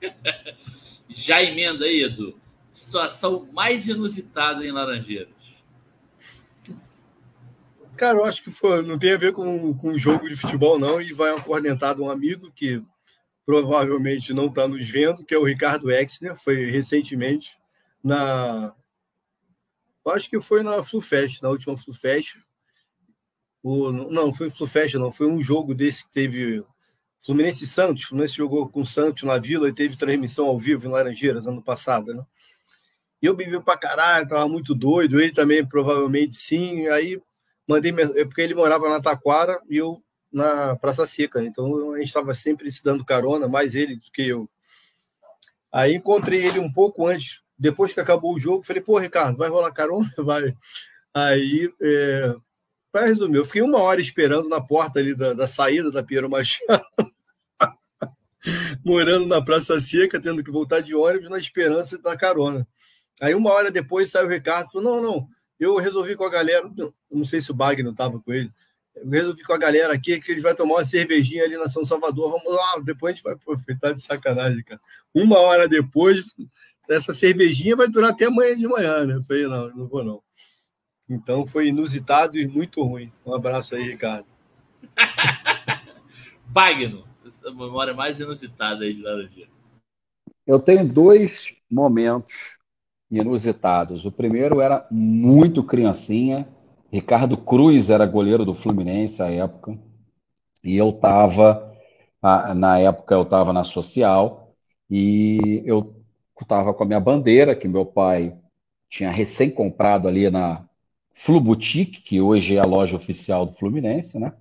Já emenda aí, Edu. Situação mais inusitada em Laranjeiras. Cara, eu acho que foi, não tem a ver com, com jogo de futebol, não, e vai acorrentado um amigo que provavelmente não está nos vendo, que é o Ricardo Exner, foi recentemente na. Acho que foi na FluFest, na última FluFest. O, não, foi FluFest, não, foi um jogo desse que teve Fluminense e Santos. Fluminense jogou com o Santos na Vila e teve transmissão ao vivo em Laranjeiras ano passado, né? E eu bebi pra caralho, tava muito doido, ele também provavelmente sim. Aí mandei, é porque ele morava na Taquara e eu na Praça Seca, né? então a gente estava sempre se dando carona, mais ele do que eu. Aí encontrei ele um pouco antes, depois que acabou o jogo, falei, pô, Ricardo, vai rolar carona? Vai. Aí, é... para resumir, eu fiquei uma hora esperando na porta ali da, da saída da Piero Machado, morando na Praça Seca, tendo que voltar de ônibus na esperança da carona. Aí uma hora depois saiu o Ricardo, falou, não, não, eu resolvi com a galera, não sei se o Bagno estava com ele, eu resolvi com a galera aqui que ele vai tomar uma cervejinha ali na São Salvador. Vamos lá, depois a gente vai aproveitar de sacanagem, cara. Uma hora depois, essa cervejinha vai durar até amanhã de manhã, né? Eu falei, não, não vou não. Então foi inusitado e muito ruim. Um abraço aí, Ricardo. Bagno, essa memória mais inusitada aí de Laranjeira. Eu tenho dois momentos inusitados. O primeiro era muito criancinha, Ricardo Cruz era goleiro do Fluminense à época, e eu estava, na época eu estava na Social, e eu estava com a minha bandeira, que meu pai tinha recém comprado ali na Flu Boutique, que hoje é a loja oficial do Fluminense, né?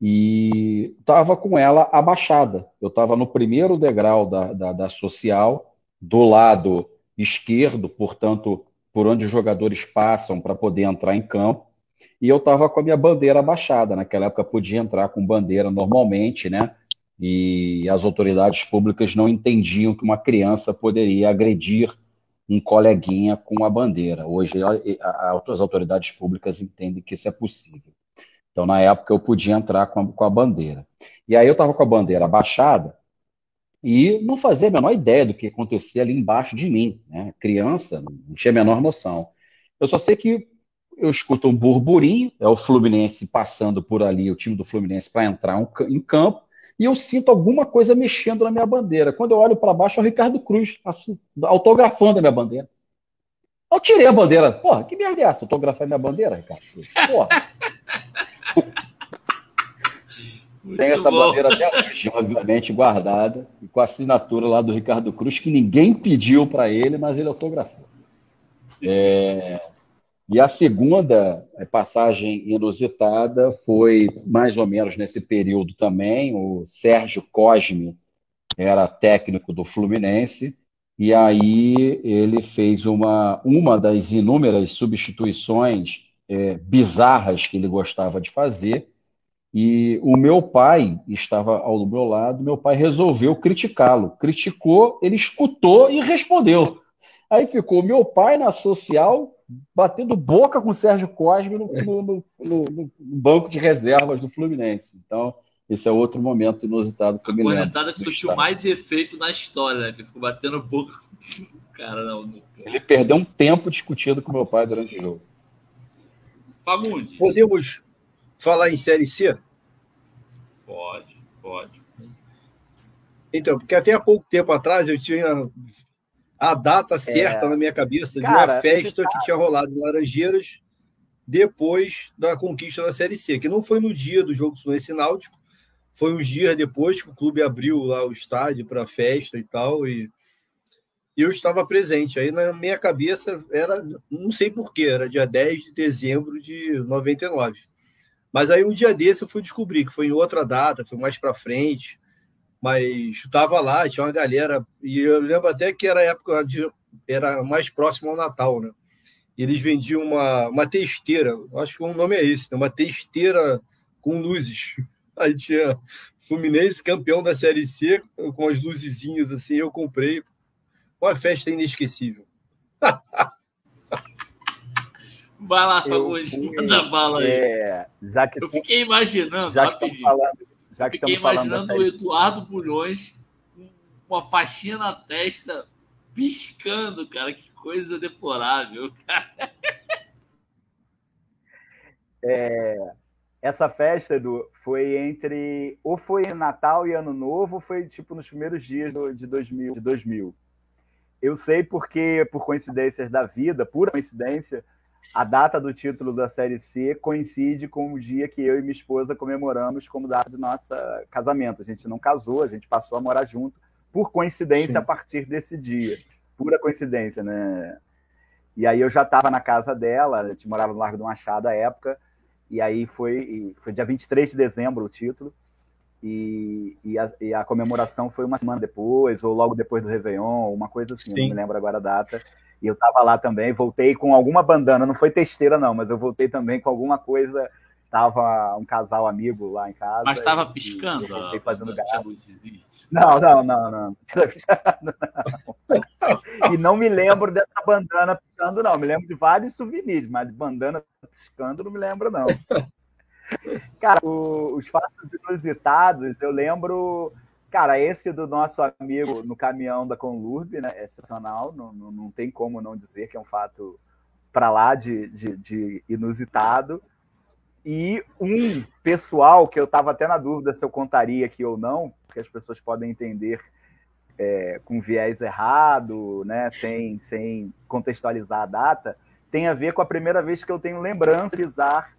E estava com ela abaixada. Eu estava no primeiro degrau da, da, da social, do lado esquerdo, portanto, por onde os jogadores passam para poder entrar em campo. E eu estava com a minha bandeira abaixada. Naquela época podia entrar com bandeira normalmente, né? E as autoridades públicas não entendiam que uma criança poderia agredir um coleguinha com a bandeira. Hoje as autoridades públicas entendem que isso é possível. Então, na época, eu podia entrar com a, com a bandeira. E aí eu estava com a bandeira abaixada e não fazia a menor ideia do que acontecia ali embaixo de mim. Né? Criança, não tinha a menor noção. Eu só sei que eu escuto um burburinho, é o Fluminense passando por ali, o time do Fluminense para entrar em campo, e eu sinto alguma coisa mexendo na minha bandeira. Quando eu olho para baixo, é o Ricardo Cruz assim, autografando a minha bandeira. Eu tirei a bandeira. Porra, que merda é essa? Autografar minha bandeira, Ricardo? Porra. Tem essa bom. bandeira até hoje, obviamente, guardada, e com a assinatura lá do Ricardo Cruz, que ninguém pediu para ele, mas ele autografou. É... E a segunda é, passagem inusitada foi mais ou menos nesse período também. O Sérgio Cosme era técnico do Fluminense, e aí ele fez uma, uma das inúmeras substituições é, bizarras que ele gostava de fazer. E o meu pai estava ao meu lado, meu pai resolveu criticá-lo. Criticou, ele escutou e respondeu. Aí ficou meu pai na social batendo boca com o Sérgio Cosme no, no, no, no, banco de reservas do Fluminense. Então, esse é outro momento inusitado que eu me lembro. A cornetada que surtiu mais efeito na história, né? Que ficou batendo boca. Cara, não, não. Ele perdeu um tempo discutindo com meu pai durante o jogo. Fagundes. Podemos falar em Série C? Pode, pode. Então, porque até há pouco tempo atrás eu tinha a data certa é... na minha cabeça Cara, de uma festa que tinha rolado em Laranjeiras depois da conquista da Série C, que não foi no dia do jogo Fluminense Náutico, foi uns dias depois que o clube abriu lá o estádio para festa e tal, e eu estava presente. Aí na minha cabeça era, não sei porquê, era dia 10 de dezembro de 99. Mas aí um dia desse eu fui descobrir que foi em outra data, foi mais para frente mas estava lá, tinha uma galera, e eu lembro até que era época de, era mais próximo ao Natal, né? Eles vendiam uma, uma testeira, acho que o nome é esse, né? uma testeira com luzes. Aí tinha Fluminense campeão da Série C, com as luzezinhas assim, eu comprei. Uma festa inesquecível. Vai lá, Fagundes, manda bala aí. É, já que eu fiquei imaginando, já que falando, já que fiquei imaginando o Eduardo Bulhões com uma faixinha na testa, piscando, cara. Que coisa deplorável, cara. É, essa festa, Edu, foi entre. Ou foi Natal e Ano Novo, ou foi tipo nos primeiros dias do, de, 2000, de 2000. Eu sei porque, por coincidências da vida, pura coincidência, a data do título da Série C coincide com o dia que eu e minha esposa comemoramos como data de nosso casamento. A gente não casou, a gente passou a morar junto, por coincidência, Sim. a partir desse dia. Pura coincidência, né? E aí eu já estava na casa dela, a gente morava no Largo do Machado à época, e aí foi, foi dia 23 de dezembro o título, e, e, a, e, a, comemoração foi uma semana depois, ou logo depois do Réveillon, uma coisa assim, não me lembro agora a data. E eu tava lá também, voltei com alguma bandana, não foi testeira não, mas eu voltei também com alguma coisa. Tava um casal amigo lá em casa. Mas tava piscando? Eu voltei fazendo gato. Não, não, não, não. não. e não me lembro dessa bandana piscando, não. Me lembro de vários souvenirs, mas de bandana piscando não me lembro, não. Cara, o, os fatos inusitados, eu lembro Cara, esse do nosso amigo no caminhão da Conlurb, né? É excepcional, não, não, não tem como não dizer que é um fato para lá de, de, de, inusitado. E um pessoal que eu estava até na dúvida se eu contaria aqui ou não, porque as pessoas podem entender é, com viés errado, né? Sem, sem contextualizar a data, tem a ver com a primeira vez que eu tenho lembrança de usar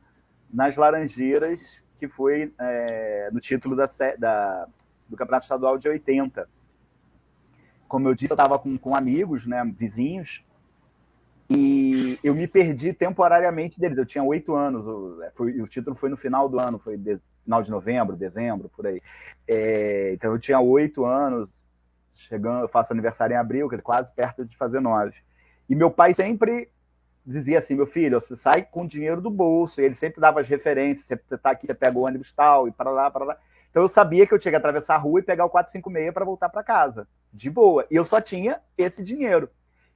nas Laranjeiras, que foi é, no título da, da do Campeonato Estadual de 80. Como eu disse, eu estava com, com amigos, né, vizinhos, e eu me perdi temporariamente deles. Eu tinha oito anos, o, é, foi, o título foi no final do ano, foi de, final de novembro, dezembro, por aí. É, então eu tinha oito anos, chegando, eu faço aniversário em abril, quase perto de fazer nove. E meu pai sempre dizia assim, meu filho, você sai com dinheiro do bolso, e ele sempre dava as referências, você está aqui, você pega o ônibus tal, e para lá, para lá. Então eu sabia que eu tinha que atravessar a rua e pegar o 456 para voltar para casa. De boa. E eu só tinha esse dinheiro.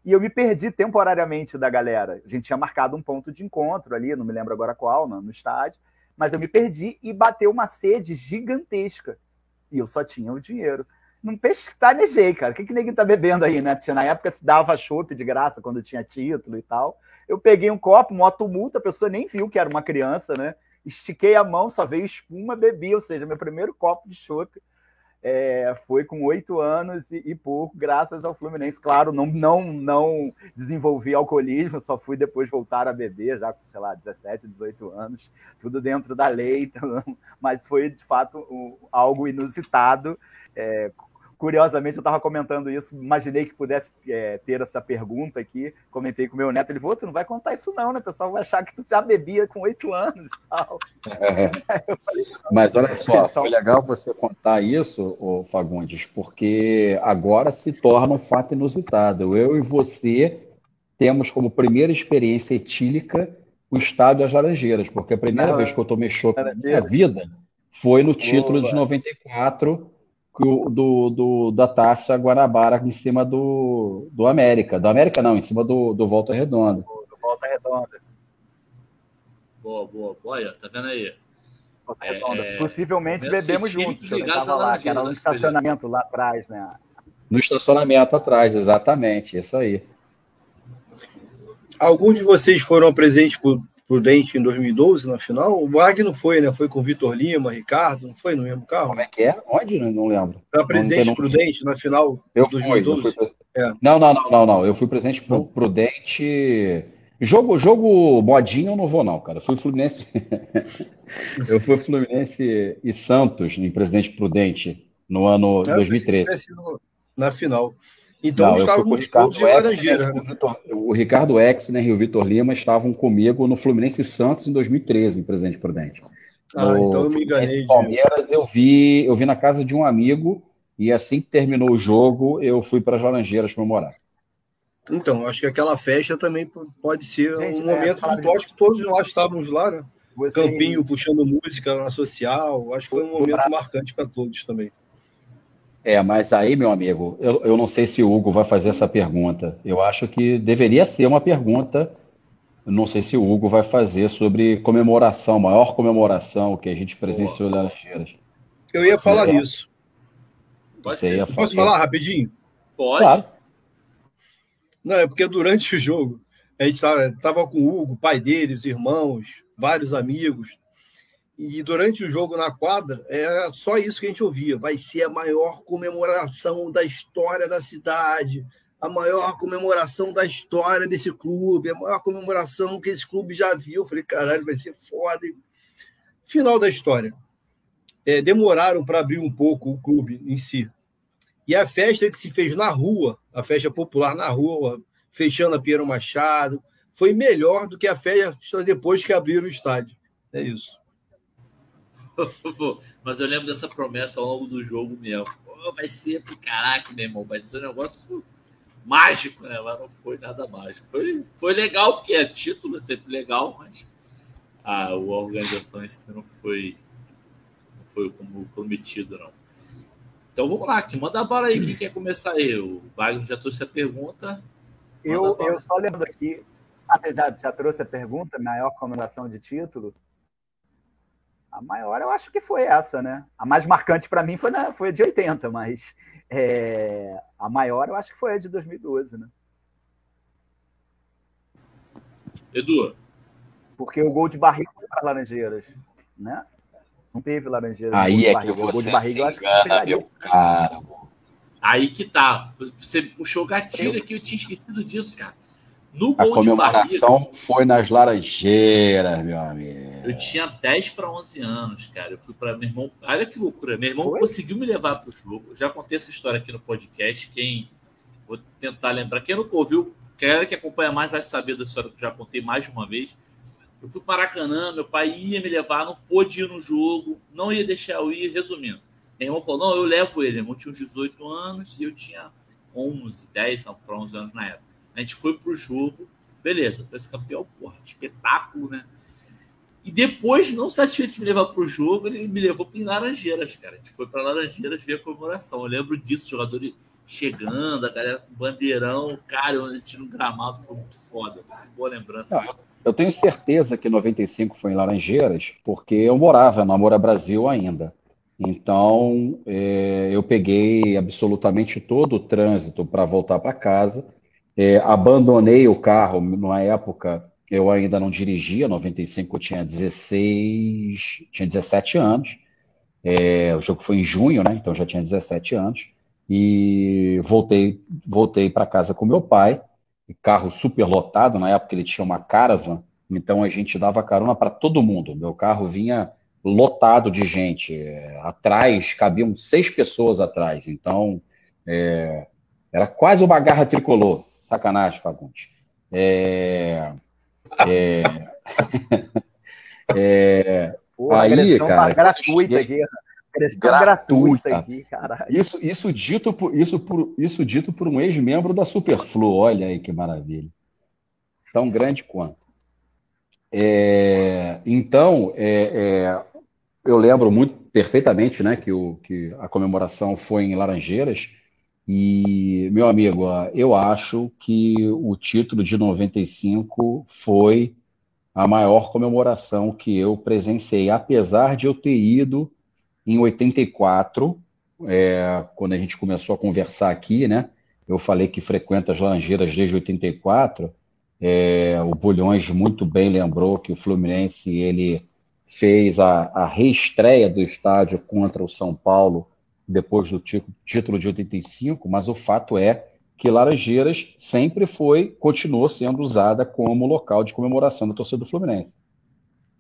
E eu me perdi temporariamente da galera. A gente tinha marcado um ponto de encontro ali, não me lembro agora qual, no, estádio. Mas eu me perdi e bateu uma sede gigantesca. E eu só tinha o dinheiro. Não pestanejei, cara. O que, que ninguém tá bebendo aí, né? Na época se dava chopp de graça quando tinha título e tal. Eu peguei um copo, moto multa, a pessoa nem viu que era uma criança, né? Estiquei a mão, só veio espuma, bebi, ou seja, meu primeiro copo de chopp é, foi com oito anos e, e, pouco, graças ao Fluminense. Claro, não, não, não desenvolvi alcoolismo, só fui depois voltar a beber, já com, sei lá, 17, 18 anos, tudo dentro da lei, então, mas foi de fato um, algo inusitado. É, Curiosamente, eu estava comentando isso, imaginei que pudesse é, ter essa pergunta aqui. Comentei com o meu neto, ele falou: tu não vai contar isso, não, né? O pessoal vai achar que tu já bebia com oito anos e tal. É. Falei, Mas olha só, foi legal você contar isso, ô Fagundes, porque agora se torna um fato inusitado. Eu e você temos como primeira experiência etílica o estádio das Laranjeiras, porque a primeira não, vez que eu tomei chopp na minha vida foi no título Boa. de 94 do, do, da taça Guanabara em cima do, do América. Do América não, em cima do, do Volta Redonda. Do Volta Redonda. Boa, boa. Olha, tá vendo aí? É, é, Possivelmente bebemos juntos. Eu tava lá, que era no estacionamento lá atrás, né? No estacionamento atrás, exatamente, isso aí. Alguns de vocês foram presentes por, Prudente em 2012 na final. O Wagner foi, né? Foi com o Vitor Lima, Ricardo, não foi no mesmo carro? Como é que é? Onde? Não lembro. Era presidente não, Prudente na final eu 2012? Fui, eu fui, é. Não, não, não, não, não. Eu fui presidente Prudente. Jogo, jogo modinho eu não vou, não, cara. Eu fui Fluminense. eu fui Fluminense e Santos em presidente Prudente no ano é, 2013. Na final. Então não, estávamos todos em Laranjeira. Né? O Ricardo Exner e o Vitor Lima estavam comigo no Fluminense Santos em 2013, em Presidente Prudente. Ah, no então eu me enganei. Palmeiras eu vi, eu vi na casa de um amigo e assim que terminou o jogo eu fui para as Laranjeiras comemorar. Então, acho que aquela festa também pode ser Gente, um né, momento acho que todos nós estávamos lá, né? Você Campinho puxando música na social, acho que foi um momento marcante para todos também. É, mas aí, meu amigo, eu, eu não sei se o Hugo vai fazer essa pergunta. Eu acho que deveria ser uma pergunta. Não sei se o Hugo vai fazer sobre comemoração, maior comemoração que a gente presenciou em Laranjeiras. Eu ia falar é. nisso. Pode Você ser. ia Posso falar rapidinho? Pode. Claro. Não, é porque durante o jogo a gente tava, tava com o Hugo, pai dele, os irmãos, vários amigos. E durante o jogo na quadra, era só isso que a gente ouvia. Vai ser a maior comemoração da história da cidade, a maior comemoração da história desse clube, a maior comemoração que esse clube já viu. Eu falei, caralho, vai ser foda. Final da história. É, demoraram para abrir um pouco o clube em si. E a festa que se fez na rua, a festa popular na rua, fechando a Piero Machado, foi melhor do que a festa depois que abriram o estádio. É isso. Mas eu lembro dessa promessa ao longo do jogo mesmo. Pô, vai ser, caraca, meu irmão, vai ser um negócio mágico, né? Mas não foi nada mágico. Foi, foi legal, porque é título, é sempre legal, mas a, a organização em si não foi, não foi como prometido, não. Então vamos lá, que manda a bola aí, quem quer começar aí? O Wagner já trouxe a pergunta. Eu, eu só lembro aqui, ah, você já, já trouxe a pergunta, maior comemoração de título? A maior eu acho que foi essa, né? A mais marcante para mim foi, na, foi a de 80, mas é, a maior eu acho que foi a de 2012, né? Edu. Porque o gol de barriga foi para Laranjeiras, né? Não teve Laranjeiras. Aí é que o gol de você barriga eu acho que engana, meu. Aí que tá. Você puxou o gatilho aqui, eu tinha esquecido disso, cara. No A gol de barriga, comemoração foi nas Laranjeiras, meu amigo. Eu tinha 10 para 11 anos, cara. Eu fui para meu irmão. Olha que loucura. Meu irmão Foi? conseguiu me levar pro jogo. Eu já contei essa história aqui no podcast. Quem. Vou tentar lembrar. Quem nunca ouviu, quem que acompanha mais vai saber da história que eu já contei mais de uma vez. Eu fui para Maracanã, meu pai ia me levar, não pôde ir no jogo, não ia deixar eu ir, resumindo. Meu irmão falou: não, eu levo ele. Meu irmão tinha uns 18 anos e eu tinha 11, 10 para 11 anos na época. A gente foi pro jogo, beleza, foi esse campeão, porra, espetáculo, né? E depois, não satisfeito de me levar pro jogo, ele me levou para Laranjeiras, cara. A gente foi para Laranjeiras ver a comemoração. Eu lembro disso, jogadores chegando, a galera com bandeirão, cara, gente no gramado foi muito foda, muito boa lembrança. Eu tenho certeza que 95 foi em Laranjeiras, porque eu morava no Amora Brasil ainda. Então, é, eu peguei absolutamente todo o trânsito para voltar para casa. É, abandonei o carro numa época eu ainda não dirigia, 95 eu tinha 16, tinha 17 anos. É, o jogo foi em junho, né? Então eu já tinha 17 anos. E voltei, voltei para casa com meu pai, carro super lotado, na época ele tinha uma caravan, então a gente dava carona para todo mundo. Meu carro vinha lotado de gente. É, atrás cabiam seis pessoas atrás, então é, era quase uma garra tricolor. Sacanagem, Fagundes. É, é, é, Pô, Aí, cara, gratuita aqui. Agressão Gratuita. gratuita aqui, caralho. Isso, isso, dito por, isso, por, isso dito por um ex-membro da Superflu. Olha aí que maravilha. Tão grande quanto. É, então, é, é, eu lembro muito perfeitamente né, que, o, que a comemoração foi em Laranjeiras. E, meu amigo, eu acho que o título de 95 foi a maior comemoração que eu presenciei, apesar de eu ter ido em 84, é, quando a gente começou a conversar aqui, né? Eu falei que frequenta as Laranjeiras desde 84. É, o Bulhões muito bem lembrou que o Fluminense ele fez a, a reestreia do estádio contra o São Paulo depois do título de 85, mas o fato é que Laranjeiras sempre foi, continuou sendo usada como local de comemoração da torcida do Fluminense.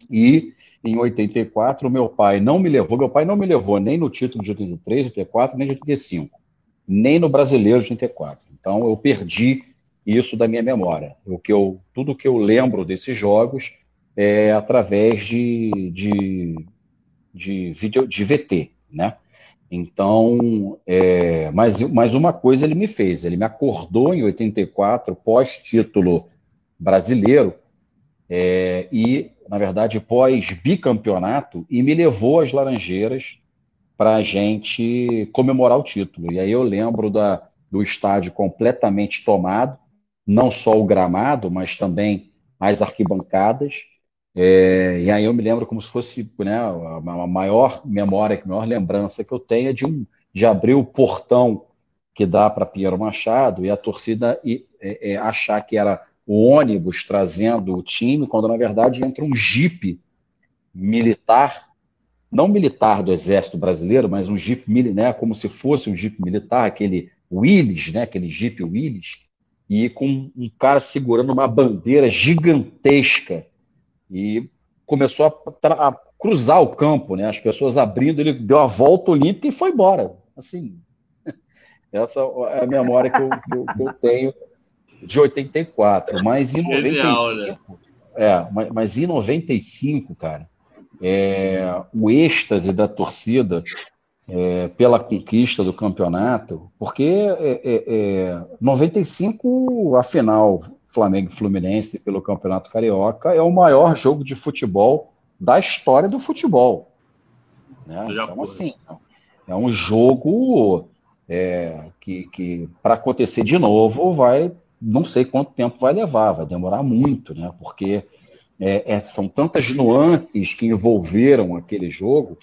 E em 84, meu pai não me levou, meu pai não me levou nem no título de 83, 84, nem de 85, nem no brasileiro de 84. Então eu perdi isso da minha memória. O que eu, tudo que eu lembro desses jogos é através de, de, de, vídeo, de VT, né? Então, é, mas, mas uma coisa ele me fez, ele me acordou em 84, pós-título brasileiro, é, e, na verdade, pós-bicampeonato, e me levou às Laranjeiras para a gente comemorar o título. E aí eu lembro da, do estádio completamente tomado, não só o gramado, mas também as arquibancadas. É, e aí eu me lembro como se fosse né, a, maior memória, a maior lembrança que eu tenho é de, um, de abrir o portão que dá para Pinheiro Machado e a torcida e, é, é, achar que era o ônibus trazendo o time, quando na verdade entra um jipe militar, não militar do Exército Brasileiro, mas um jipe né, como se fosse um jipe militar, aquele Willis, né, aquele jipe Willis, e com um cara segurando uma bandeira gigantesca e começou a, a, cruzar o campo, né? As pessoas abrindo, ele deu a volta olímpica e foi embora. Assim, essa é a memória que eu, que eu, que eu tenho de 84. Mas em 95, Genial, né? é, mas, mas em 95, cara, é, o êxtase da torcida é, pela conquista do campeonato, porque é, 95, é, é, a final Flamengo e Fluminense pelo Campeonato Carioca é o maior jogo de futebol da história do futebol. Né? Então, assim, é um jogo é, que, que para acontecer de novo vai, não sei quanto tempo vai levar, vai demorar muito, né? Porque é, é, são tantas nuances que envolveram aquele jogo,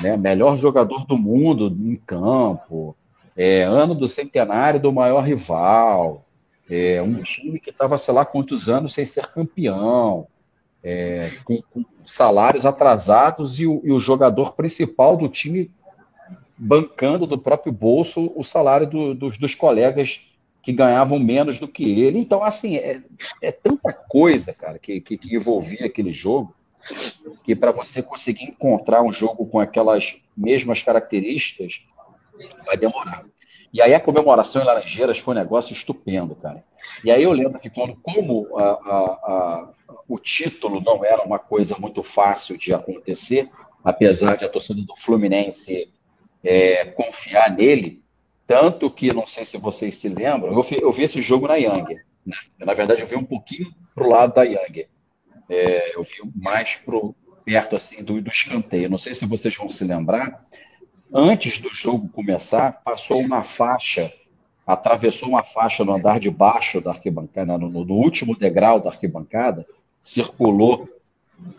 né? Melhor jogador do mundo em campo, é, ano do centenário do maior rival, é, um time que estava, sei lá, quantos anos sem ser campeão, é, com, com, salários atrasados e o, e o, jogador principal do time bancando do próprio bolso o salário do, dos, dos, colegas que ganhavam menos do que ele. Então, assim, é, é tanta coisa, cara, que, que, que envolvia aquele jogo, que para você conseguir encontrar um jogo com aquelas mesmas características, vai demorar. E aí a comemoração em Laranjeiras foi um negócio estupendo, cara. E aí eu lembro que quando, como a, a, a, o título não era uma coisa muito fácil de acontecer, apesar de a torcida do Fluminense é, confiar nele, tanto que, não sei se vocês se lembram, eu vi, eu vi esse jogo na Yang. Né? Na verdade, eu vi um pouquinho pro lado da Yang. É, eu vi mais pro, perto assim do, do escanteio. Não sei se vocês vão se lembrar, antes do jogo começar, passou uma faixa, atravessou uma faixa no andar de baixo da arquibancada, no, no último degrau da arquibancada, circulou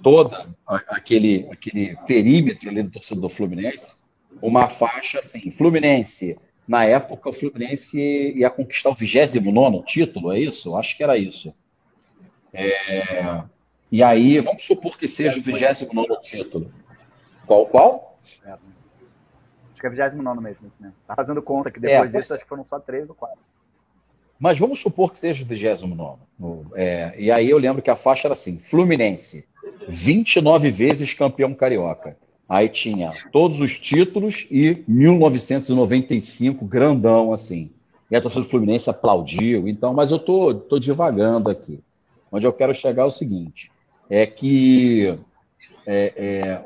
toda aquele, aquele perímetro ali do torcedor do Fluminense, uma faixa assim, Fluminense. Na época, o Fluminense ia conquistar o 29 título, é isso? Acho que era isso. É... E aí, vamos supor que seja o 29 título. Qual, qual? É. Acho que é 29 mesmo, isso mesmo. Tá fazendo conta que depois é, disso acho que foram só três ou quatro. Mas vamos supor que seja o 29. É, e aí eu lembro que a faixa era assim: Fluminense, 29 vezes campeão carioca. Aí tinha todos os títulos e 1995, grandão assim. E a torcida do Fluminense aplaudiu. Então, mas eu tô, tô divagando aqui. Onde eu quero chegar é o seguinte: é que é, é,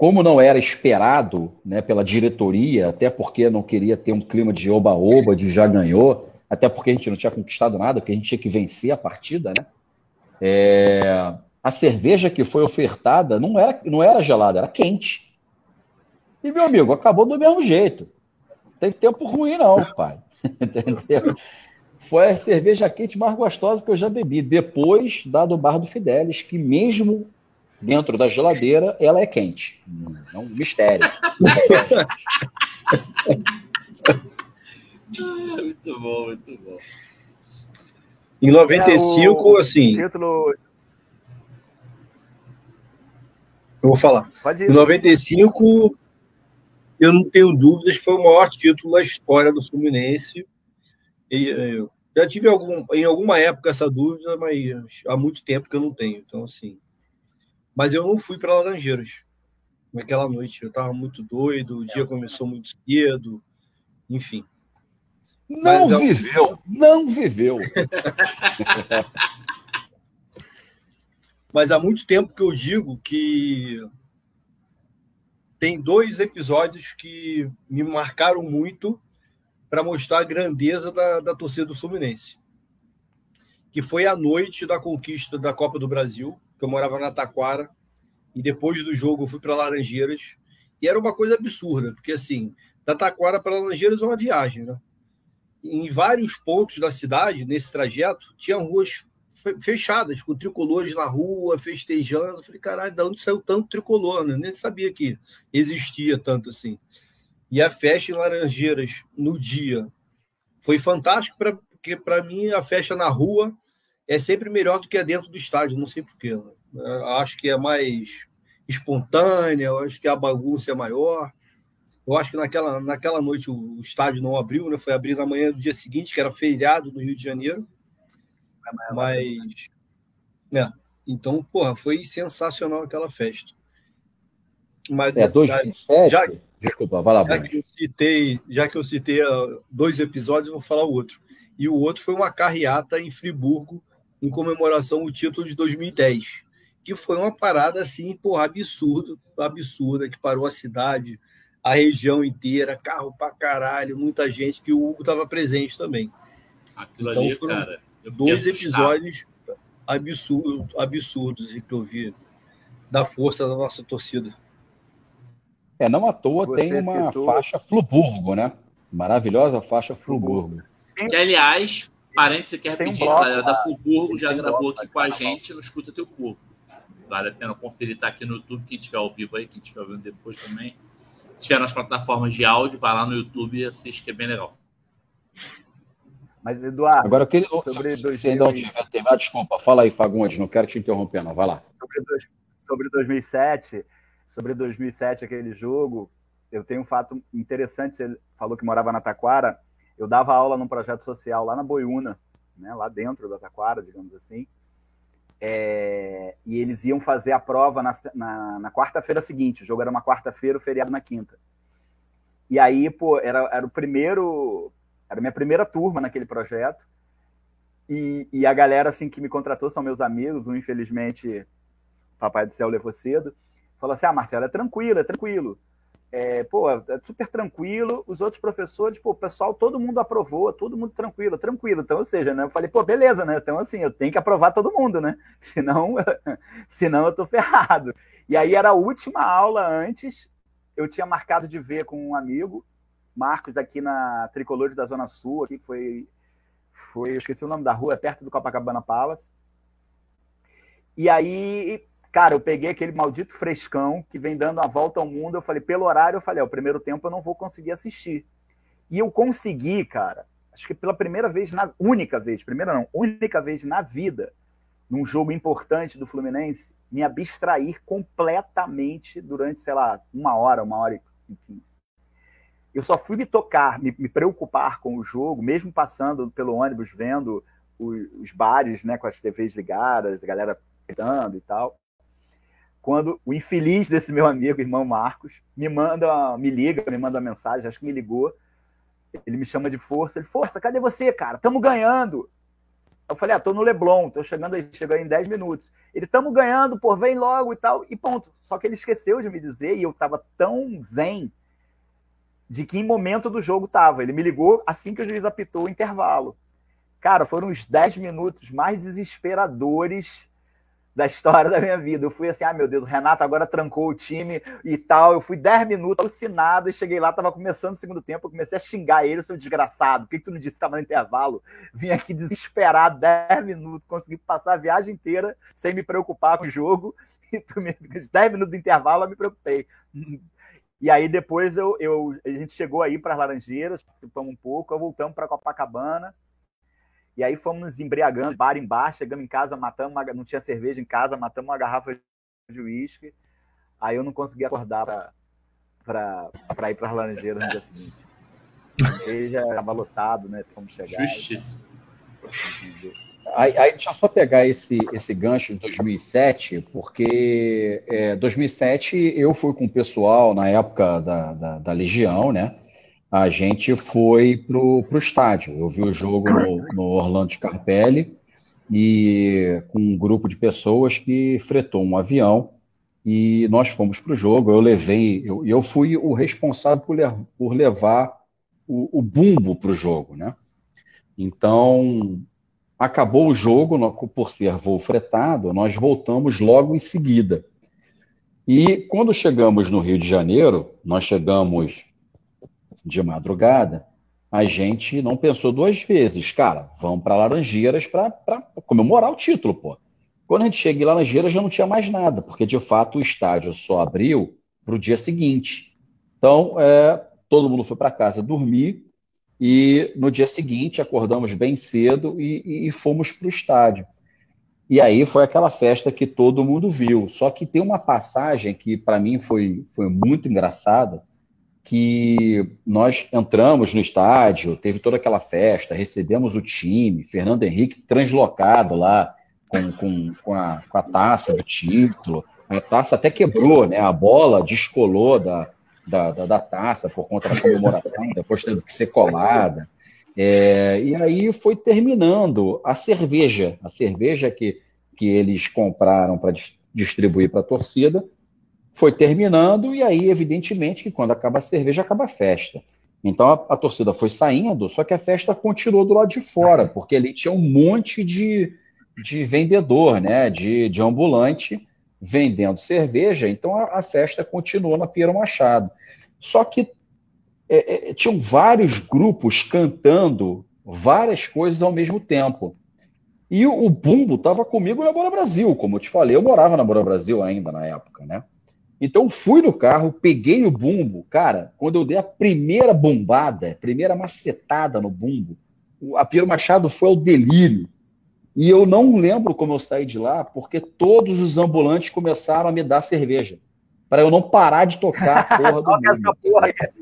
como não era esperado né, pela diretoria, até porque não queria ter um clima de oba-oba, de já ganhou, até porque a gente não tinha conquistado nada, porque a gente tinha que vencer a partida, né? É, a cerveja que foi ofertada não era, não era gelada, era quente. E, meu amigo, acabou do mesmo jeito. Tem tempo ruim, não, pai. Entendeu? Foi a cerveja quente mais gostosa que eu já bebi, depois da do Bar do Fidelis, que mesmo dentro da geladeira, ela é quente. É um mistério. muito bom, muito bom. Em 95, é o... assim. Título... Eu vou falar. Pode ir. Em 95, eu não tenho dúvidas que foi o maior título da história do Fluminense. E, eu já tive algum, em alguma época essa dúvida, mas há muito tempo que eu não tenho. Então, assim, mas eu não fui para Laranjeiras naquela noite. Eu estava muito doido, o dia começou muito cedo, enfim. Não Mas, viveu, não viveu. Mas há muito tempo que eu digo que tem dois episódios que me marcaram muito para mostrar a grandeza da, da torcida do Fluminense. Que foi a noite da conquista da Copa do Brasil, que eu morava na Taquara, e depois do jogo eu fui para Laranjeiras, E era uma coisa absurda, porque assim, da Taquara para Laranjeiras é uma viagem, né? Em vários pontos da cidade, nesse trajeto, tinha ruas fechadas, com tricolores na rua, festejando. Eu falei, caralho, de onde saiu tanto tricolor? Né? Nem sabia que existia tanto assim. E a festa em Laranjeiras, no dia, foi fantástico, porque para mim a festa na rua é sempre melhor do que a dentro do estádio, não sei porquê. Né? Acho que é mais espontânea, acho que a bagunça é maior. Eu acho que naquela, naquela noite o, o estádio não abriu, né? foi abrir na manhã do dia seguinte, que era feriado no Rio de Janeiro. Mas. É, então, porra, foi sensacional aquela festa. Mas, é, 2007, já, desculpa, vai lá, já que eu citei, Já que eu citei ah, dois episódios, vou falar o outro. E o outro foi uma carreata em Friburgo, em comemoração ao título de 2010 que foi uma parada assim, porra, absurdo, absurda, que parou a cidade, a região inteira, carro pra caralho, muita gente, que o Hugo estava presente também. Aquilo então, ali, cara. dois episódios absurdos, absurdos que eu vi da força da nossa torcida. É, não à toa Você tem uma citou... faixa Fluburgo, né? Maravilhosa faixa Fluburgo. Que, aliás, parênteses, você quer pedir, um bloco, galera da Fluburgo já gravou aqui com a gente no Escuta Teu Povo. Vale a pena conferir, tá aqui no YouTube, quem estiver ao vivo aí, quem estiver vendo depois também. Se estiver nas plataformas de áudio, vai lá no YouTube e assiste, que é bem legal. Mas, Eduardo, agora eu queria. Sobre se, 2000... se ainda não tiver terminado, desculpa, fala aí, Fagundes, não quero te interromper, não. Vai lá. Sobre, dois, sobre 2007, sobre 2007, aquele jogo, eu tenho um fato interessante. Você falou que morava na Taquara. Eu dava aula num projeto social lá na Boiúna, né, lá dentro da Taquara, digamos assim. É, e eles iam fazer a prova na, na, na quarta-feira seguinte. O jogo era uma quarta-feira, o feriado na quinta. E aí, pô, era, era o primeiro. Era a minha primeira turma naquele projeto. E, e a galera assim que me contratou são meus amigos. Um, infelizmente, Papai do Céu levou cedo. Falou assim: Ah, Marcelo, é tranquilo, é tranquilo é, pô, é super tranquilo. Os outros professores, pô, pessoal, todo mundo aprovou, todo mundo tranquilo, tranquilo. Então, ou seja, né, eu falei, pô, beleza, né? Então, assim, eu tenho que aprovar todo mundo, né? Senão, senão eu tô ferrado. E aí era a última aula antes, eu tinha marcado de ver com um amigo, Marcos, aqui na Tricolores da Zona Sul, aqui foi, foi, eu esqueci o nome da rua, é perto do Copacabana Palace. E aí Cara, eu peguei aquele maldito frescão que vem dando a volta ao mundo. Eu falei, pelo horário, eu falei, o primeiro tempo eu não vou conseguir assistir. E eu consegui, cara, acho que pela primeira vez, na única vez, primeira não, única vez na vida, num jogo importante do Fluminense, me abstrair completamente durante, sei lá, uma hora, uma hora e quinze. Eu só fui me tocar, me, me, preocupar com o jogo, mesmo passando pelo ônibus, vendo os, os bares, né, com as TVs ligadas, a galera gritando e tal quando o infeliz desse meu amigo, irmão Marcos, me manda, me liga, me manda uma mensagem, acho que me ligou. Ele me chama de força. Ele, força, cadê você, cara? Tamo ganhando. Eu falei, ah, tô no Leblon, tô chegando aí, chegou em 10 minutos. Ele, tamo ganhando, pô, vem logo e tal, e ponto. Só que ele esqueceu de me dizer, e eu tava tão zen de que em momento do jogo tava. Ele me ligou assim que o juiz apitou o intervalo. Cara, foram os 10 minutos mais desesperadores da história da minha vida. Eu fui assim, ah, meu Deus, o Renato agora trancou o time e tal. Eu fui 10 minutos alucinado e cheguei lá, tava começando o segundo tempo, eu comecei a xingar ele, seu desgraçado, por que, que tu não disse que tava no intervalo? Vim aqui desesperado, 10 minutos, consegui passar a viagem inteira sem me preocupar com o jogo. E tu me 10 minutos de intervalo, eu me preocupei. E aí depois eu, eu, a gente chegou aí para as Laranjeiras, participamos um pouco, voltamos para Copacabana. E aí fomos nos embriagando, bar embaixo, chegamos em casa, matamos uma, não tinha cerveja em casa, matamos uma garrafa de uísque. Aí eu não consegui acordar para ir para as Laranjeiras no dia seguinte. Ele já estava lotado, né? Como chegar. Justíssimo. Aí, aí, deixa eu só pegar esse, esse gancho de 2007, porque é, 2007 eu fui com o pessoal na época da, da, da Legião, né? A gente foi pro, pro estádio. Eu vi o jogo no, no Orlando Scarpelli e com um grupo de pessoas que fretou um avião e nós fomos para o jogo. Eu levei, eu, eu fui o responsável por, por levar o, o bumbo para o jogo, né? Então acabou o jogo, por ser voo fretado, nós voltamos logo em seguida. E quando chegamos no Rio de Janeiro, nós chegamos de madrugada, a gente não pensou duas vezes, cara, vamos para Laranjeiras para comemorar o título, pô. Quando a gente chega em Laranjeiras já não tinha mais nada, porque de fato o estádio só abriu para o dia seguinte. Então, é, todo mundo foi para casa dormir e no dia seguinte acordamos bem cedo e, e fomos para o estádio. E aí foi aquela festa que todo mundo viu. Só que tem uma passagem que para mim foi, foi muito engraçada, que nós entramos no estádio, teve toda aquela festa, recebemos o time, Fernando Henrique translocado lá com, com, com, a, com a taça do título. A taça até quebrou, né? A bola descolou da, da, da, da taça por conta da comemoração, depois teve que ser colada. É, e aí foi terminando a cerveja, a cerveja que, que eles compraram para distribuir para a torcida, foi terminando, e aí, evidentemente, que quando acaba a cerveja, acaba a festa. Então a, a, torcida foi saindo, só que a festa continuou do lado de fora, porque ali tinha um monte de, de vendedor, né? De, de ambulante vendendo cerveja, então a, a festa continuou na Piero Machado. Só que é, é, tinham vários grupos cantando várias coisas ao mesmo tempo. E o, o Bumbo estava comigo na Bora Brasil, como eu te falei, eu morava na Bora Brasil ainda na época, né? Então fui no carro, peguei o bumbo, cara, quando eu dei a primeira bombada, primeira macetada no bumbo, a Piero Machado foi ao delírio. E eu não lembro como eu saí de lá, porque todos os ambulantes começaram a me dar cerveja. Para eu não parar de tocar a porra do mundo. porra, cara.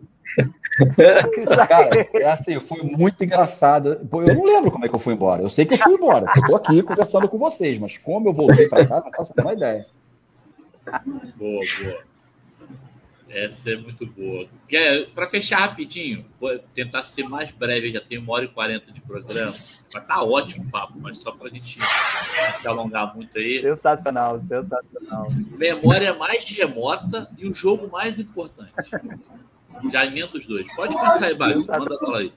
Cara, é assim, foi muito engraçada. Eu não lembro como é que eu fui embora. Eu sei que eu fui embora. Eu tô aqui conversando com vocês, mas como eu voltei para casa, não faço a menor ideia. Boa, boa. Essa é muito boa. Para fechar rapidinho, vou tentar ser mais breve, já tem uma hora e quarenta de programa. Mas tá ótimo o papo, mas só para a gente se alongar muito aí. Sensacional, sensacional. Memória mais remota e o jogo mais importante. Já emenda os dois. Pode passar aí, Baio. Manda a bola aí.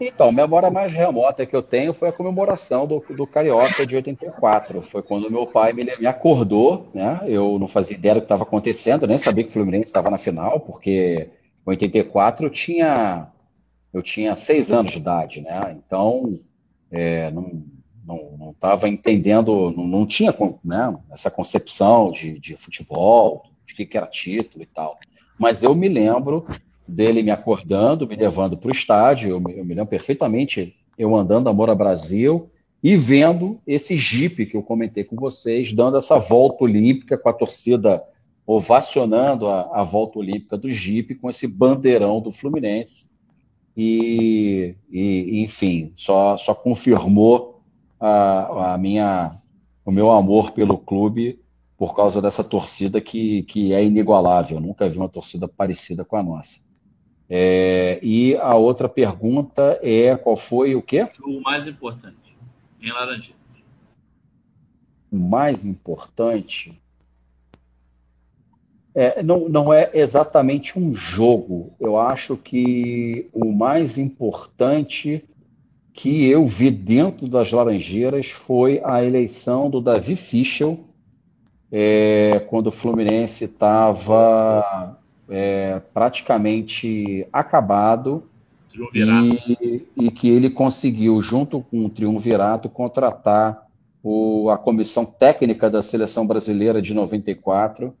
Então, a memória mais remota que eu tenho foi a comemoração do, do Carioca de 84. Foi quando meu pai me, me acordou, né? Eu não fazia ideia do que estava acontecendo, nem sabia que o Fluminense estava na final, porque em 84 eu tinha, eu tinha seis anos de idade, né? Então, é, não não estava entendendo, não, não tinha né, essa concepção de, de futebol, de que, que era título e tal. Mas eu me lembro dele me acordando, me levando para o estádio. Eu me, eu me, lembro perfeitamente eu andando Amor a Brasil e vendo esse jipe que eu comentei com vocês, dando essa volta olímpica com a torcida ovacionando a, a volta olímpica do jipe com esse bandeirão do Fluminense. E, e enfim, só, só confirmou a, a minha, o meu amor pelo clube por causa dessa torcida que, que é inigualável. Eu nunca vi uma torcida parecida com a nossa. É, e a outra pergunta é qual foi o quê? O mais importante em Laranjeiras. O mais importante é, não, não é exatamente um jogo. Eu acho que o mais importante que eu vi dentro das Laranjeiras foi a eleição do Davi Fischel, é, quando o Fluminense estava é, praticamente acabado e, e, que ele conseguiu, junto com o Triunvirato, contratar o, a comissão técnica da seleção brasileira de 94,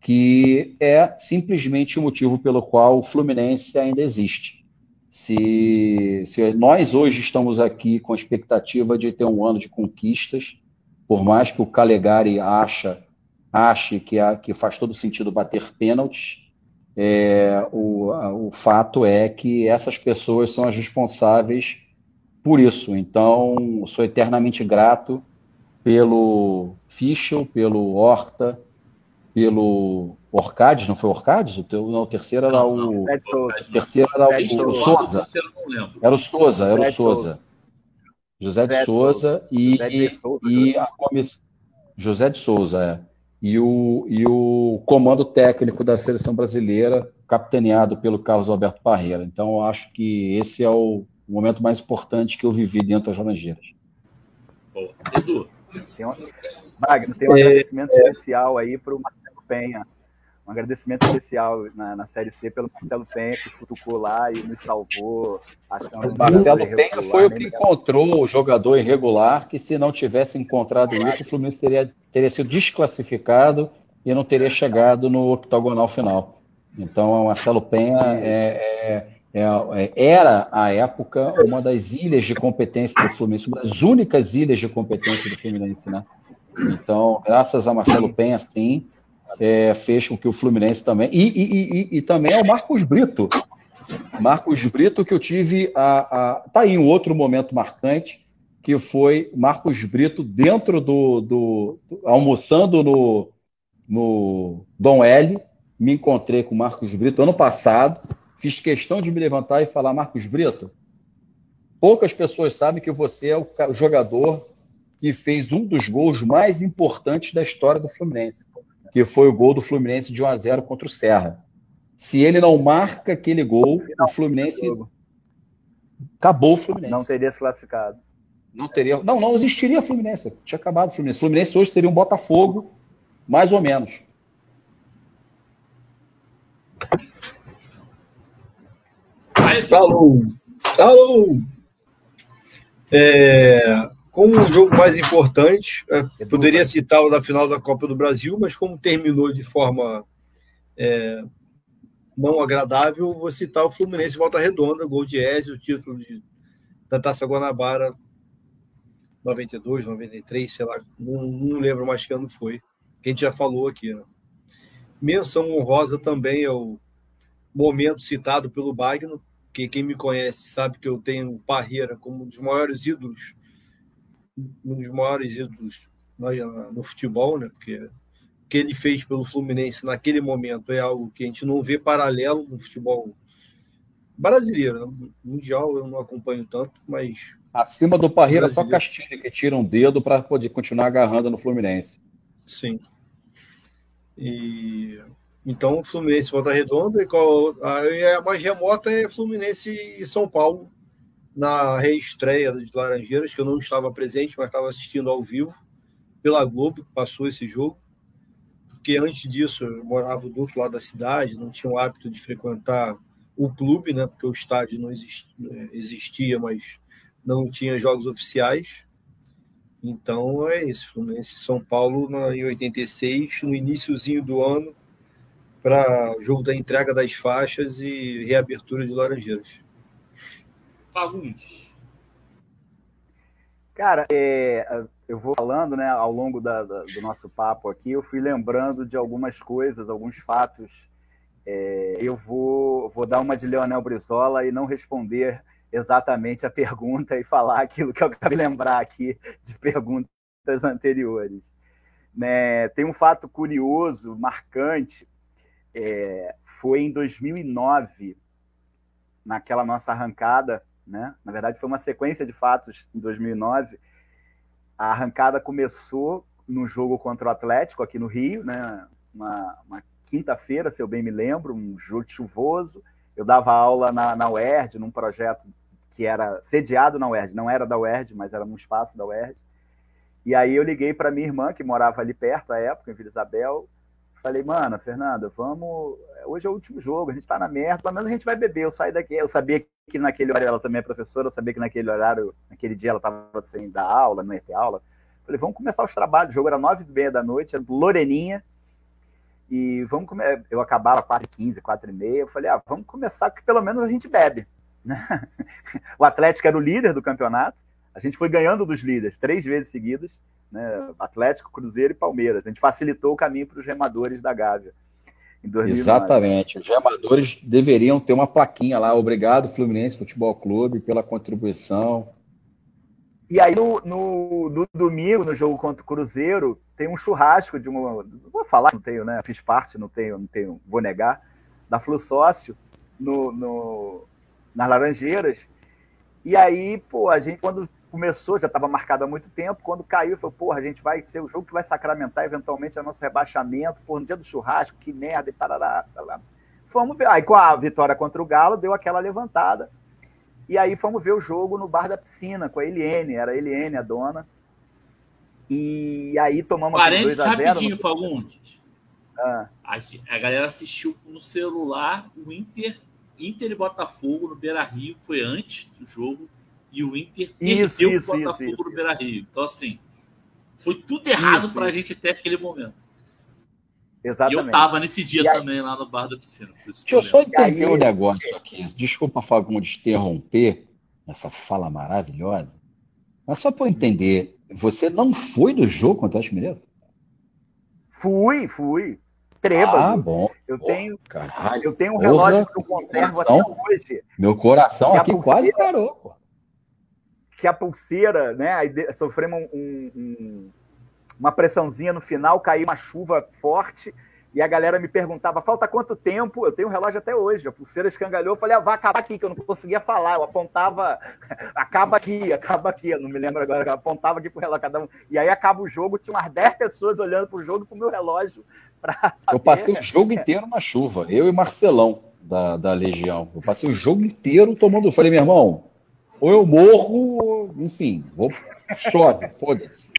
que é simplesmente o motivo pelo qual o Fluminense ainda existe. Se, se nós hoje estamos aqui com a expectativa de ter um ano de conquistas, por mais que o Calegari acha, ache que, que faz todo sentido bater pênaltis, é, o, o fato é que essas pessoas são as responsáveis por isso. Então, sou eternamente grato pelo Fischel, pelo Horta, pelo Orcades, não foi Orcades? O, teu, não, o terceiro era o. Não, o terceiro era o, o Souza. Era o Souza, era o Souza. José de Souza e, e a comissão. José de Souza, é e o, e o comando técnico da seleção brasileira, capitaneado pelo Carlos Alberto Parreira. Então, eu acho que esse é o momento mais importante que eu vivi dentro das Laranjeiras. Boa. Edu, Tem um, Wagner, tem um é, agradecimento é. especial aí para o Marcelo Penha. Um agradecimento especial na, na Série C pelo Marcelo Penha, que futucou lá e nos salvou. O Marcelo Penha foi o que encontrou o jogador irregular, que se não tivesse encontrado isso, o Fluminense teria, teria sido desclassificado e não teria chegado no octogonal final. Então, o Marcelo Penha é, é, é, era, à época, uma das ilhas de competência do Fluminense, uma das únicas ilhas de competência do Fluminense, né? Então, graças a Marcelo Penha, sim, é, fez com que o Fluminense também. E, e, e, e também é o Marcos Brito. Marcos Brito, que eu tive a, a. Tá aí um outro momento marcante, que foi Marcos Brito dentro do. do, do almoçando no, no Dom L. Me encontrei com o Marcos Brito ano passado. Fiz questão de me levantar e falar: Marcos Brito, poucas pessoas sabem que você é o jogador que fez um dos gols mais importantes da história do Fluminense que foi o gol do Fluminense de 1 a 0 contra o Serra. Se ele não marca aquele gol, o Fluminense acabou o Fluminense. Não teria se classificado. Não teria, não, não existiria Fluminense. Tinha acabado o Fluminense. O Fluminense hoje seria um Botafogo, mais ou menos. Alô, alô. É, como um jogo mais importante, é, poderia citar o da final da Copa do Brasil, mas como terminou de forma é, não agradável, vou citar o Fluminense Volta Redonda, gol de Ezio, o título de, da Taça Guanabara 92, 93, sei lá, não, não lembro mais que ano foi, que a gente já falou aqui. Né? Menção honrosa também é o momento citado pelo Bagno, que quem me conhece sabe que eu tenho Parreira como um dos maiores ídolos um dos maiores ídolos no futebol, né? Porque o que ele fez pelo Fluminense naquele momento é algo que a gente não vê paralelo no futebol brasileiro. Né? Mundial eu não acompanho tanto, mas. Acima do Parreira, só Castilho que tira um dedo para poder continuar agarrando no Fluminense. Sim. E então, Fluminense Volta Redonda, e qual, a mais remota é Fluminense e São Paulo, na reestreia de Laranjeiras, que eu não estava presente, mas estava assistindo ao vivo pela Globo, que passou esse jogo. Porque antes disso eu morava do outro lado da cidade, não tinha o hábito de frequentar o clube, né? Porque o estádio não existia, existia mas não tinha jogos oficiais. Então é isso, Fluminense São Paulo em 86, no iníciozinho do ano, para jogo da entrega das faixas e reabertura de Laranjeiras. Fagundes. Cara, é, eu vou falando, né, ao longo da, da, do nosso papo aqui, eu fui lembrando de algumas coisas, alguns fatos. É, eu vou, vou dar uma de Leonel Brizola e não responder exatamente a pergunta e falar aquilo que eu acabei de lembrar aqui de perguntas anteriores. Né, tem um fato curioso, marcante, é, foi em 2009, naquela nossa arrancada né? Na verdade, foi uma sequência de fatos em 2009. A arrancada começou no jogo contra o Atlético aqui no Rio, né? Uma, uma quinta-feira, se eu bem me lembro, um jogo chuvoso. Eu dava aula na, na UERJ, num projeto que era sediado na UERJ, não era da UERJ, mas era num espaço da UERJ. E aí eu liguei para minha irmã, que morava ali perto à época, em Vila Isabel, Falei, mano, Fernanda, vamos. Hoje é o último jogo, a gente tá na merda, pelo menos a gente vai beber. Eu saí daqui. Eu sabia que naquele horário ela também é professora, eu sabia que naquele horário, naquele dia ela tava sem dar aula, não ia ter aula. Falei, vamos começar os trabalhos. O jogo era nove e meia da noite, era Loreninha. E vamos começar. Eu acabava quatro e quinze, quatro e meia. Eu falei, ah, vamos começar, que pelo menos a gente bebe. O Atlético era o líder do campeonato. A gente foi ganhando dos líderes três vezes seguidas né? Atlético, Cruzeiro e Palmeiras. A gente facilitou o caminho para os remadores da Gávea. Exatamente. Os remadores deveriam ter uma plaquinha lá. Obrigado, Fluminense Futebol Clube, pela contribuição. E aí, no, no, no, domingo, no jogo contra o Cruzeiro, tem um churrasco de uma. Vou falar, não tenho, né? Fiz parte, não tenho, não tenho, vou negar, da Flu Sócio no, no, nas Laranjeiras. E aí, pô, a gente, quando começou, já estava marcado há muito tempo, quando caiu, falou, porra, a gente vai ser o jogo que vai sacramentar eventualmente o nosso rebaixamento, por no dia do churrasco, que merda, e parará, parará. Fomos ver, aí com a vitória contra o Galo, deu aquela levantada, e aí fomos ver o jogo no bar da piscina, com a Eliene, era a Eliene a dona, E aí tomamos Parênteses rapidinho. Fagundes. Ah. A, a galera assistiu no celular o Inter, Inter e Botafogo no Beira Rio, foi antes do jogo, e o Inter isso, perdeu isso, o Botafogo isso, no Beira Rio. Então, assim, foi tudo errado para a gente até aquele momento. Exatamente. E eu tava nesse dia aí... também lá no bar da piscina. Deixa eu só entender o um negócio aqui. Desculpa, Fagundes, interromper essa fala maravilhosa. Mas só para eu entender, você não foi do jogo contra o Atlético Mineiro? Fui, fui. Trêbado. Ah, bom. Eu tenho, caralho, eu tenho um relógio que eu conservo até hoje. Meu coração aqui pulseira, quase parou. Pô. Que a pulseira, né? Aí sofremos um, um, uma pressãozinha no final, caiu uma chuva forte e a galera me perguntava, falta quanto tempo? Eu tenho um relógio até hoje. A pulseira escangalhou. Eu falei, ah, vai acabar aqui, que eu não conseguia falar. Eu apontava, acaba aqui, acaba aqui. Eu não me lembro agora. Eu apontava aqui pro relógio cada um. E aí acaba o jogo, tinha umas 10 pessoas olhando pro jogo pro meu relógio. Pra Eu passei o jogo inteiro na chuva. Eu e Marcelão, da, da Legião. Eu passei o jogo inteiro tomando. Eu falei, meu irmão, ou eu morro, enfim, vou... chove, foda-se.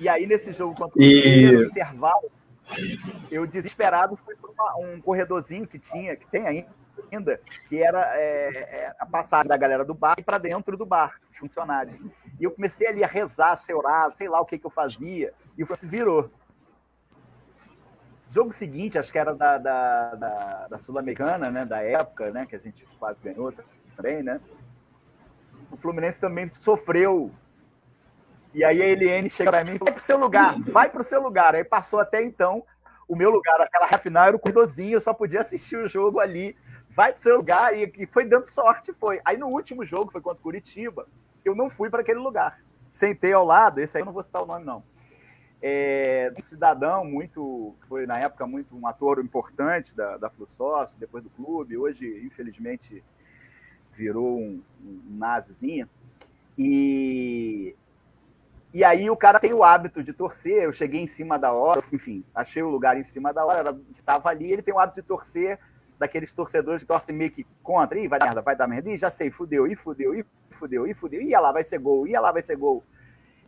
E aí, nesse jogo contra o e... no intervalo, eu desesperado fui para um corredorzinho que tinha, que tem ainda, que era é, é, a passagem da galera do bar para dentro do bar, os funcionários. E eu comecei ali a rezar, a chorar, sei lá o que, que eu fazia, e o se virou. Jogo seguinte, acho que era da, da, da, da Sul-Americana, né, da época, né, que a gente quase ganhou também, né? O Fluminense também sofreu e aí a Eliane chega para mim e fala: vai pro seu lugar, vai pro seu lugar. Aí passou até então o meu lugar, aquela final era o corredorzinho, eu só podia assistir o jogo ali. Vai pro seu lugar e, e foi dando sorte, foi. Aí no último jogo, foi contra o Curitiba, eu não fui para aquele lugar. Sentei ao lado, esse aí eu não vou citar o nome, não. É, um cidadão muito, foi na época muito um ator importante da, da Flu Sócio, depois do clube, hoje, infelizmente, virou um, um nazizinho. E e aí o cara tem o hábito de torcer. Eu cheguei em cima da hora, enfim, achei o lugar em cima da hora, que estava ali. Ele tem o hábito de torcer, daqueles torcedores que torcem meio que contra. Ih, vai dar merda, vai dar merda. Ih, já sei, fudeu, ih, fudeu, ih, fudeu, ih, fudeu. Ia lá, vai ser gol, ia lá, vai ser gol.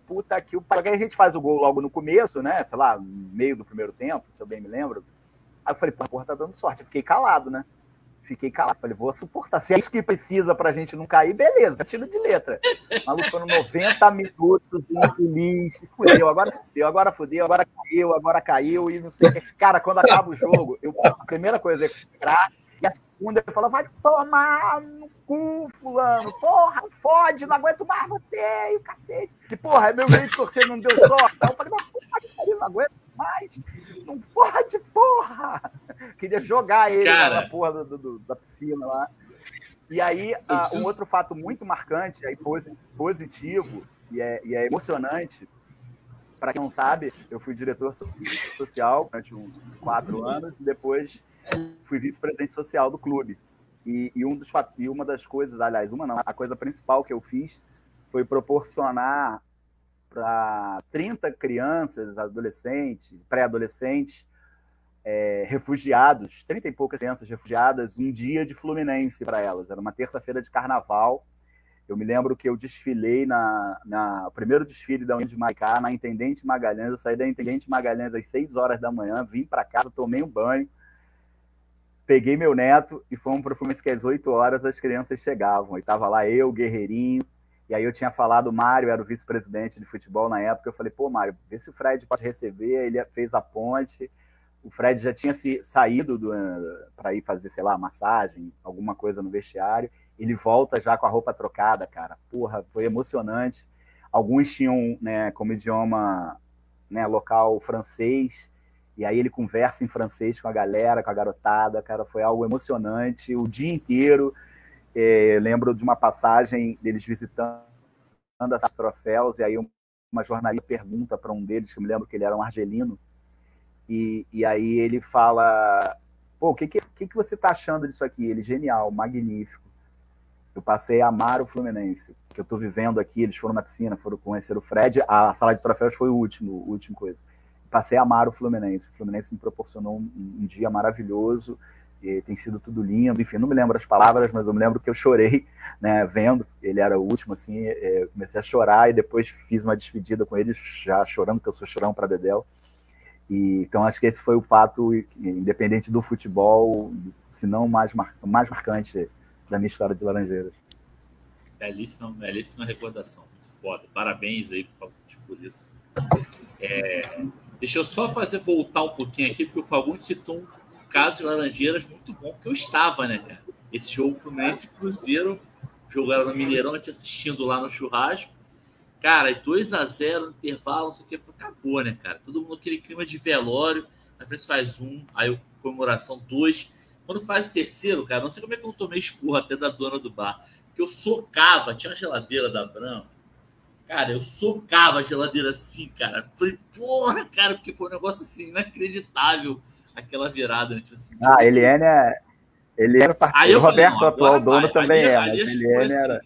Puta que o pai. a gente faz o gol logo no começo, né? Sei lá, meio do primeiro tempo, se eu bem me lembro. Aí eu falei, porra, tá dando sorte. Eu fiquei calado, né? Fiquei calado. Falei, vou suportar. Se é isso que precisa pra gente não cair, beleza, tiro de letra. Maluco, foram 90 minutos infeliz. Fudeu, agora fudeu, agora fudeu, agora caiu, agora caiu. E não sei o que. Cara, quando acaba o jogo, eu, a primeira coisa é entrar. E a segunda eu falo, vai tomar no cu, fulano. Porra, fode, não aguento mais você e o cacete. Que porra, é meu jeito de torcer, não deu sorte. Então eu falei, mas porra, não aguento Não pode, porra! Queria jogar ele Cara. na porra do, do, da piscina lá. E aí, uh, preciso... um outro fato muito marcante, aí, positivo e é, e é emocionante, para quem não sabe, eu fui diretor social durante uns quatro anos e depois fui vice-presidente social do clube. E, e, um dos, e uma das coisas, aliás, uma não, a coisa principal que eu fiz foi proporcionar para 30 crianças, adolescentes, pré-adolescentes, é, refugiados, 30 e poucas crianças refugiadas, um dia de Fluminense para elas. Era uma terça-feira de carnaval. Eu me lembro que eu desfilei na, na o primeiro desfile da União de Maicá, na Intendente Magalhães. Eu saí da Intendente Magalhães às 6 horas da manhã, vim para casa, tomei um banho, peguei meu neto e fomos para o Fluminense que às 8 horas as crianças chegavam. E estava lá eu, Guerreirinho, e aí eu tinha falado, o Mário era o vice-presidente de futebol na época, eu falei, pô, Mário, vê se o Fred pode receber, ele fez a ponte, o Fred já tinha se, saído para ir fazer, sei lá, massagem, alguma coisa no vestiário, ele volta já com a roupa trocada, cara, porra, foi emocionante, alguns tinham, né, como idioma né, local francês, e aí ele conversa em francês com a galera, com a garotada, cara, foi algo emocionante, o dia inteiro, é, lembro de uma passagem deles visitando as troféus, e aí uma jornalista pergunta para um deles, que eu me lembro que ele era um argelino, e, e aí ele fala: pô, o que, que, que você está achando disso aqui? Ele, genial, magnífico. Eu passei a amar o Fluminense, que eu estou vivendo aqui. Eles foram na piscina, foram conhecer o Fred. A sala de troféus foi o último, o último coisa. Passei a amar o Fluminense. O Fluminense me proporcionou um, um dia maravilhoso Tem sido tudo lindo. Enfim, não me lembro as palavras, mas eu me lembro que eu chorei, né, vendo. Ele era o último, assim, é, comecei a chorar e depois fiz uma despedida com ele, já chorando, porque eu sou chorão para Dedel. E, então acho que esse foi o fato, independente do futebol, se não mais, mar, mais marcante da minha história de Laranjeiras. Belíssima, belíssima recordação. Muito foda. Parabéns aí por isso. É, deixa eu só fazer voltar um pouquinho aqui, porque o Fagundes citou um caso de Laranjeiras muito bom, que eu estava, né, cara? Esse jogo Fluminense Cruzeiro, jogaram no Mineirão, te assistindo lá no churrasco. Cara, 2 a 0 no intervalo, não sei o que, acabou, né, cara? Todo mundo aquele clima de velório, na frente faz um, aí comemoração dois. Quando faz o terceiro, cara, não sei como é que eu não tomei esporro até da dona do bar. Que eu socava, tinha uma geladeira da Bram. Cara, eu socava a geladeira assim, cara. Falei, porra, cara, porque foi um negócio assim, inacreditável aquela virada, né? Tipo assim, ah, tipo... Eliane é. Eliane parceiro. O Roberto, não, atual vai. dono, também ali, é. Ali Eliane assim. era.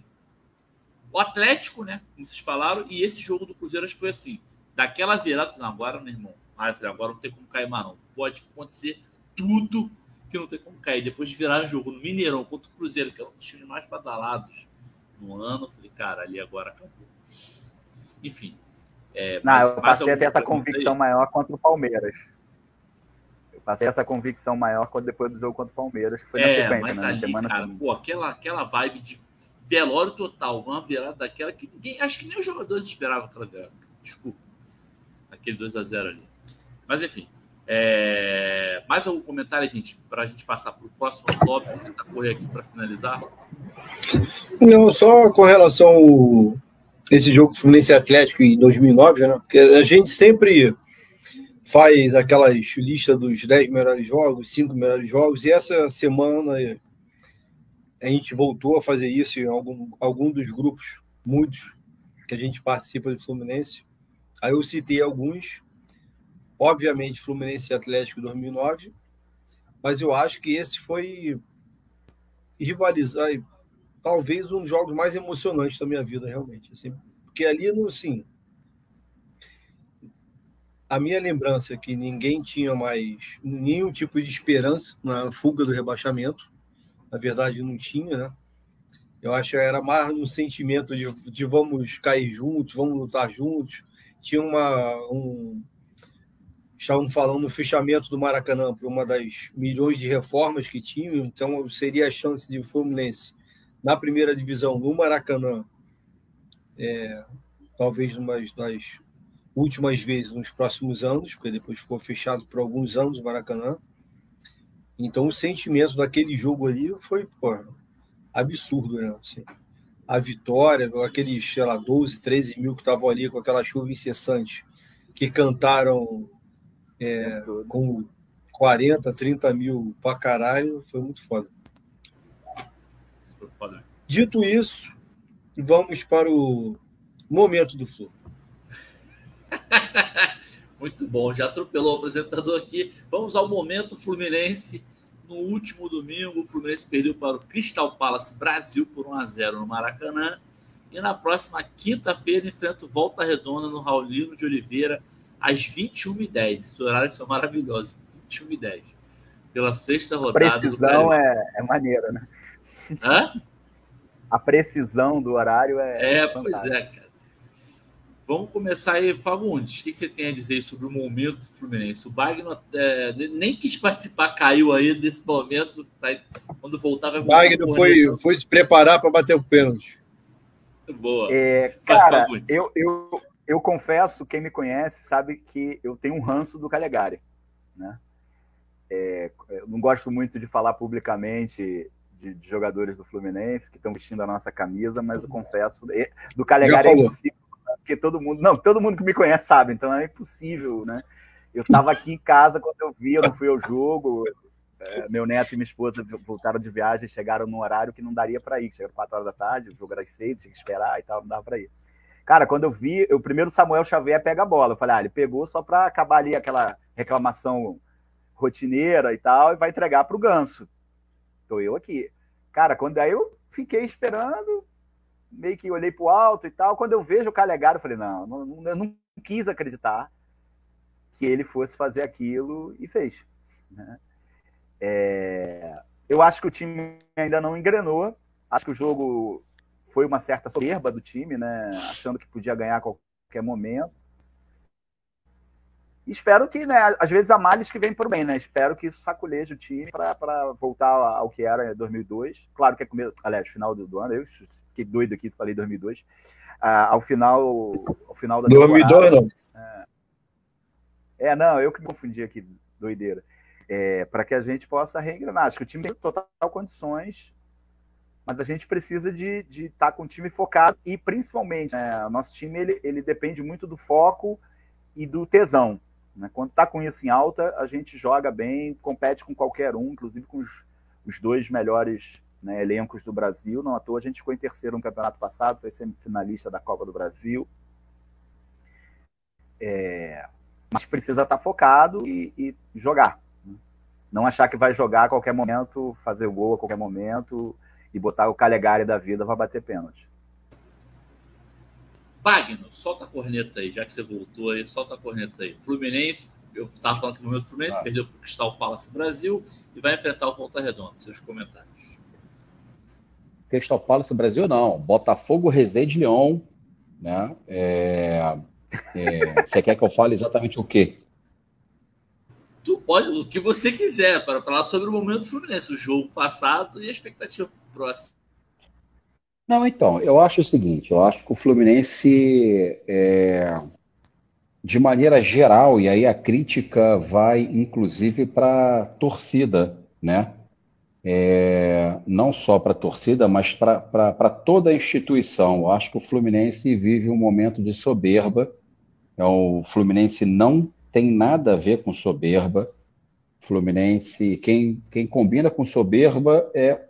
O Atlético, né? Como vocês falaram, e esse jogo do Cruzeiro acho que foi assim. Daquela virada, não, agora, meu irmão. Ah, falei, agora não tem como cair mais, não. Pode acontecer tudo que não tem como cair. Depois de virar um jogo no Mineirão contra o Cruzeiro, que é um dos times mais badalados no ano, falei, cara, ali agora acabou. Enfim. É, não, eu passei a ter essa convicção aí? maior contra o Palmeiras. Passei essa convicção maior quando, depois do jogo contra o Palmeiras, que foi é, na sequência, mas né, ali, semana cara, pô, aquela, aquela vibe de velório total, uma virada daquela que ninguém, acho que nem os jogadores esperavam aquela virada. Desculpa. Aquele 2 a 0 ali. Mas enfim, é... Mais algum comentário, gente, para a gente passar para o próximo tópico, tentar correr aqui para finalizar? Não, só com relação a esse jogo Fluminense Atlético em 2009, né? Porque a gente sempre faz aquelas listas dos 10 melhores jogos, 5 melhores jogos, e essa semana a gente voltou a fazer isso em algum, algum dos grupos, muitos, que a gente participa do Fluminense. Aí eu citei alguns, Obviamente, Fluminense Atlético 2009, mas eu acho que esse foi rivalizar, talvez um dos jogos mais emocionantes da minha vida, realmente. Assim, porque ali, no, assim, a minha lembrança é que ninguém tinha mais nenhum tipo de esperança na fuga do rebaixamento. Na verdade, não tinha, né? Eu acho que era mais um sentimento de, de vamos cair juntos, vamos lutar juntos. Tinha uma, um, estavam falando no fechamento do Maracanã para uma das milhões de reformas que tinham, então seria a chance de Fluminense na primeira divisão no Maracanã, é, talvez uma das últimas vezes nos próximos anos, porque depois ficou fechado por alguns anos o Maracanã. Então o sentimento daquele jogo ali foi pô, absurdo, né? Assim, a vitória, aqueles, sei lá, 12, 13 mil que estavam ali com aquela chuva incessante, que cantaram é, com 40, 30 mil pra caralho, foi muito foda. Foi foda. Dito isso, vamos para o momento do Flu. muito bom, já atropelou o apresentador aqui. Vamos ao momento Fluminense. No último domingo, o Fluminense perdeu para o Crystal Palace Brasil por 1 a 0 no Maracanã. E na próxima quinta-feira enfrenta o Volta Redonda no Raulino de Oliveira às 21h10. Esses horários são maravilhosos. 21h10. Pela sexta rodada. A precisão é, é maneira, né? Hã? A precisão do horário é. É, pois é, cara. Vamos começar aí, Fagundes. O que você tem a dizer sobre o momento do Fluminense? O Bagno é, nem quis participar, caiu aí desse momento. Vai, quando voltar, vai voltar. Bagno foi, foi se preparar para bater o pênalti. Boa. É, cara, eu, eu, eu confesso, quem me conhece sabe que eu tenho um ranço do Calegari, né? É, eu não gosto muito de falar publicamente de, de jogadores do Fluminense que estão vestindo a nossa camisa, mas eu confesso, do Calegari é impossível, porque todo mundo, não, todo mundo que me conhece sabe, então é impossível, né? Eu estava aqui em casa quando eu vi, eu não fui ao jogo, é, meu neto e minha esposa voltaram de viagem, chegaram num horário que não daria para ir, chegaram 4 horas da tarde, o jogo era às 6, tinha que esperar e tal, não dava para ir. Cara, quando eu vi, o primeiro Samuel Xavier pega a bola. Eu falei, ah, ele pegou só para acabar ali aquela reclamação rotineira e tal, e vai entregar para o Ganso. Tô eu aqui. Cara, quando aí eu fiquei esperando, meio que olhei pro alto e tal. Quando eu vejo o Calegaro, eu falei, não, não, eu não quis acreditar que ele fosse fazer aquilo e fez. Né? É, eu acho que o time ainda não engrenou. Acho que o jogo foi uma certa soberba do time, né? Achando que podia ganhar a qualquer momento. Espero que, né, às vezes há males que vem por bem, né? Espero que isso saculeje o time para voltar ao que era em 2002. Claro que é começo, aliás, final do, do ano, eu fiquei doido aqui, falei 2002. Ah, ao final, ao final da 2002 não. É, é, não, eu que me confundi aqui, doideira é, para que a gente possa reengrenar. Acho que o time tem total condições, mas a gente precisa de estar de tá com o time focado e principalmente, né, o nosso time ele, ele depende muito do foco e do tesão. Né? Quando está com isso em alta, a gente joga bem, compete com qualquer um, inclusive com os, os dois melhores né, elencos do Brasil. Não à toa a gente ficou em terceiro no campeonato passado, foi semifinalista da Copa do Brasil. É, mas precisa estar tá focado e, e jogar. Não achar que vai jogar a qualquer momento, fazer o gol a qualquer momento e botar o Calegari da vida para bater pênalti. Wagner, solta a corneta aí, já que você voltou aí, solta a corneta aí. Fluminense, eu estava falando que no momento do Fluminense, ah. perdeu para o Cristal Palace Brasil e vai enfrentar o Volta Redonda. Seus comentários. Cristal Palace Brasil não, Botafogo Resende Leão, né? É... É... você quer que eu fale exatamente o quê? tu pode, o que você quiser, para falar sobre o momento do Fluminense, o jogo passado e a expectativa próximo. Não, então, eu acho o seguinte, eu acho que o Fluminense, é, de maneira geral, e aí a crítica vai inclusive para a torcida, né? É, não só para a torcida, mas para toda a instituição. Eu acho que o Fluminense vive um momento de soberba. É, o Fluminense não tem nada a ver com soberba. Fluminense, quem, quem combina com soberba é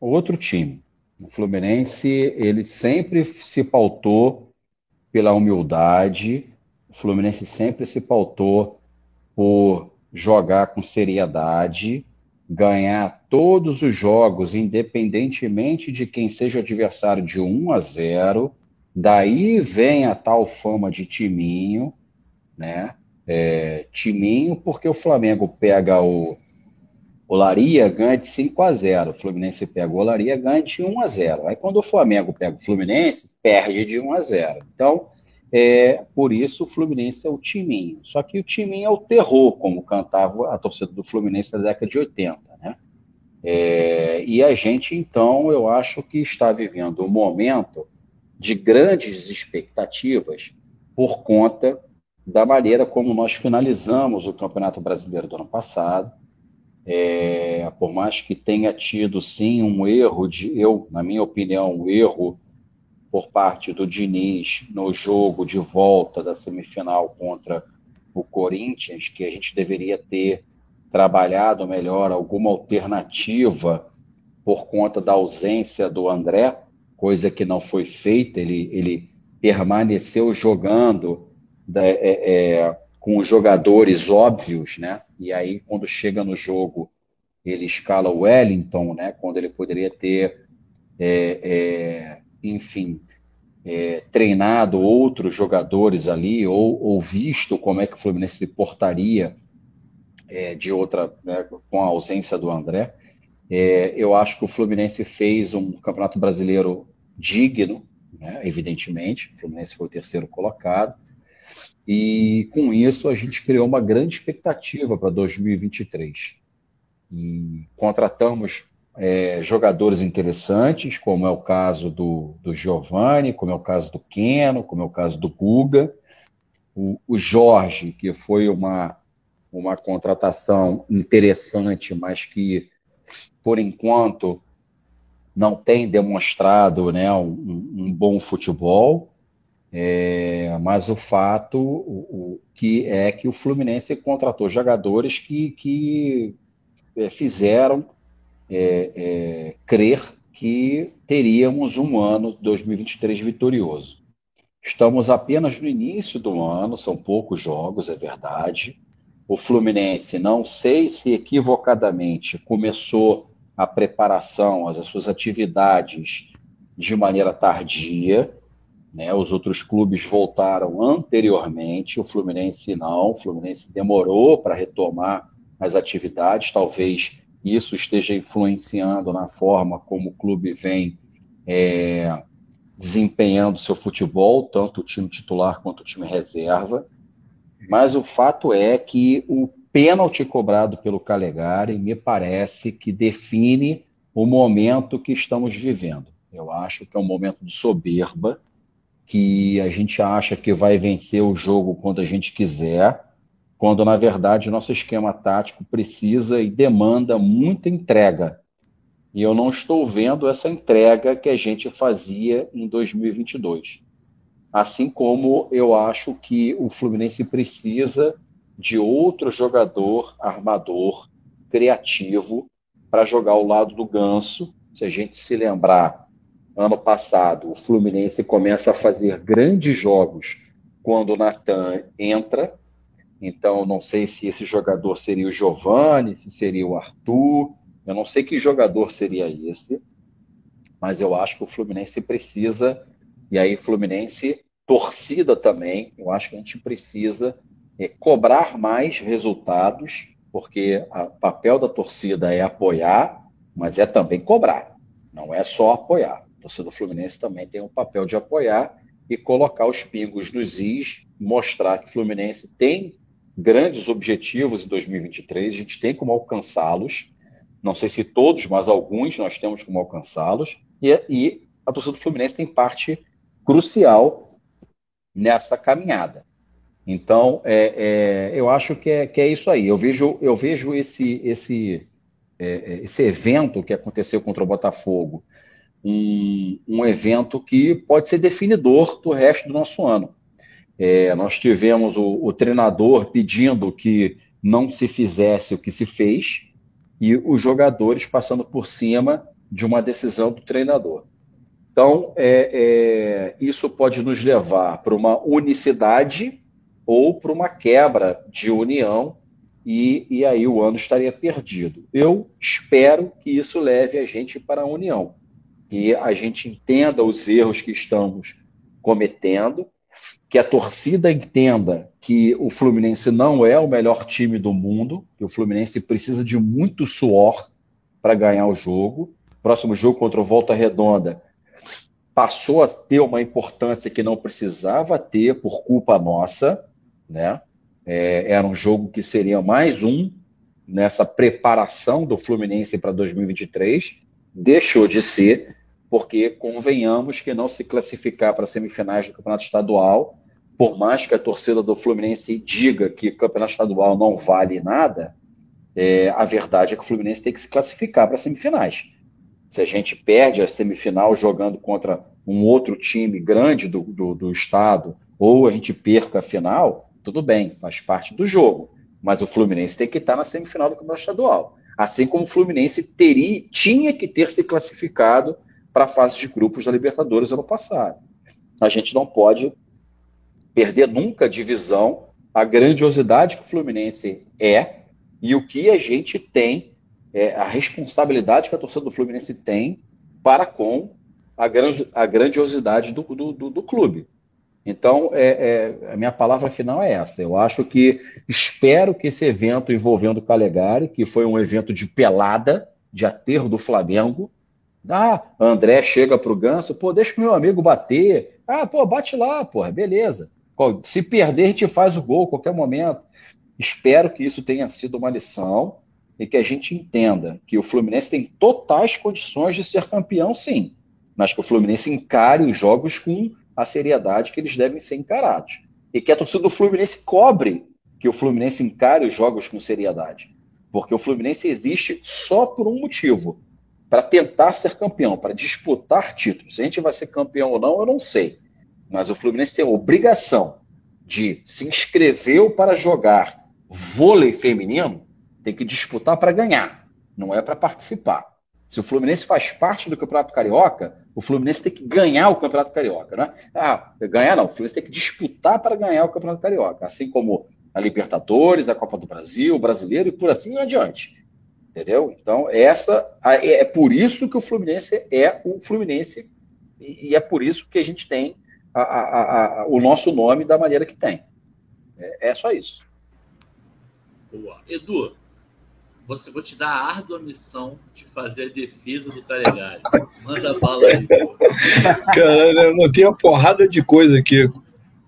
outro time. O Fluminense, ele sempre se pautou pela humildade, o Fluminense sempre se pautou por jogar com seriedade, ganhar todos os jogos, independentemente de quem seja o adversário, de 1 a 0. Daí vem a tal fama de timinho, né? é, timinho, porque o Flamengo pega o, o Laria, ganha de 5 a 0. O Fluminense pega o Laria, ganha de 1 a 0. Aí quando o Flamengo pega o Fluminense, perde de 1 a 0. Então, é, por isso o Fluminense é o timinho. Só que o timinho é o terror, como cantava a torcida do Fluminense na década de 80, né? É, e a gente, então, eu acho que está vivendo um momento de grandes expectativas por conta da maneira como nós finalizamos o Campeonato Brasileiro do ano passado. É, por mais que tenha tido, sim, um erro, de, eu, na minha opinião, um erro por parte do Diniz no jogo de volta da semifinal contra o Corinthians, que a gente deveria ter trabalhado melhor alguma alternativa por conta da ausência do André, coisa que não foi feita, ele, ele permaneceu jogando é, é, com os jogadores óbvios, né? E aí, quando chega no jogo, ele escala o Wellington, né? Quando ele poderia ter, é, é enfim, é, treinado outros jogadores ali, ou, ou, visto como é que o Fluminense se portaria é, de outra, né, com a ausência do André. eu acho que o Fluminense fez um campeonato brasileiro digno, né, evidentemente. O Fluminense foi o terceiro colocado. E com isso a gente criou uma grande expectativa para 2023. E contratamos é, jogadores interessantes, como é o caso do, do Giovanni, como é o caso do Keno, como é o caso do Guga. O, o Jorge, que foi uma, uma contratação interessante, mas que, por enquanto, não tem demonstrado né, um, um bom futebol. É, mas o fato o, o, que é que o Fluminense contratou jogadores que, que é, fizeram é, é crer que teríamos um ano 2023 vitorioso. Estamos apenas no início do ano, são poucos jogos, é verdade. O Fluminense, não sei se equivocadamente, começou a preparação, as suas atividades de maneira tardia né? Os outros clubes voltaram anteriormente, o Fluminense não, o Fluminense demorou para retomar as atividades, talvez isso esteja influenciando na forma como o clube vem é, desempenhando seu futebol, tanto o time titular quanto o time reserva. Mas o fato é que o pênalti cobrado pelo Calegari me parece que define o momento que estamos vivendo. Eu acho que é um momento de soberba, que a gente acha que vai vencer o jogo quando a gente quiser, quando na verdade o nosso esquema tático precisa e demanda muita entrega. E eu não estou vendo essa entrega que a gente fazia em 2022. Assim como eu acho que o Fluminense precisa de outro jogador armador criativo para jogar ao lado do Ganso. Se a gente se lembrar, ano passado o Fluminense começa a fazer grandes jogos quando o Natan entra. Então, não sei se esse jogador seria o Giovani, se seria o Arthur. Eu não sei que jogador seria esse, mas eu acho que o Fluminense precisa e aí, Fluminense, torcida também, eu acho que a gente precisa é, cobrar mais resultados, porque o papel da torcida é apoiar, mas é também cobrar, não é só apoiar. Torcida Fluminense também tem o papel de apoiar e colocar os pingos nos is, mostrar que o Fluminense tem grandes objetivos em 2023, a gente tem como alcançá-los. Não sei se todos, mas alguns nós temos como alcançá-los. E, e a torcida do Fluminense tem parte crucial nessa caminhada. Então, é, é, eu acho que é, que é isso aí. Eu vejo, eu vejo esse, esse, é, é, esse evento que aconteceu contra o Botafogo, um, um evento que pode ser definidor do resto do nosso ano. É, nós tivemos o, o treinador pedindo que não se fizesse o que se fez e os jogadores passando por cima de uma decisão do treinador. Então, é, é, isso pode nos levar para uma unicidade ou para uma quebra de união, e, e aí o ano estaria perdido. Eu espero que isso leve a gente para a união, que a gente entenda os erros que estamos cometendo, que a torcida entenda que o Fluminense não é o melhor time do mundo, que o Fluminense precisa de muito suor para ganhar o jogo. Próximo jogo contra o Volta Redonda passou a ter uma importância que não precisava ter por culpa nossa, né? É, era um jogo que seria mais um nessa preparação do Fluminense para 2023, deixou de ser, porque convenhamos que não se classificar para semifinais do Campeonato Estadual, por mais que a torcida do Fluminense diga que o Campeonato Estadual não vale nada, é, a verdade é que o Fluminense tem que se classificar para semifinais se a gente perde a semifinal jogando contra um outro time grande do, do, do estado, ou a gente perca a final, tudo bem, faz parte do jogo. Mas o Fluminense tem que estar na semifinal do Campeonato Estadual. Assim como o Fluminense teria, tinha que ter se classificado para a fase de grupos da Libertadores ano passado. A gente não pode perder nunca de visão a grandiosidade que o Fluminense é e o que a gente tem é, a responsabilidade que a torcida do Fluminense tem para com a, a grandiosidade do, do, do, do clube. Então, é, é, a minha palavra final é essa. Eu acho que espero que esse evento envolvendo o Calegari, que foi um evento de pelada, de aterro do Flamengo. Ah, André chega para o Ganso, pô, deixa o meu amigo bater. Ah, pô, bate lá, pô, beleza. Se perder, a gente faz o gol a qualquer momento. Espero que isso tenha sido uma lição e que a gente entenda que o Fluminense tem totais condições de ser campeão, sim, mas que o Fluminense encare os jogos com a seriedade que eles devem ser encarados. E que a torcida do Fluminense cobre que o Fluminense encare os jogos com seriedade. Porque o Fluminense existe só por um motivo: para tentar ser campeão, para disputar títulos. Se a gente vai ser campeão ou não, eu não sei. Mas o Fluminense tem a obrigação de se inscrever para jogar vôlei feminino tem que disputar para ganhar, não é para participar. Se o Fluminense faz parte do Campeonato Carioca, o Fluminense tem que ganhar o Campeonato Carioca, né? Ah, ganhar não, o Fluminense tem que disputar para ganhar o Campeonato Carioca, assim como a Libertadores, a Copa do Brasil, o Brasileiro e por assim adiante. Entendeu? Então, essa é, é por isso que o Fluminense é o Fluminense e é por isso que a gente tem a, a, a, o nosso nome da maneira que tem. É, é só isso. Boa. Edu, você vou te dar a árdua missão de fazer a defesa do Calegari. Manda bala aí. Caralho, eu não tenho uma porrada de coisa aqui.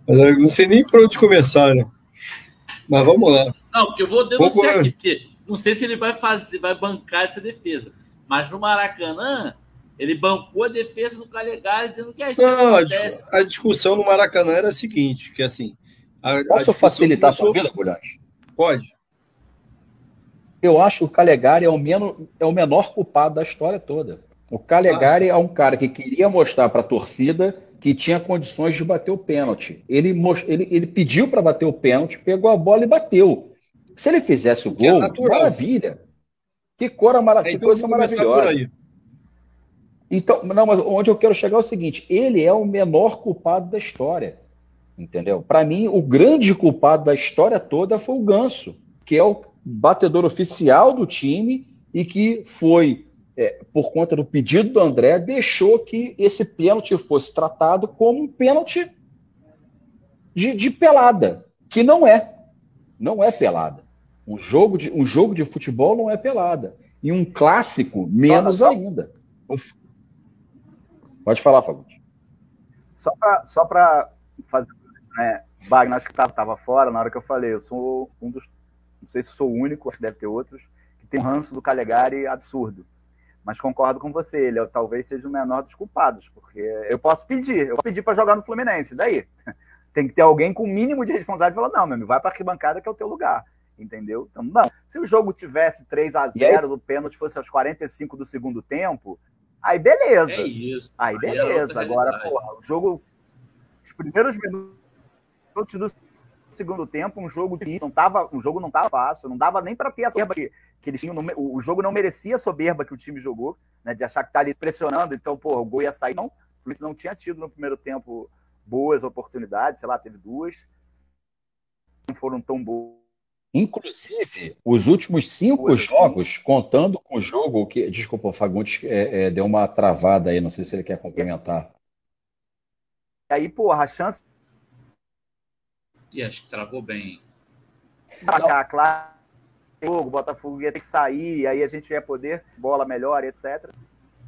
Não sei nem por onde começar, né? Mas vamos lá. Não, porque eu vou denunciar aqui, porque não sei se ele vai fazer, vai bancar essa defesa. Mas no Maracanã, ele bancou a defesa do Calegari dizendo que é isso não. A discussão no Maracanã era a seguinte, que assim... A, Posso a facilitar começou... a sua vida, Gulhães? Pode. Eu acho que o Calegari é o, menos, é o menor culpado da história toda. O Calegari ah, é um cara que queria mostrar para a torcida que tinha condições de bater o pênalti. Ele, ele, ele pediu para bater o pênalti, pegou a bola e bateu. Se ele fizesse o é gol, é maravilha. Que, cor, mara... é, então coisa maravilhosa. Então, não, mas onde eu quero chegar é o seguinte: ele é o menor culpado da história. Entendeu? Para mim, o grande culpado da história toda foi o Ganso, que é o batedor oficial do time e que foi, é, por conta do pedido do André, deixou que esse pênalti fosse tratado como um pênalti de, de pelada, que não é. Não é pelada. Um jogo, de, um jogo de futebol não é pelada. E um clássico, menos só, ainda. Pode falar, Fábio. Só para fazer né? Wagner, acho que estava fora na hora que eu falei. Eu sou um dos. Não sei se sou o único, acho que deve ter outros, que tem um ranço do Calegari absurdo. Mas concordo com você, ele é, talvez seja o menor dos culpados, porque eu posso pedir, eu posso pedir para jogar no Fluminense, daí? Tem que ter alguém com o mínimo de responsabilidade e falar: não, meu amigo, vai para arquibancada que é o teu lugar. Entendeu? Então, não. Se o jogo tivesse 3 a 0 o pênalti fosse aos 45 do segundo tempo, aí beleza. É isso. Aí, é beleza. É Agora, porra, o jogo. Os primeiros minutos do segundo tempo, um jogo difícil, não tava, um jogo não tava fácil, não dava nem para ter a soberba que, que eles tinham. o jogo não merecia a soberba que o time jogou, né? De achar que tá ali pressionando, então, pô, o gol ia sair. Não, o Fluminense não tinha tido no primeiro tempo boas oportunidades, sei lá, teve duas. Não foram tão boas. Inclusive, os últimos cinco jogos, contando com o jogo que. Desculpa, o Fagundes é, é, deu uma travada aí, não sei se ele quer complementar. E aí, porra, a chance e acho que travou bem. Ah, claro. O Botafogo ia ter que sair, aí a gente ia poder, bola melhor, etc.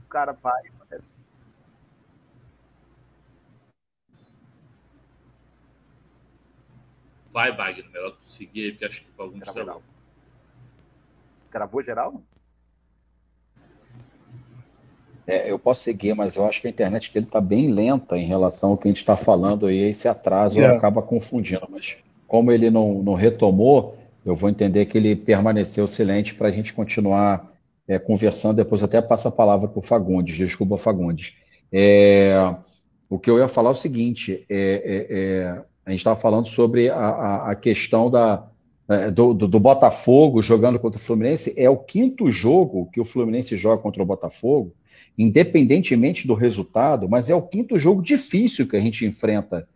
O cara vai. Vai, Wagner, melhor tu seguir aí, porque acho que alguns travou. Geral. Travou geral? É, eu posso seguir, mas eu acho que a internet dele está bem lenta em relação ao que a gente está falando aí, esse atraso yeah. acaba confundindo. Mas como ele não, não retomou, eu vou entender que ele permaneceu silente para a gente continuar é, conversando. Depois até passa a palavra para o Fagundes. Desculpa, Fagundes. É, o que eu ia falar é o seguinte: é, é, é a gente estava falando sobre a, a questão da, é, do, do, do, Botafogo jogando contra o Fluminense. É o quinto jogo que o Fluminense joga contra o Botafogo independentemente do resultado, mas é o quinto jogo difícil que a gente enfrenta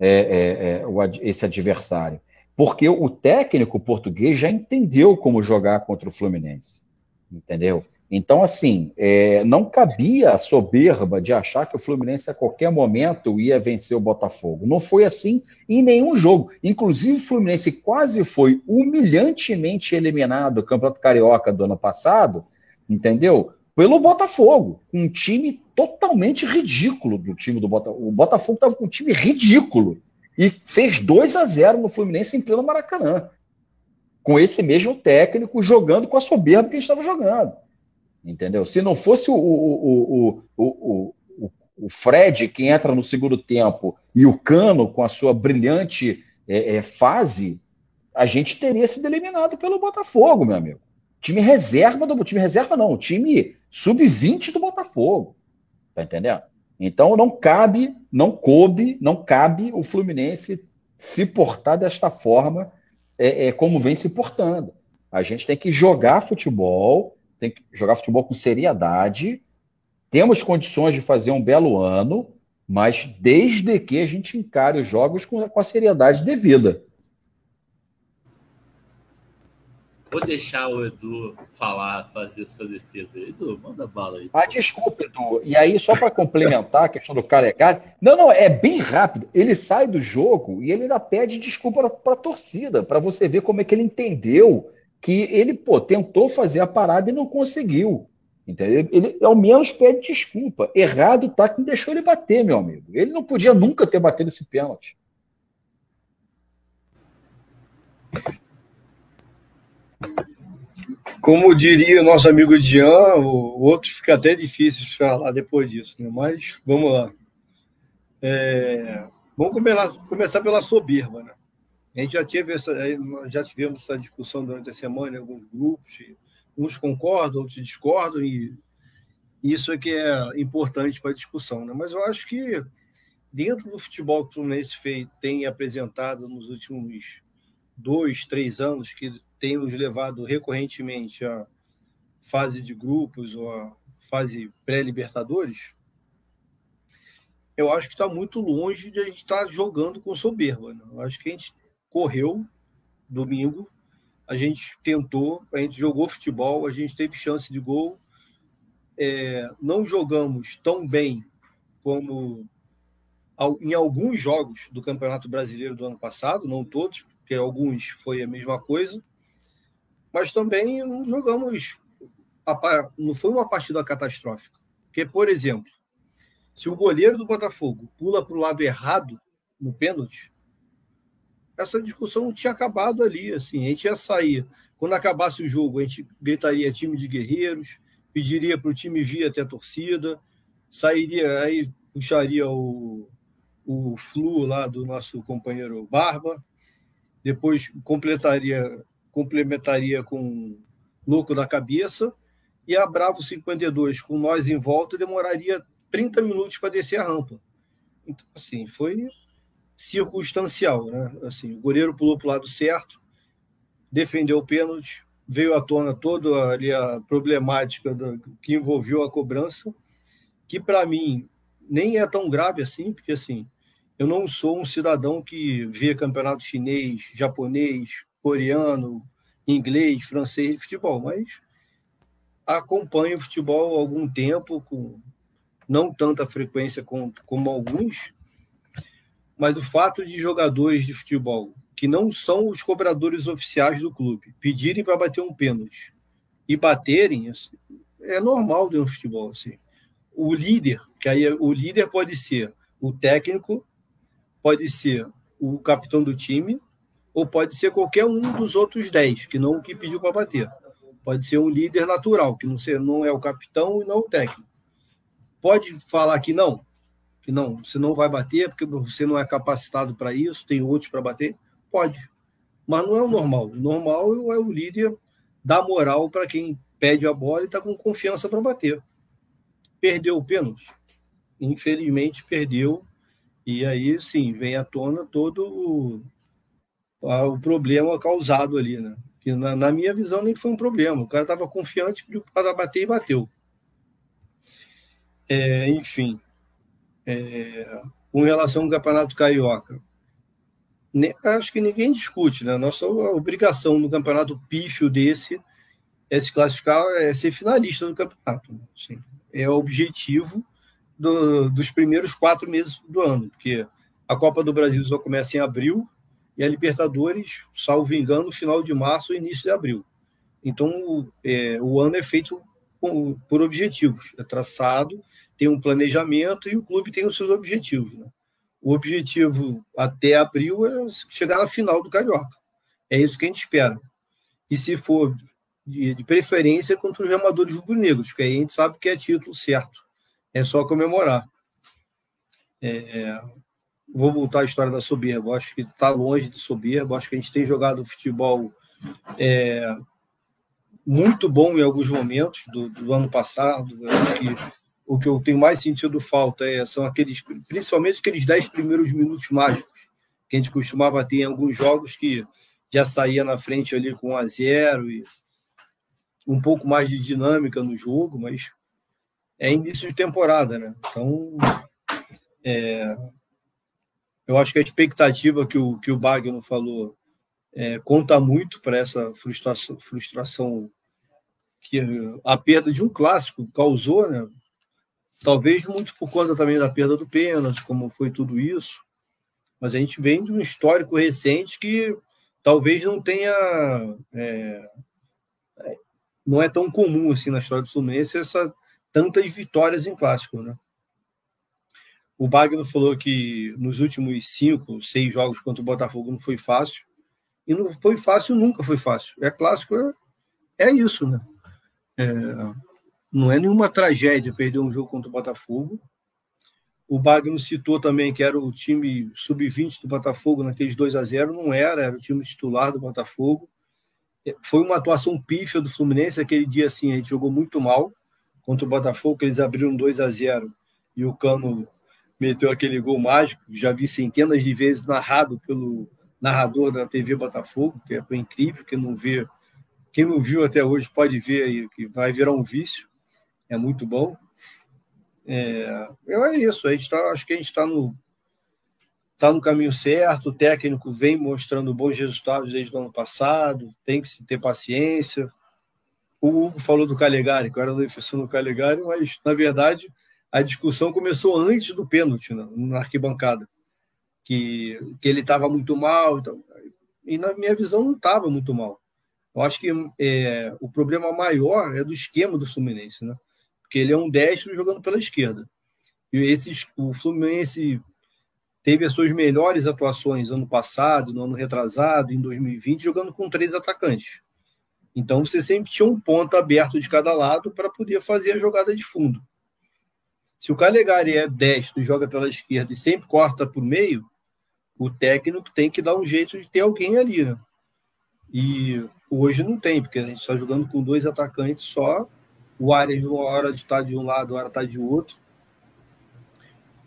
é, é, é, o, esse adversário. Porque o técnico português já entendeu como jogar contra o Fluminense. Entendeu? Então, assim, é, não cabia a soberba de achar que o Fluminense a qualquer momento ia vencer o Botafogo. Não foi assim em nenhum jogo. Inclusive, o Fluminense quase foi humilhantemente eliminado do Campeonato Carioca do ano passado, entendeu? pelo Botafogo. Um time totalmente ridículo do time do Botafogo. O Botafogo estava com um time ridículo e fez 2 a 0 no Fluminense em pleno Maracanã. Com esse mesmo técnico jogando com a soberba que estava jogando. Entendeu? Se não fosse o, o, o, o, o, Fred que entra no segundo tempo e o Cano com a sua brilhante é, é, fase, a gente teria sido eliminado pelo Botafogo, meu amigo. Time reserva do time reserva não, time sub-20 do Botafogo. Tá entendendo? Então não cabe, não coube, não cabe o Fluminense se portar desta forma é, é, como vem se portando. A gente tem que jogar futebol, tem que jogar futebol com seriedade. Temos condições de fazer um belo ano, mas desde que a gente encare os jogos com, a seriedade devida. Vou deixar o Edu falar, fazer sua defesa. Edu, manda bala aí. Ah, desculpa, Edu. E aí, só para complementar a questão do Calegari. Não, não, é bem rápido. Ele sai do jogo e ele ainda pede desculpa para a torcida, para você ver como é que ele entendeu que ele, pô, tentou fazer a parada e não conseguiu. Entendeu? Ele ao menos pede desculpa. Errado tá quem deixou ele bater, meu amigo. Ele não podia nunca ter batido esse pênalti. Como diria o nosso amigo Jean, o outro fica até difícil falar depois disso, né? mas vamos lá. É, vamos começar pela soberba. Né? A gente já, teve essa, já tivemos essa discussão durante a semana em alguns grupos, uns concordam, outros discordam, e isso é que é importante para a discussão. Né? Mas eu acho que dentro do futebol que o Fluminense tem apresentado nos últimos dois, três anos, que tem nos levado recorrentemente à fase de grupos ou à fase pré-libertadores, eu acho que está muito longe de a gente estar tá jogando com soberba. Né? Eu acho que a gente correu domingo, a gente tentou, a gente jogou futebol, a gente teve chance de gol. É, não jogamos tão bem como em alguns jogos do Campeonato Brasileiro do ano passado, não todos, porque alguns foi a mesma coisa, mas também não jogamos. Não foi uma partida catastrófica. Porque, por exemplo, se o goleiro do Botafogo pula para o lado errado no pênalti, essa discussão tinha acabado ali. Assim, a gente ia sair. Quando acabasse o jogo, a gente gritaria time de guerreiros, pediria para o time vir até a torcida, sairia, aí puxaria o, o flu lá do nosso companheiro Barba, depois completaria complementaria com Louco da Cabeça, e a Bravo 52, com nós em volta, demoraria 30 minutos para descer a rampa. Então, assim, foi circunstancial, né? Assim, o goleiro pulou para o lado certo, defendeu o pênalti, veio à tona toda ali a problemática do, que envolveu a cobrança, que para mim nem é tão grave assim, porque assim, eu não sou um cidadão que vê campeonato chinês, japonês, coreano, inglês, francês de futebol, mas acompanho futebol há algum tempo, com não tanta frequência como, como alguns, mas o fato de jogadores de futebol que não são os cobradores oficiais do clube pedirem para bater um pênalti e baterem assim, é normal do futebol assim. O líder, que aí o líder pode ser o técnico pode ser o capitão do time, ou pode ser qualquer um dos outros dez, que não que pediu para bater. Pode ser um líder natural, que não, ser, não é o capitão e não o técnico. Pode falar que não, que não, você não vai bater porque você não é capacitado para isso, tem outros para bater? Pode. Mas não é o normal. O normal é o líder dar moral para quem pede a bola e está com confiança para bater. Perdeu o pênalti? Infelizmente, perdeu e aí, sim, vem à tona todo o, o problema causado ali, né? Que na, na, minha visão nem foi um problema. O cara estava confiante para bater e bateu. É, enfim, é, com relação ao Campeonato Carioca, acho que ninguém discute, né? Nossa obrigação no campeonato pífio desse é se classificar, é ser finalista do campeonato. Né? Assim, é o objetivo do, dos primeiros quatro meses do ano, porque a Copa do Brasil só começa em abril e a Libertadores, salvo engano, no final de março ou início de abril. Então, é, o ano é feito por objetivos, é traçado, tem um planejamento e o clube tem os seus objetivos. Né? O objetivo até abril é chegar na final do Carioca. É isso que a gente espera. E se for de, de preferência contra os remadores rubro-negros, porque aí a gente sabe que é título certo é só comemorar. É, vou voltar à história da soberba. Acho que está longe de soberba. Acho que a gente tem jogado futebol é, muito bom em alguns momentos do, do ano passado. Que, o que eu tenho mais sentido falta é, são aqueles, principalmente aqueles dez primeiros minutos mágicos que a gente costumava ter em alguns jogos que já saía na frente ali com 1 a 0 e um pouco mais de dinâmica no jogo, mas é início de temporada, né? Então, é, eu acho que a expectativa que o, que o Bagno falou é, conta muito para essa frustração, frustração que a perda de um clássico causou, né? Talvez muito por conta também da perda do pênalti, como foi tudo isso. Mas a gente vem de um histórico recente que talvez não tenha é, não é tão comum assim na história do Fluminense essa tantas vitórias em clássico, né? O Bagno falou que nos últimos cinco, seis jogos contra o Botafogo não foi fácil. E não foi fácil, nunca foi fácil. É clássico, é, é isso, né? É, não é nenhuma tragédia perder um jogo contra o Botafogo. O Bagno citou também que era o time sub-20 do Botafogo naqueles 2 a 0 Não era, era o time titular do Botafogo. É, foi uma atuação pífia do Fluminense. Aquele dia, assim, a gente jogou muito mal contra o Botafogo, eles abriram 2 a 0 e o Cano meteu aquele gol mágico. Já vi centenas de vezes narrado pelo narrador da TV Botafogo, que foi incrível. Quem não vê, quem não viu até hoje pode ver aí, que vai virar um vício. É muito bom. É, é isso. A gente tá, acho que a gente está no está no caminho certo, o técnico vem mostrando bons resultados desde o ano passado, tem que ter paciência. O Hugo falou do Calegari, que eu era defensor do Calegari, mas, na verdade, a discussão começou antes do pênalti, né, na arquibancada, que, que ele estava muito mal. Então, e, na minha visão, não estava muito mal. Eu acho que é, o problema maior é do esquema do Fluminense, né? Porque ele é um destro jogando pela esquerda. E esses, o Fluminense teve as suas melhores atuações ano passado, no ano retrasado, em 2020, jogando com três atacantes. Então você sempre tinha um ponto aberto de cada lado para poder fazer a jogada de fundo. Se o Calegari é destro, joga pela esquerda e sempre corta por meio, o técnico tem que dar um jeito de ter alguém ali, né? E hoje não tem, porque a gente está jogando com dois atacantes só. O Arias, uma hora está de um lado, uma hora está de outro.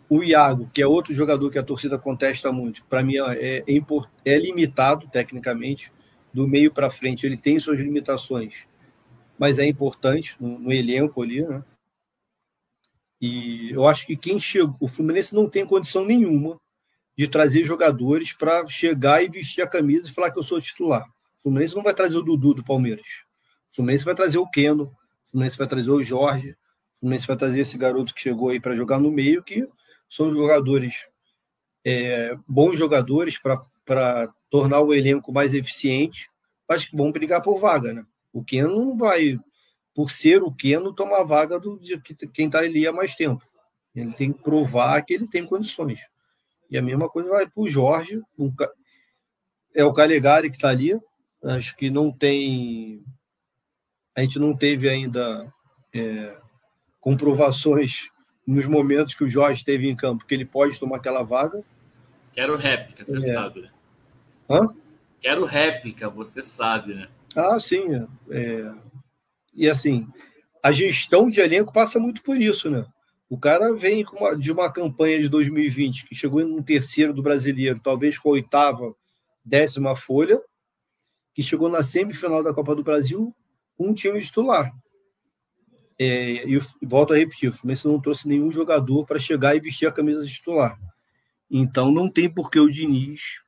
O Iago, que é outro jogador que a torcida contesta muito, para mim é, é, é, limitado tecnicamente. Do meio para frente, ele tem suas limitações, mas é importante no, no elenco ali, né? E eu acho que quem chegou, o Fluminense não tem condição nenhuma de trazer jogadores para chegar e vestir a camisa e falar que eu sou titular. O Fluminense não vai trazer o Dudu do Palmeiras. O Fluminense vai trazer o Keno, o Fluminense vai trazer o Jorge, o Fluminense vai trazer esse garoto que chegou aí para jogar no meio, que são jogadores, é, bons jogadores para tornar o elenco mais eficiente, mas que vão brigar por vaga, né? O Keno não vai, por ser o Keno, tomar vaga do, de quem está ali há mais tempo. Ele tem que provar que ele tem condições. E a mesma coisa vai para o Jorge, um, é o Calegari que está ali. Acho que não tem. A gente não teve ainda é, comprovações nos momentos que o Jorge esteve em campo, que ele pode tomar aquela vaga. Quero réplica, você é. sabe, né? Hã? Quero réplica, você sabe, né? Ah, sim. É... E assim, a gestão de elenco passa muito por isso, né? O cara vem de uma campanha de 2020 que chegou em um terceiro do brasileiro, talvez com a oitava, décima folha, que chegou na semifinal da Copa do Brasil um time titular. É, e volto a repetir, o Fluminense não trouxe nenhum jogador para chegar e vestir a camisa titular. Então não tem por que o Diniz,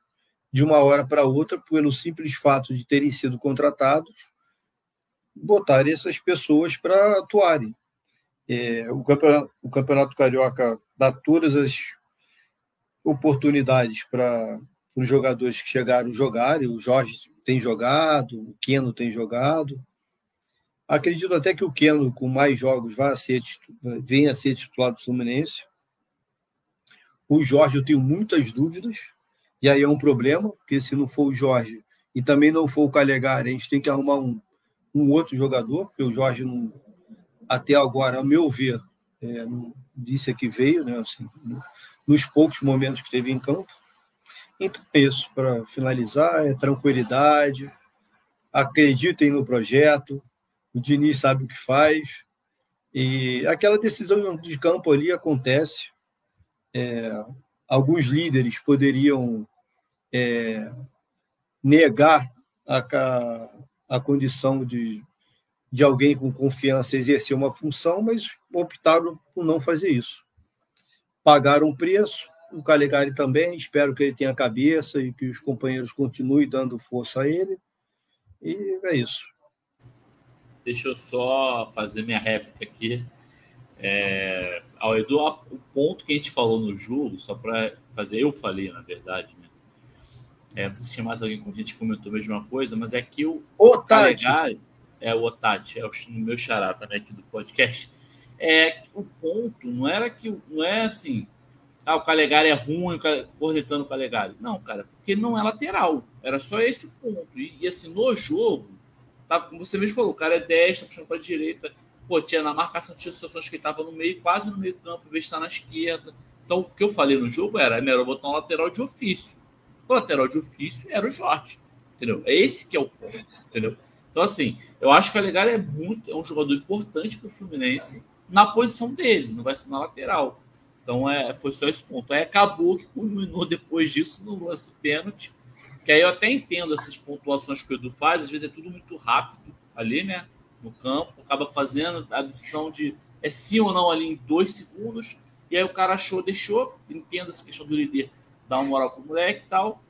de uma hora para outra, pelo simples fato de terem sido contratados, botar essas pessoas para atuarem. É, o, campeonato, o Campeonato Carioca dá todas as oportunidades para os jogadores que chegaram jogarem. O Jorge tem jogado, o Keno tem jogado. Acredito até que o Keno, com mais jogos, vai ser, venha a ser titular do Fluminense. O Jorge, eu tenho muitas dúvidas, e aí é um problema, porque se não for o Jorge e também não for o Calegari, a gente tem que arrumar um, um outro jogador, porque o Jorge, não, até agora, a meu ver, é, não disse que veio, né, assim, nos poucos momentos que teve em campo. Então é isso, para finalizar, é tranquilidade, acreditem no projeto, o Diniz sabe o que faz. E aquela decisão de campo ali acontece. É, alguns líderes poderiam é, negar a, a condição de, de alguém com confiança exercer uma função, mas optaram por não fazer isso. Pagaram o preço, o Calegari também, espero que ele tenha cabeça e que os companheiros continuem dando força a ele. E é isso. Deixa eu só fazer minha réplica aqui. É, ao Edu, o ponto que a gente falou no jogo, só para fazer, eu falei, na verdade, né? É, não sei se tinha mais alguém com a gente comentou a mesma coisa, mas é que o Ô, Calegari. é o Otati, é o meu xará também aqui do podcast, é o ponto não era que não é assim, ah, o Calegari é ruim, cornetando o Calegari. Não, cara, porque não é lateral. Era só esse o ponto. E, e, assim, no jogo, tá, como você mesmo falou, o cara é 10, tá puxando para a direita. Pô, tinha na marcação, tinha situações que ele estava no meio, quase no meio do campo, em vez de estar na esquerda. Então, o que eu falei no jogo era, era botar um lateral de ofício. O lateral de ofício era o Jorge. Entendeu? É esse que é o ponto. Entendeu? Então, assim, eu acho que o Calegari é muito, é um jogador importante para o Fluminense na posição dele, não vai ser na lateral. Então é, foi só esse ponto. Aí acabou que culminou depois disso no lance do pênalti. Que aí eu até entendo essas pontuações que o Edu faz, às vezes é tudo muito rápido ali, né? No campo, acaba fazendo a decisão de é sim ou não ali em dois segundos. E aí o cara achou, deixou. Entendo essa questão do líder dar uma moral pro moleque e tal.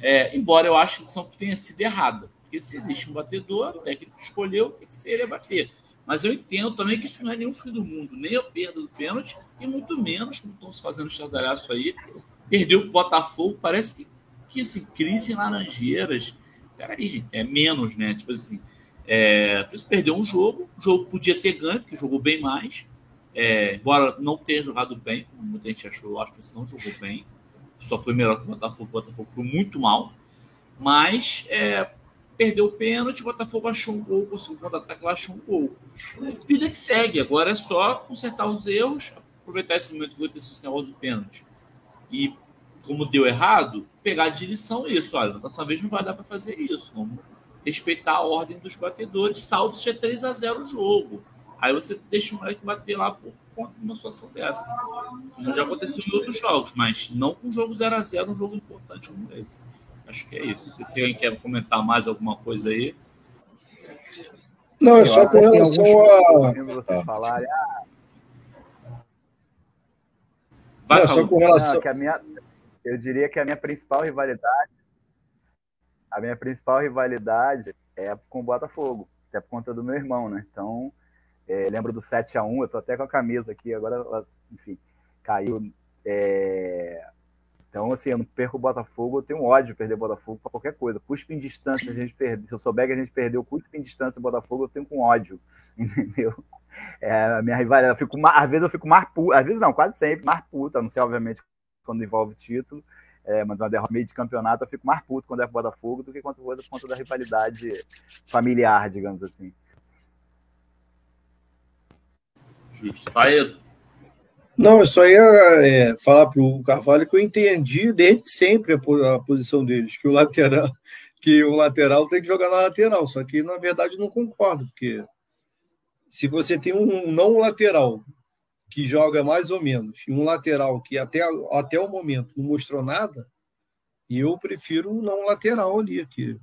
É, embora eu ache que a decisão tenha sido errada. Porque se existe um batedor, o técnico escolheu, tem que ser ele a bater. Mas eu entendo também que isso não é nenhum fim do mundo, nem a perda do pênalti, e muito menos, como estão se fazendo estardalhaço aí, perdeu o Botafogo, parece que, que assim, crise em Laranjeiras. Peraí, gente, é menos, né? Tipo assim, é, perdeu um jogo, o jogo podia ter ganho, porque jogou bem mais, é, embora não tenha jogado bem, como muita gente achou, acho que você não jogou bem, só foi melhor que o Botafogo, o Botafogo foi muito mal, mas é, perdeu o pênalti, o Botafogo achou um gol, conseguiu contra-ataque, achou um gol. Vida que segue, agora é só consertar os erros, aproveitar esse momento que vai ter esse negócio do pênalti. E, como deu errado, pegar de lição isso. Olha, na próxima vez não vai dar para fazer isso. Vamos respeitar a ordem dos batedores, salvo se é 3 a 0 o jogo. Aí você deixa o moleque bater lá por conta de uma situação dessa. Como já aconteceu em outros jogos, mas não com um jogo 0 a 0 um jogo importante como esse. Acho que é isso. Se alguém quer comentar mais alguma coisa aí. Não, é só com relação a. Vocês falarem, ah... Vai, Não, só com relação. Não, que a minha, eu diria que a minha principal rivalidade. A minha principal rivalidade é com o Botafogo, até por conta do meu irmão, né? Então, é, lembro do 7 a 1 eu tô até com a camisa aqui, agora, enfim, caiu. É, então, assim, eu não perco o Botafogo, eu tenho ódio de perder o Botafogo para qualquer coisa. Cuspe em distância, a gente perde. Se eu souber que a gente perdeu cuspe em distância o Botafogo, eu tenho com ódio. Entendeu? É, a minha rivalidade, eu fico, às vezes eu fico mais puta, às vezes não, quase sempre, mais puta, não sei, obviamente, quando envolve título, é, mas uma derrota meio de campeonato, eu fico mais puto quando é Botafogo do que quando é por conta da rivalidade familiar, digamos assim. Justo. Paedo. Não, eu só ia é, falar para o Carvalho que eu entendi desde sempre a, a, posição deles, que o lateral, que o lateral tem que jogar na lateral, só que na verdade não concordo, porque se você tem um não lateral que joga mais ou menos, e um lateral que até, até o momento não mostrou nada, eu prefiro um não lateral ali, que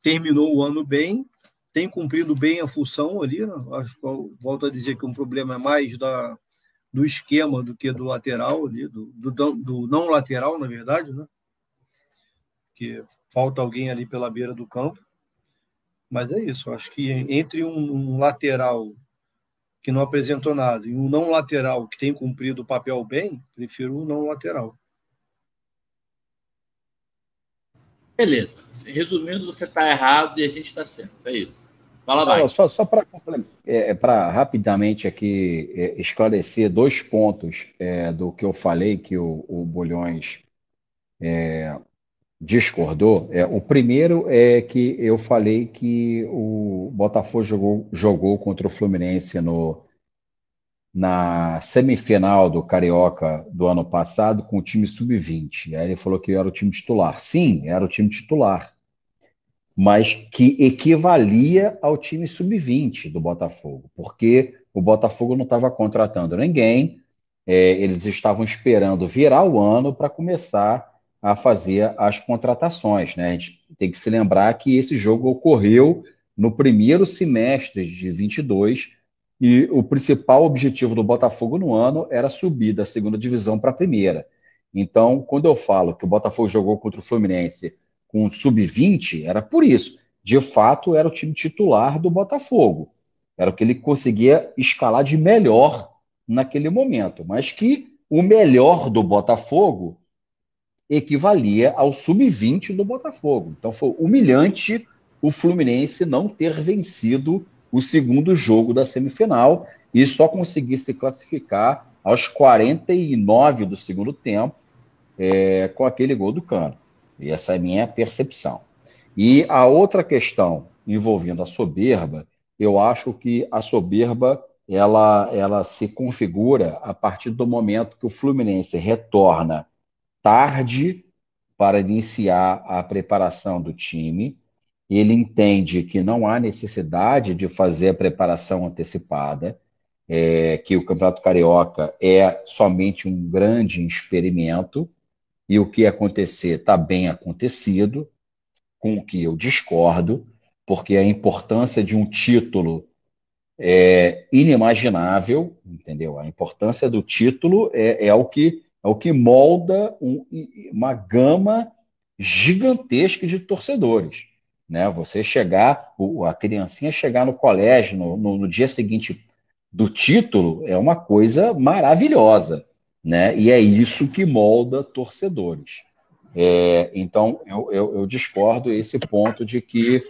terminou o ano bem, tem cumprido bem a função ali. Né? Acho, volto a dizer que um problema é mais da, do esquema do que do lateral ali, do, do, do não lateral, na verdade, né? Que falta alguém ali pela beira do campo. Mas é isso, acho que entre um, um, lateral que não apresentou nada e um não lateral que tem cumprido o papel bem, prefiro o não lateral. Beleza. Resumindo, você está errado e a gente está certo. É isso. Fala, vai. Não, só só para é, é rapidamente aqui é, esclarecer dois pontos é, do que eu falei que o, o Bolhões é, discordou. É, o primeiro é que eu falei que o Botafogo jogou, jogou contra o Fluminense no, na semifinal do Carioca do ano passado com o time sub-20. Aí ele falou que era o time titular. Sim, era o time titular mas que equivalia ao time sub-20 do Botafogo, porque o Botafogo não estava contratando ninguém, é, eles estavam esperando virar o ano para começar a fazer as contratações. Né? A gente tem que se lembrar que esse jogo ocorreu no primeiro semestre de 22 e o principal objetivo do Botafogo no ano era subir da segunda divisão para a primeira. Então, quando eu falo que o Botafogo jogou contra o Fluminense com sub-20, era por isso. De fato, era o time titular do Botafogo. Era o que ele conseguia escalar de melhor naquele momento. Mas que o melhor do Botafogo equivalia ao sub-20 do Botafogo. Então foi humilhante o Fluminense não ter vencido o segundo jogo da semifinal e só conseguir se classificar aos 49 do segundo tempo é, com aquele gol do Cano. E essa é a minha percepção. E a outra questão envolvendo a soberba, eu acho que a soberba ela, ela se configura a partir do momento que o Fluminense retorna tarde para iniciar a preparação do time. Ele entende que não há necessidade de fazer a preparação antecipada, é, que o Campeonato Carioca é somente um grande experimento e o que acontecer está bem acontecido, com o que eu discordo, porque a importância de um título é inimaginável, entendeu? A importância do título é, é o que é o que molda um, uma gama gigantesca de torcedores. Né? Você chegar, a criancinha chegar no colégio no, no, no dia seguinte do título é uma coisa maravilhosa. Né? E é isso que molda torcedores. É, então, eu, eu, eu, discordo esse ponto de que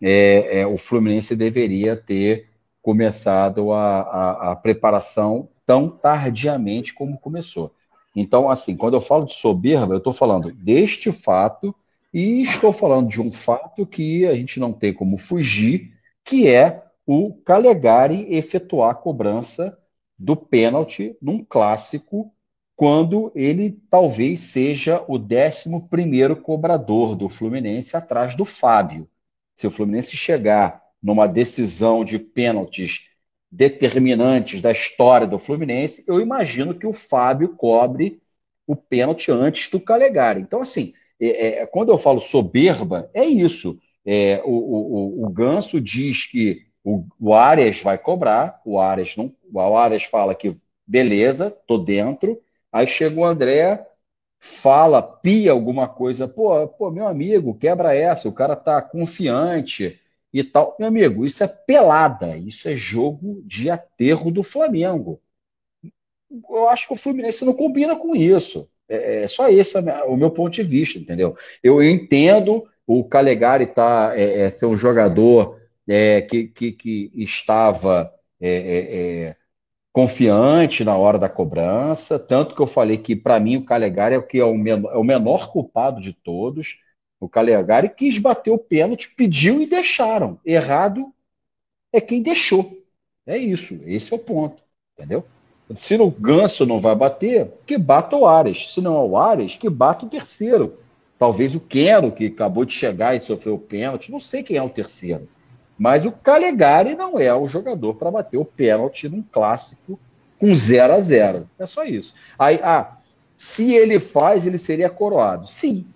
é, é, o Fluminense deveria ter começado a, a, a, preparação tão tardiamente como começou. Então, assim, quando eu falo de soberba, eu estou falando deste fato e estou falando de um fato que a gente não tem como fugir, que é o Calegari efetuar a cobrança do pênalti num clássico quando ele talvez seja o 11 cobrador do Fluminense atrás do Fábio. Se o Fluminense chegar numa decisão de pênaltis determinantes da história do Fluminense, eu imagino que o Fábio cobre o pênalti antes do Calegari. Então, assim, é, é, quando eu falo soberba, é isso. É, o, o, o, Ganso diz que o, o Arias vai cobrar, o Arias não, o Arias fala que beleza, tô dentro, Aí chega o André, fala, pia alguma coisa, pô, pô, meu amigo, quebra essa, o cara tá confiante e tal. Meu amigo, isso é pelada, isso é jogo de aterro do Flamengo. Eu acho que o Fluminense não combina com isso. É, é só esse o meu ponto de vista, entendeu? Eu entendo o Calegari tá, é, é ser um jogador é, que, que, que, estava é, é confiante na hora da cobrança, tanto que eu falei que para mim o Calegari é o que é o, menor, é o menor culpado de todos. O Calegari quis bater o pênalti, pediu e deixaram. Errado é quem deixou. É isso, esse é o ponto, entendeu? Se o Ganso não vai bater, que bata o Ares. Se não é o Ares, que bata o terceiro. Talvez o Quero, que acabou de chegar e sofreu o pênalti, não sei quem é o terceiro. Mas o Calegari não é o jogador para bater o pênalti num clássico com 0 a 0 É só isso. Aí, ah, se ele faz, ele seria coroado. Sim.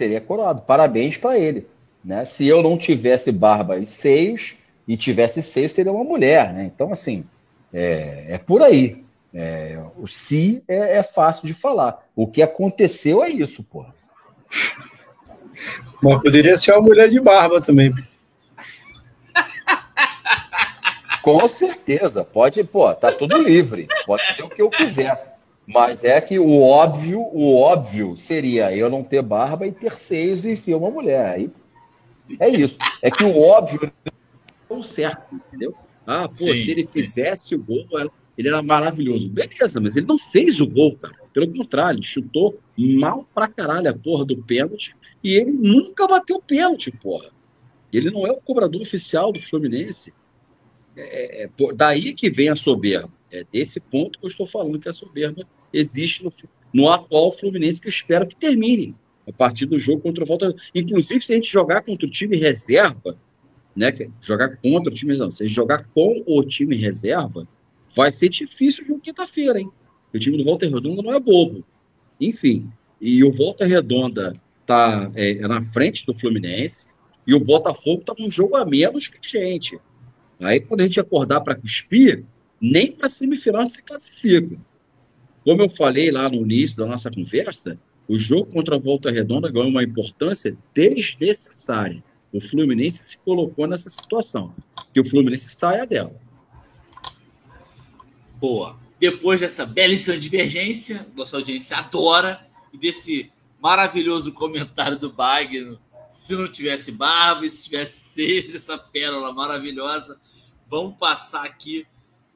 Seria coroado. Parabéns para ele. Né? Se eu não tivesse barba e seios, e tivesse seios, seria uma mulher. Né? Então, assim, é, é por aí. É, o se é, é, fácil de falar. O que aconteceu é isso, porra. Mas poderia ser uma mulher de barba também. Com certeza, pode, pô, tá tudo livre, pode ser o que eu quiser. Mas é que o óbvio, o óbvio seria eu não ter barba e ter seios e ser uma mulher. Aí é isso. É que o óbvio é o certo, entendeu? Ah, pô, sim, se ele sim. fizesse o gol, ele era maravilhoso. Beleza, mas ele não fez o gol, cara. Pelo contrário, ele chutou mal pra caralho a porra do pênalti e ele nunca bateu o pênalti, porra. Ele não é o cobrador oficial do Fluminense. É, é, daí que vem a soberba. É desse ponto que eu estou falando que a soberba existe no, no atual Fluminense, que eu espero que termine a partir do jogo contra o Volta. Inclusive, se a gente jogar contra o time reserva, né? Jogar contra o time reserva, se a gente jogar com o time reserva, vai ser difícil o jogo quinta-feira, hein? O time do Volta Redonda não é bobo. Enfim, e o Volta Redonda está é, na frente do Fluminense e o Botafogo está com um jogo a menos que a gente. Aí, quando a gente acordar para cuspir, nem para semifinal a gente se classifica. Como eu falei lá no início da nossa conversa, o jogo contra a Volta Redonda ganhou uma importância desnecessária. O Fluminense se colocou nessa situação. Que o Fluminense saia dela. Boa. Depois dessa belíssima divergência, nossa audiência adora, e desse maravilhoso comentário do Bagno se não tivesse barba, se tivesse seis, essa pérola maravilhosa. Vamos passar aqui.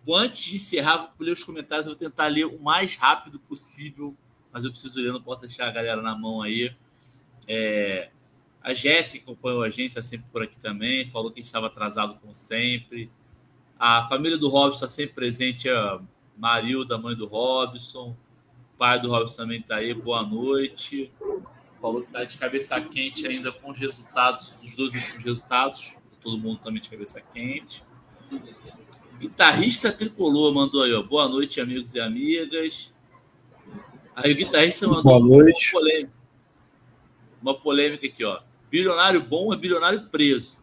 Antes de encerrar, vou ler os comentários. Vou tentar ler o mais rápido possível, mas eu preciso ler, não posso deixar a galera na mão aí. É, a Jéssica acompanhou a gente, está sempre por aqui também, falou que estava atrasado como sempre. A família do Robson está sempre presente, a Marilda, mãe do Robson. O pai do Robson também está aí, boa noite. Falou que está de cabeça quente ainda com os resultados, os dois últimos resultados. Todo mundo também de cabeça quente. Guitarrista tricolor mandou aí, ó. Boa noite, amigos e amigas. Aí o guitarrista mandou Boa noite. uma polêmica. Uma polêmica aqui, ó. Bilionário bom é bilionário preso.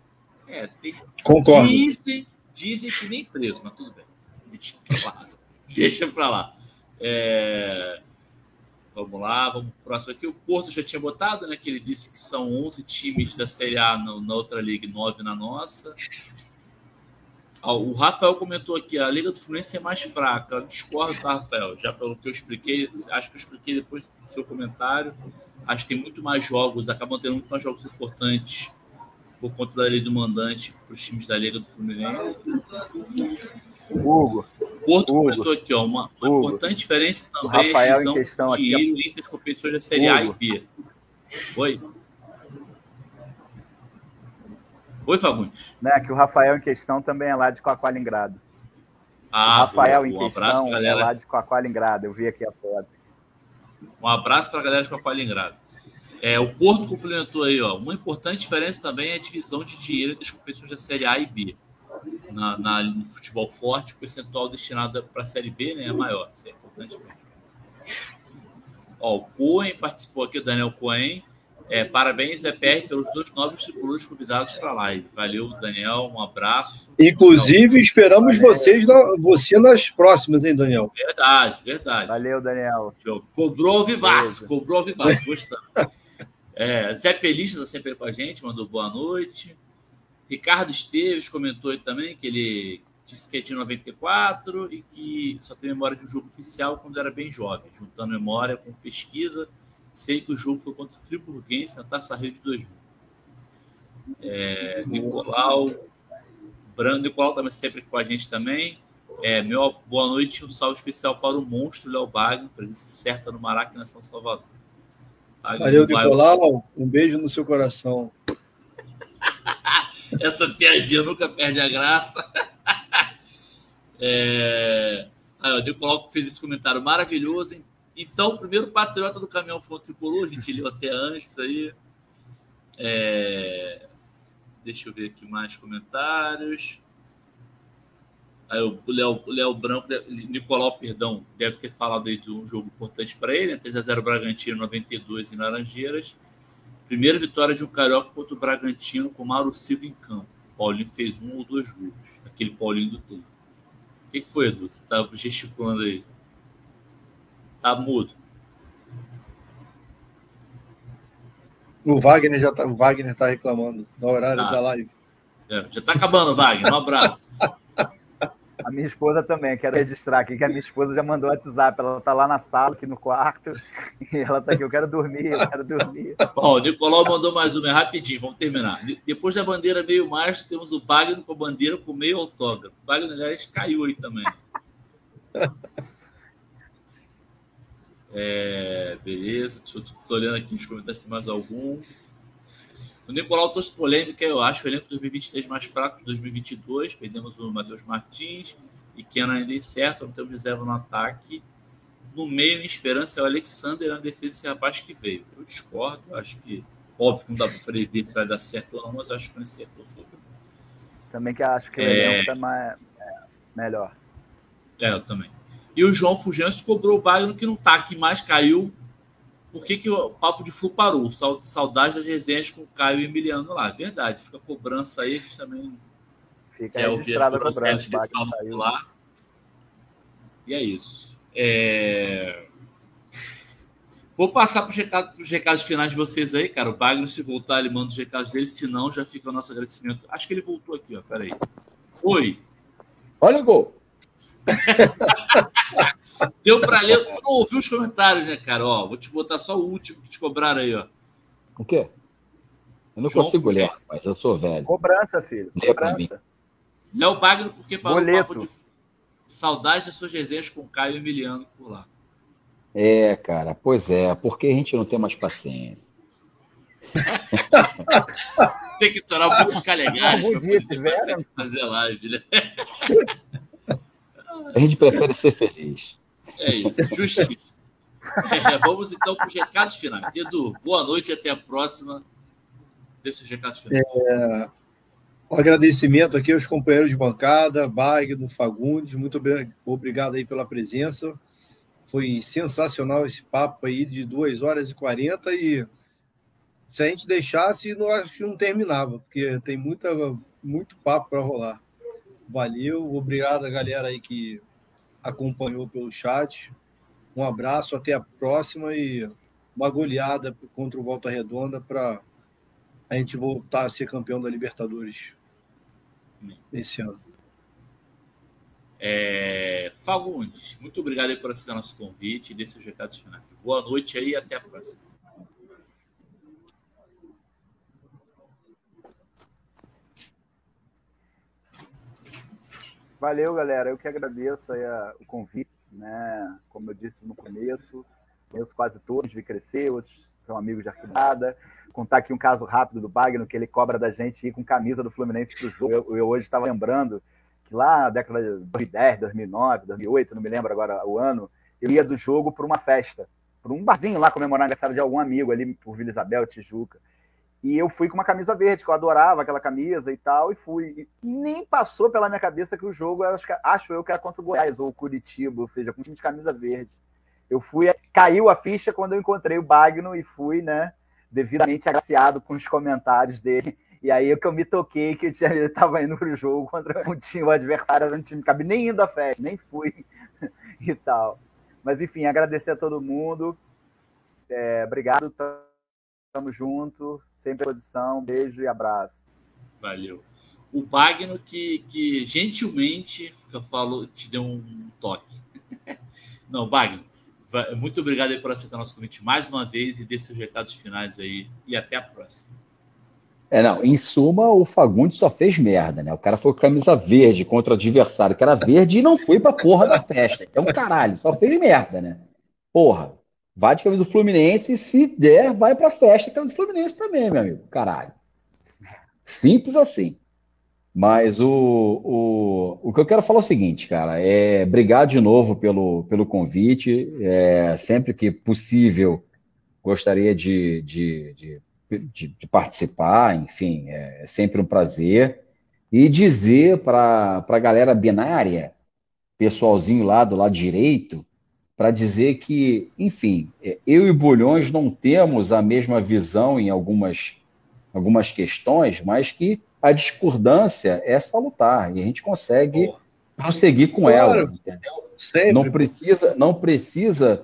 É, tem... Concordo. Dizem, dizem que nem preso, mas tudo bem. Deixa pra lá. Deixa pra lá. É... Vamos lá, vamos pro próximo aqui. O Porto já tinha botado, né? Que ele disse que são 11 times da Série A na, na outra liga e 9 na nossa. O Rafael comentou aqui, a Liga do Fluminense é mais fraca. Eu discordo, tá, Rafael? Já pelo que eu expliquei, acho que eu expliquei depois do seu comentário. Acho que tem muito mais jogos, acabam tendo muito mais jogos importantes por conta da lei do mandante para os times da Liga do Fluminense. Hugo, Porto Hugo. comentou aqui, ó, uma, uma Hugo. importante diferença também é a questão de dinheiro entre as competições da Série A e Hugo. B. Oi? Oi, Fagundes. né, que o Rafael em questão também é lá de Coacoalingrado. Ah, o Rafael boa, em um abraço questão pra é galera. lá de Coacoalingrado. Eu vi aqui a foto. Um abraço para a galera de Copalingrado. É, o Porto complementou aí, ó. Uma importante diferença também é a divisão de dinheiro entre as competições da Série A e B. Na, na- no futebol forte, o percentual destinado para a Série B né, é maior. Isso é importante mesmo. Ó, o Coen participou aqui, o Daniel Coen. É, parabéns, EPR, pelos dois nobres tricolores convidados para a live. Valeu, Daniel. Um abraço. Inclusive, esperamos vocês na- você nas próximas, hein, Daniel? Verdade, verdade. Valeu, Daniel. Show. Cobrou ao vivaço, Beleza. cobrou ao vivaço, gostando. É, Zé Pelista está sempre aí com a gente, mandou boa noite. Ricardo Esteves comentou aí também que ele disse que é de 94 e que só tem memória de um jogo oficial quando era bem jovem, juntando memória com pesquisa. Sei que o jogo foi contra o Friburguense na Taça Rio de 2000. É, Nicolau, Brando, Nicolau também sempre com a gente também. É, meu boa noite um salve especial para o monstro Léo Bagno, presença certa no Maracanã, São Salvador. Bagno Valeu, Nicolau. Um beijo no seu coração. Essa piadinha nunca perde a graça. É... Aí, ó, o Nicolau fez esse comentário maravilhoso. hein? Então, o primeiro patriota do caminhão foi o tricolor, a gente leu até antes aí. É... Deixa eu ver aqui mais comentários. Aí, o Léo, Léo Branco, Nicolau, perdão, deve ter falado aí de um jogo importante para ele, né? 3x0 Bragantino, 92 em Laranjeiras. Primeira vitória de um carioca contra o Bragantino com Mauro Silva em campo. Paulinho fez um ou dois gols. Aquele Paulinho do tempo. O que, foi, Edu? Você tá gesticulando aí? Tá mudo. O Wagner já tá, o Wagner tá reclamando no horário Tá. da live. É, já tá acabando, Wagner. Um abraço. A minha esposa também, quero registrar aqui que a minha esposa já mandou WhatsApp. Ela tá lá na sala, aqui no quarto, e ela tá aqui, eu quero dormir, eu quero dormir. Ó, o Nicolau mandou mais uma, é rapidinho, vamos terminar. De- Depois da bandeira meio marcha, temos o Wagner com a bandeira com meio autógrafo. O Wagner, aliás, caiu aí também. É, beleza, deixa eu tô olhando aqui nos comentários se tem mais algum. O Nicolau trouxe polêmica, eu acho, o elenco 2023 mais fraco de 2022. Perdemos o Matheus Martins e Kenan ainda incerto, não temos reserva no ataque. No meio, em esperança, é o Alexander na defesa esse rapaz que veio. Eu discordo, eu acho que, óbvio que não dá para prever se vai dar certo ou não, mas acho que não acertou sobre. Também que acho que o É. elenco tá mais, é, melhor. É, eu também. E o João Fulgêncio cobrou o Bagno que não tá aqui mais, caiu. Por que, que o papo de Flu parou? Sau- Saudade das resenhas com o Caio e Emiliano lá. Verdade, fica a cobrança aí, a gente também Fica quer ouvir as cobranças cobrança. que falam lá. E é isso. É... Vou passar para os recados, recados finais de vocês aí, cara. O Bagno, se voltar, ele manda os recados dele. Se não, já fica o nosso agradecimento. Acho que ele voltou aqui, ó. Peraí. Oi. Olha o gol. Deu para ler. Tu não ouviu os comentários, né, cara? Ó, vou te botar só o último que te cobraram aí, ó. O quê? Eu não João consigo ler, mas eu sou velho. Cobrança, filho. Lê Cobrança. Léo Bagno, porque parou o papo de saudade das suas resenhas com Caio Emiliano por lá. É, cara, pois é, porque a gente não tem mais paciência. tem que torar muitos calhagares para poder fazer live, né? A gente prefere ser feliz. É isso, justíssimo. É, vamos então para os recados finais. Edu, boa noite e até a próxima. Desses recados finais. É, um agradecimento aqui aos companheiros de bancada, Bagno, Fagundes, muito obrigado aí pela presença. Foi sensacional esse papo aí de 2 horas e 40 e se a gente deixasse, não acho que não terminava, porque tem muita, muito papo para rolar. Valeu, obrigado a galera aí que acompanhou pelo chat. Um abraço, até a próxima e uma goleada contra o Volta Redonda para a gente voltar a ser campeão da Libertadores esse ano. É, Fagundes, muito obrigado por aceitar nosso convite e desse seus recados finais. Boa noite aí e até a próxima. Valeu, galera. Eu que agradeço a, o convite, né? Como eu disse no começo, conheço quase todos, vi crescer, outros são amigos de arquibancada. Contar aqui um caso rápido do Bagno, que ele cobra da gente ir com camisa do Fluminense pro jogo. Eu, eu hoje estava lembrando que lá na década de 2010, 2009, 2008, não me lembro agora o ano, eu ia do jogo para uma festa, para um barzinho lá comemorar aniversário de algum amigo ali por Vila Isabel, Tijuca. E eu fui com uma camisa verde, que eu adorava aquela camisa e tal, e fui. E nem passou pela minha cabeça que o jogo, acho, acho eu que era contra o Goiás ou o Curitiba, ou seja, com um time de camisa verde. Eu fui, caiu a ficha quando eu encontrei o Bagno e fui, né, devidamente agraciado com os comentários dele. E aí é que eu me toquei que eu estava indo pro jogo contra um time, o adversário era um time que cabe nem indo à festa, nem fui e tal. Mas enfim, agradecer a todo mundo. É, obrigado, tamo junto sempre à disposição. Beijo e abraço. Valeu. O Bagno que, que gentilmente falou, te deu um toque. Não, Bagno, muito obrigado por aceitar nosso convite mais uma vez e dê seus recados finais aí. E até a próxima. É, não, em suma, o Fagundes só fez merda, né? O cara foi com camisa verde contra o adversário que era verde e não foi pra porra da festa. É um caralho, só fez merda, né? Porra, Vai de camisa do Fluminense e se der, vai pra festa camisa do Fluminense também, meu amigo. Caralho. Simples assim. Mas o, o, o que eu quero falar é o seguinte, cara, é obrigado de novo pelo, pelo convite. É, sempre que possível, gostaria de, de, de, de, de participar, enfim, é sempre um prazer. E dizer para a galera binária, pessoalzinho lá do lado direito, para dizer que, enfim, é, eu e Bulhões não temos a mesma visão em algumas, algumas questões, mas que a discordância é salutar e a gente consegue prosseguir com claro. ela, entendeu? Sempre. Não precisa, não precisa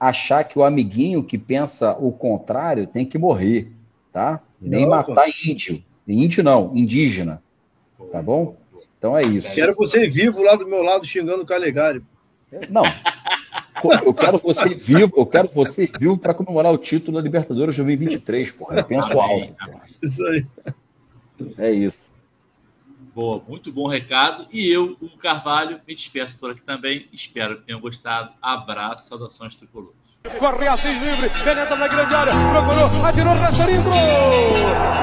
achar que o amiguinho que pensa o contrário tem que morrer, tá? Nem não, matar pô. índio. Índio não, indígena. Tá bom? Então é isso. Quero você vivo lá do meu lado xingando o Calegari. Não. Eu quero você vivo, eu quero você vivo para comemorar o título da Libertadores 2023, porra. Eu penso alto. Porra. Isso aí. É isso. Boa, muito bom recado. E eu, o Carvalho, me despeço por aqui também. Espero que tenham gostado. Abraço, saudações tricolores. Corre Assis livre, penetra na grande área, procurou, atirou, Rastro entrou!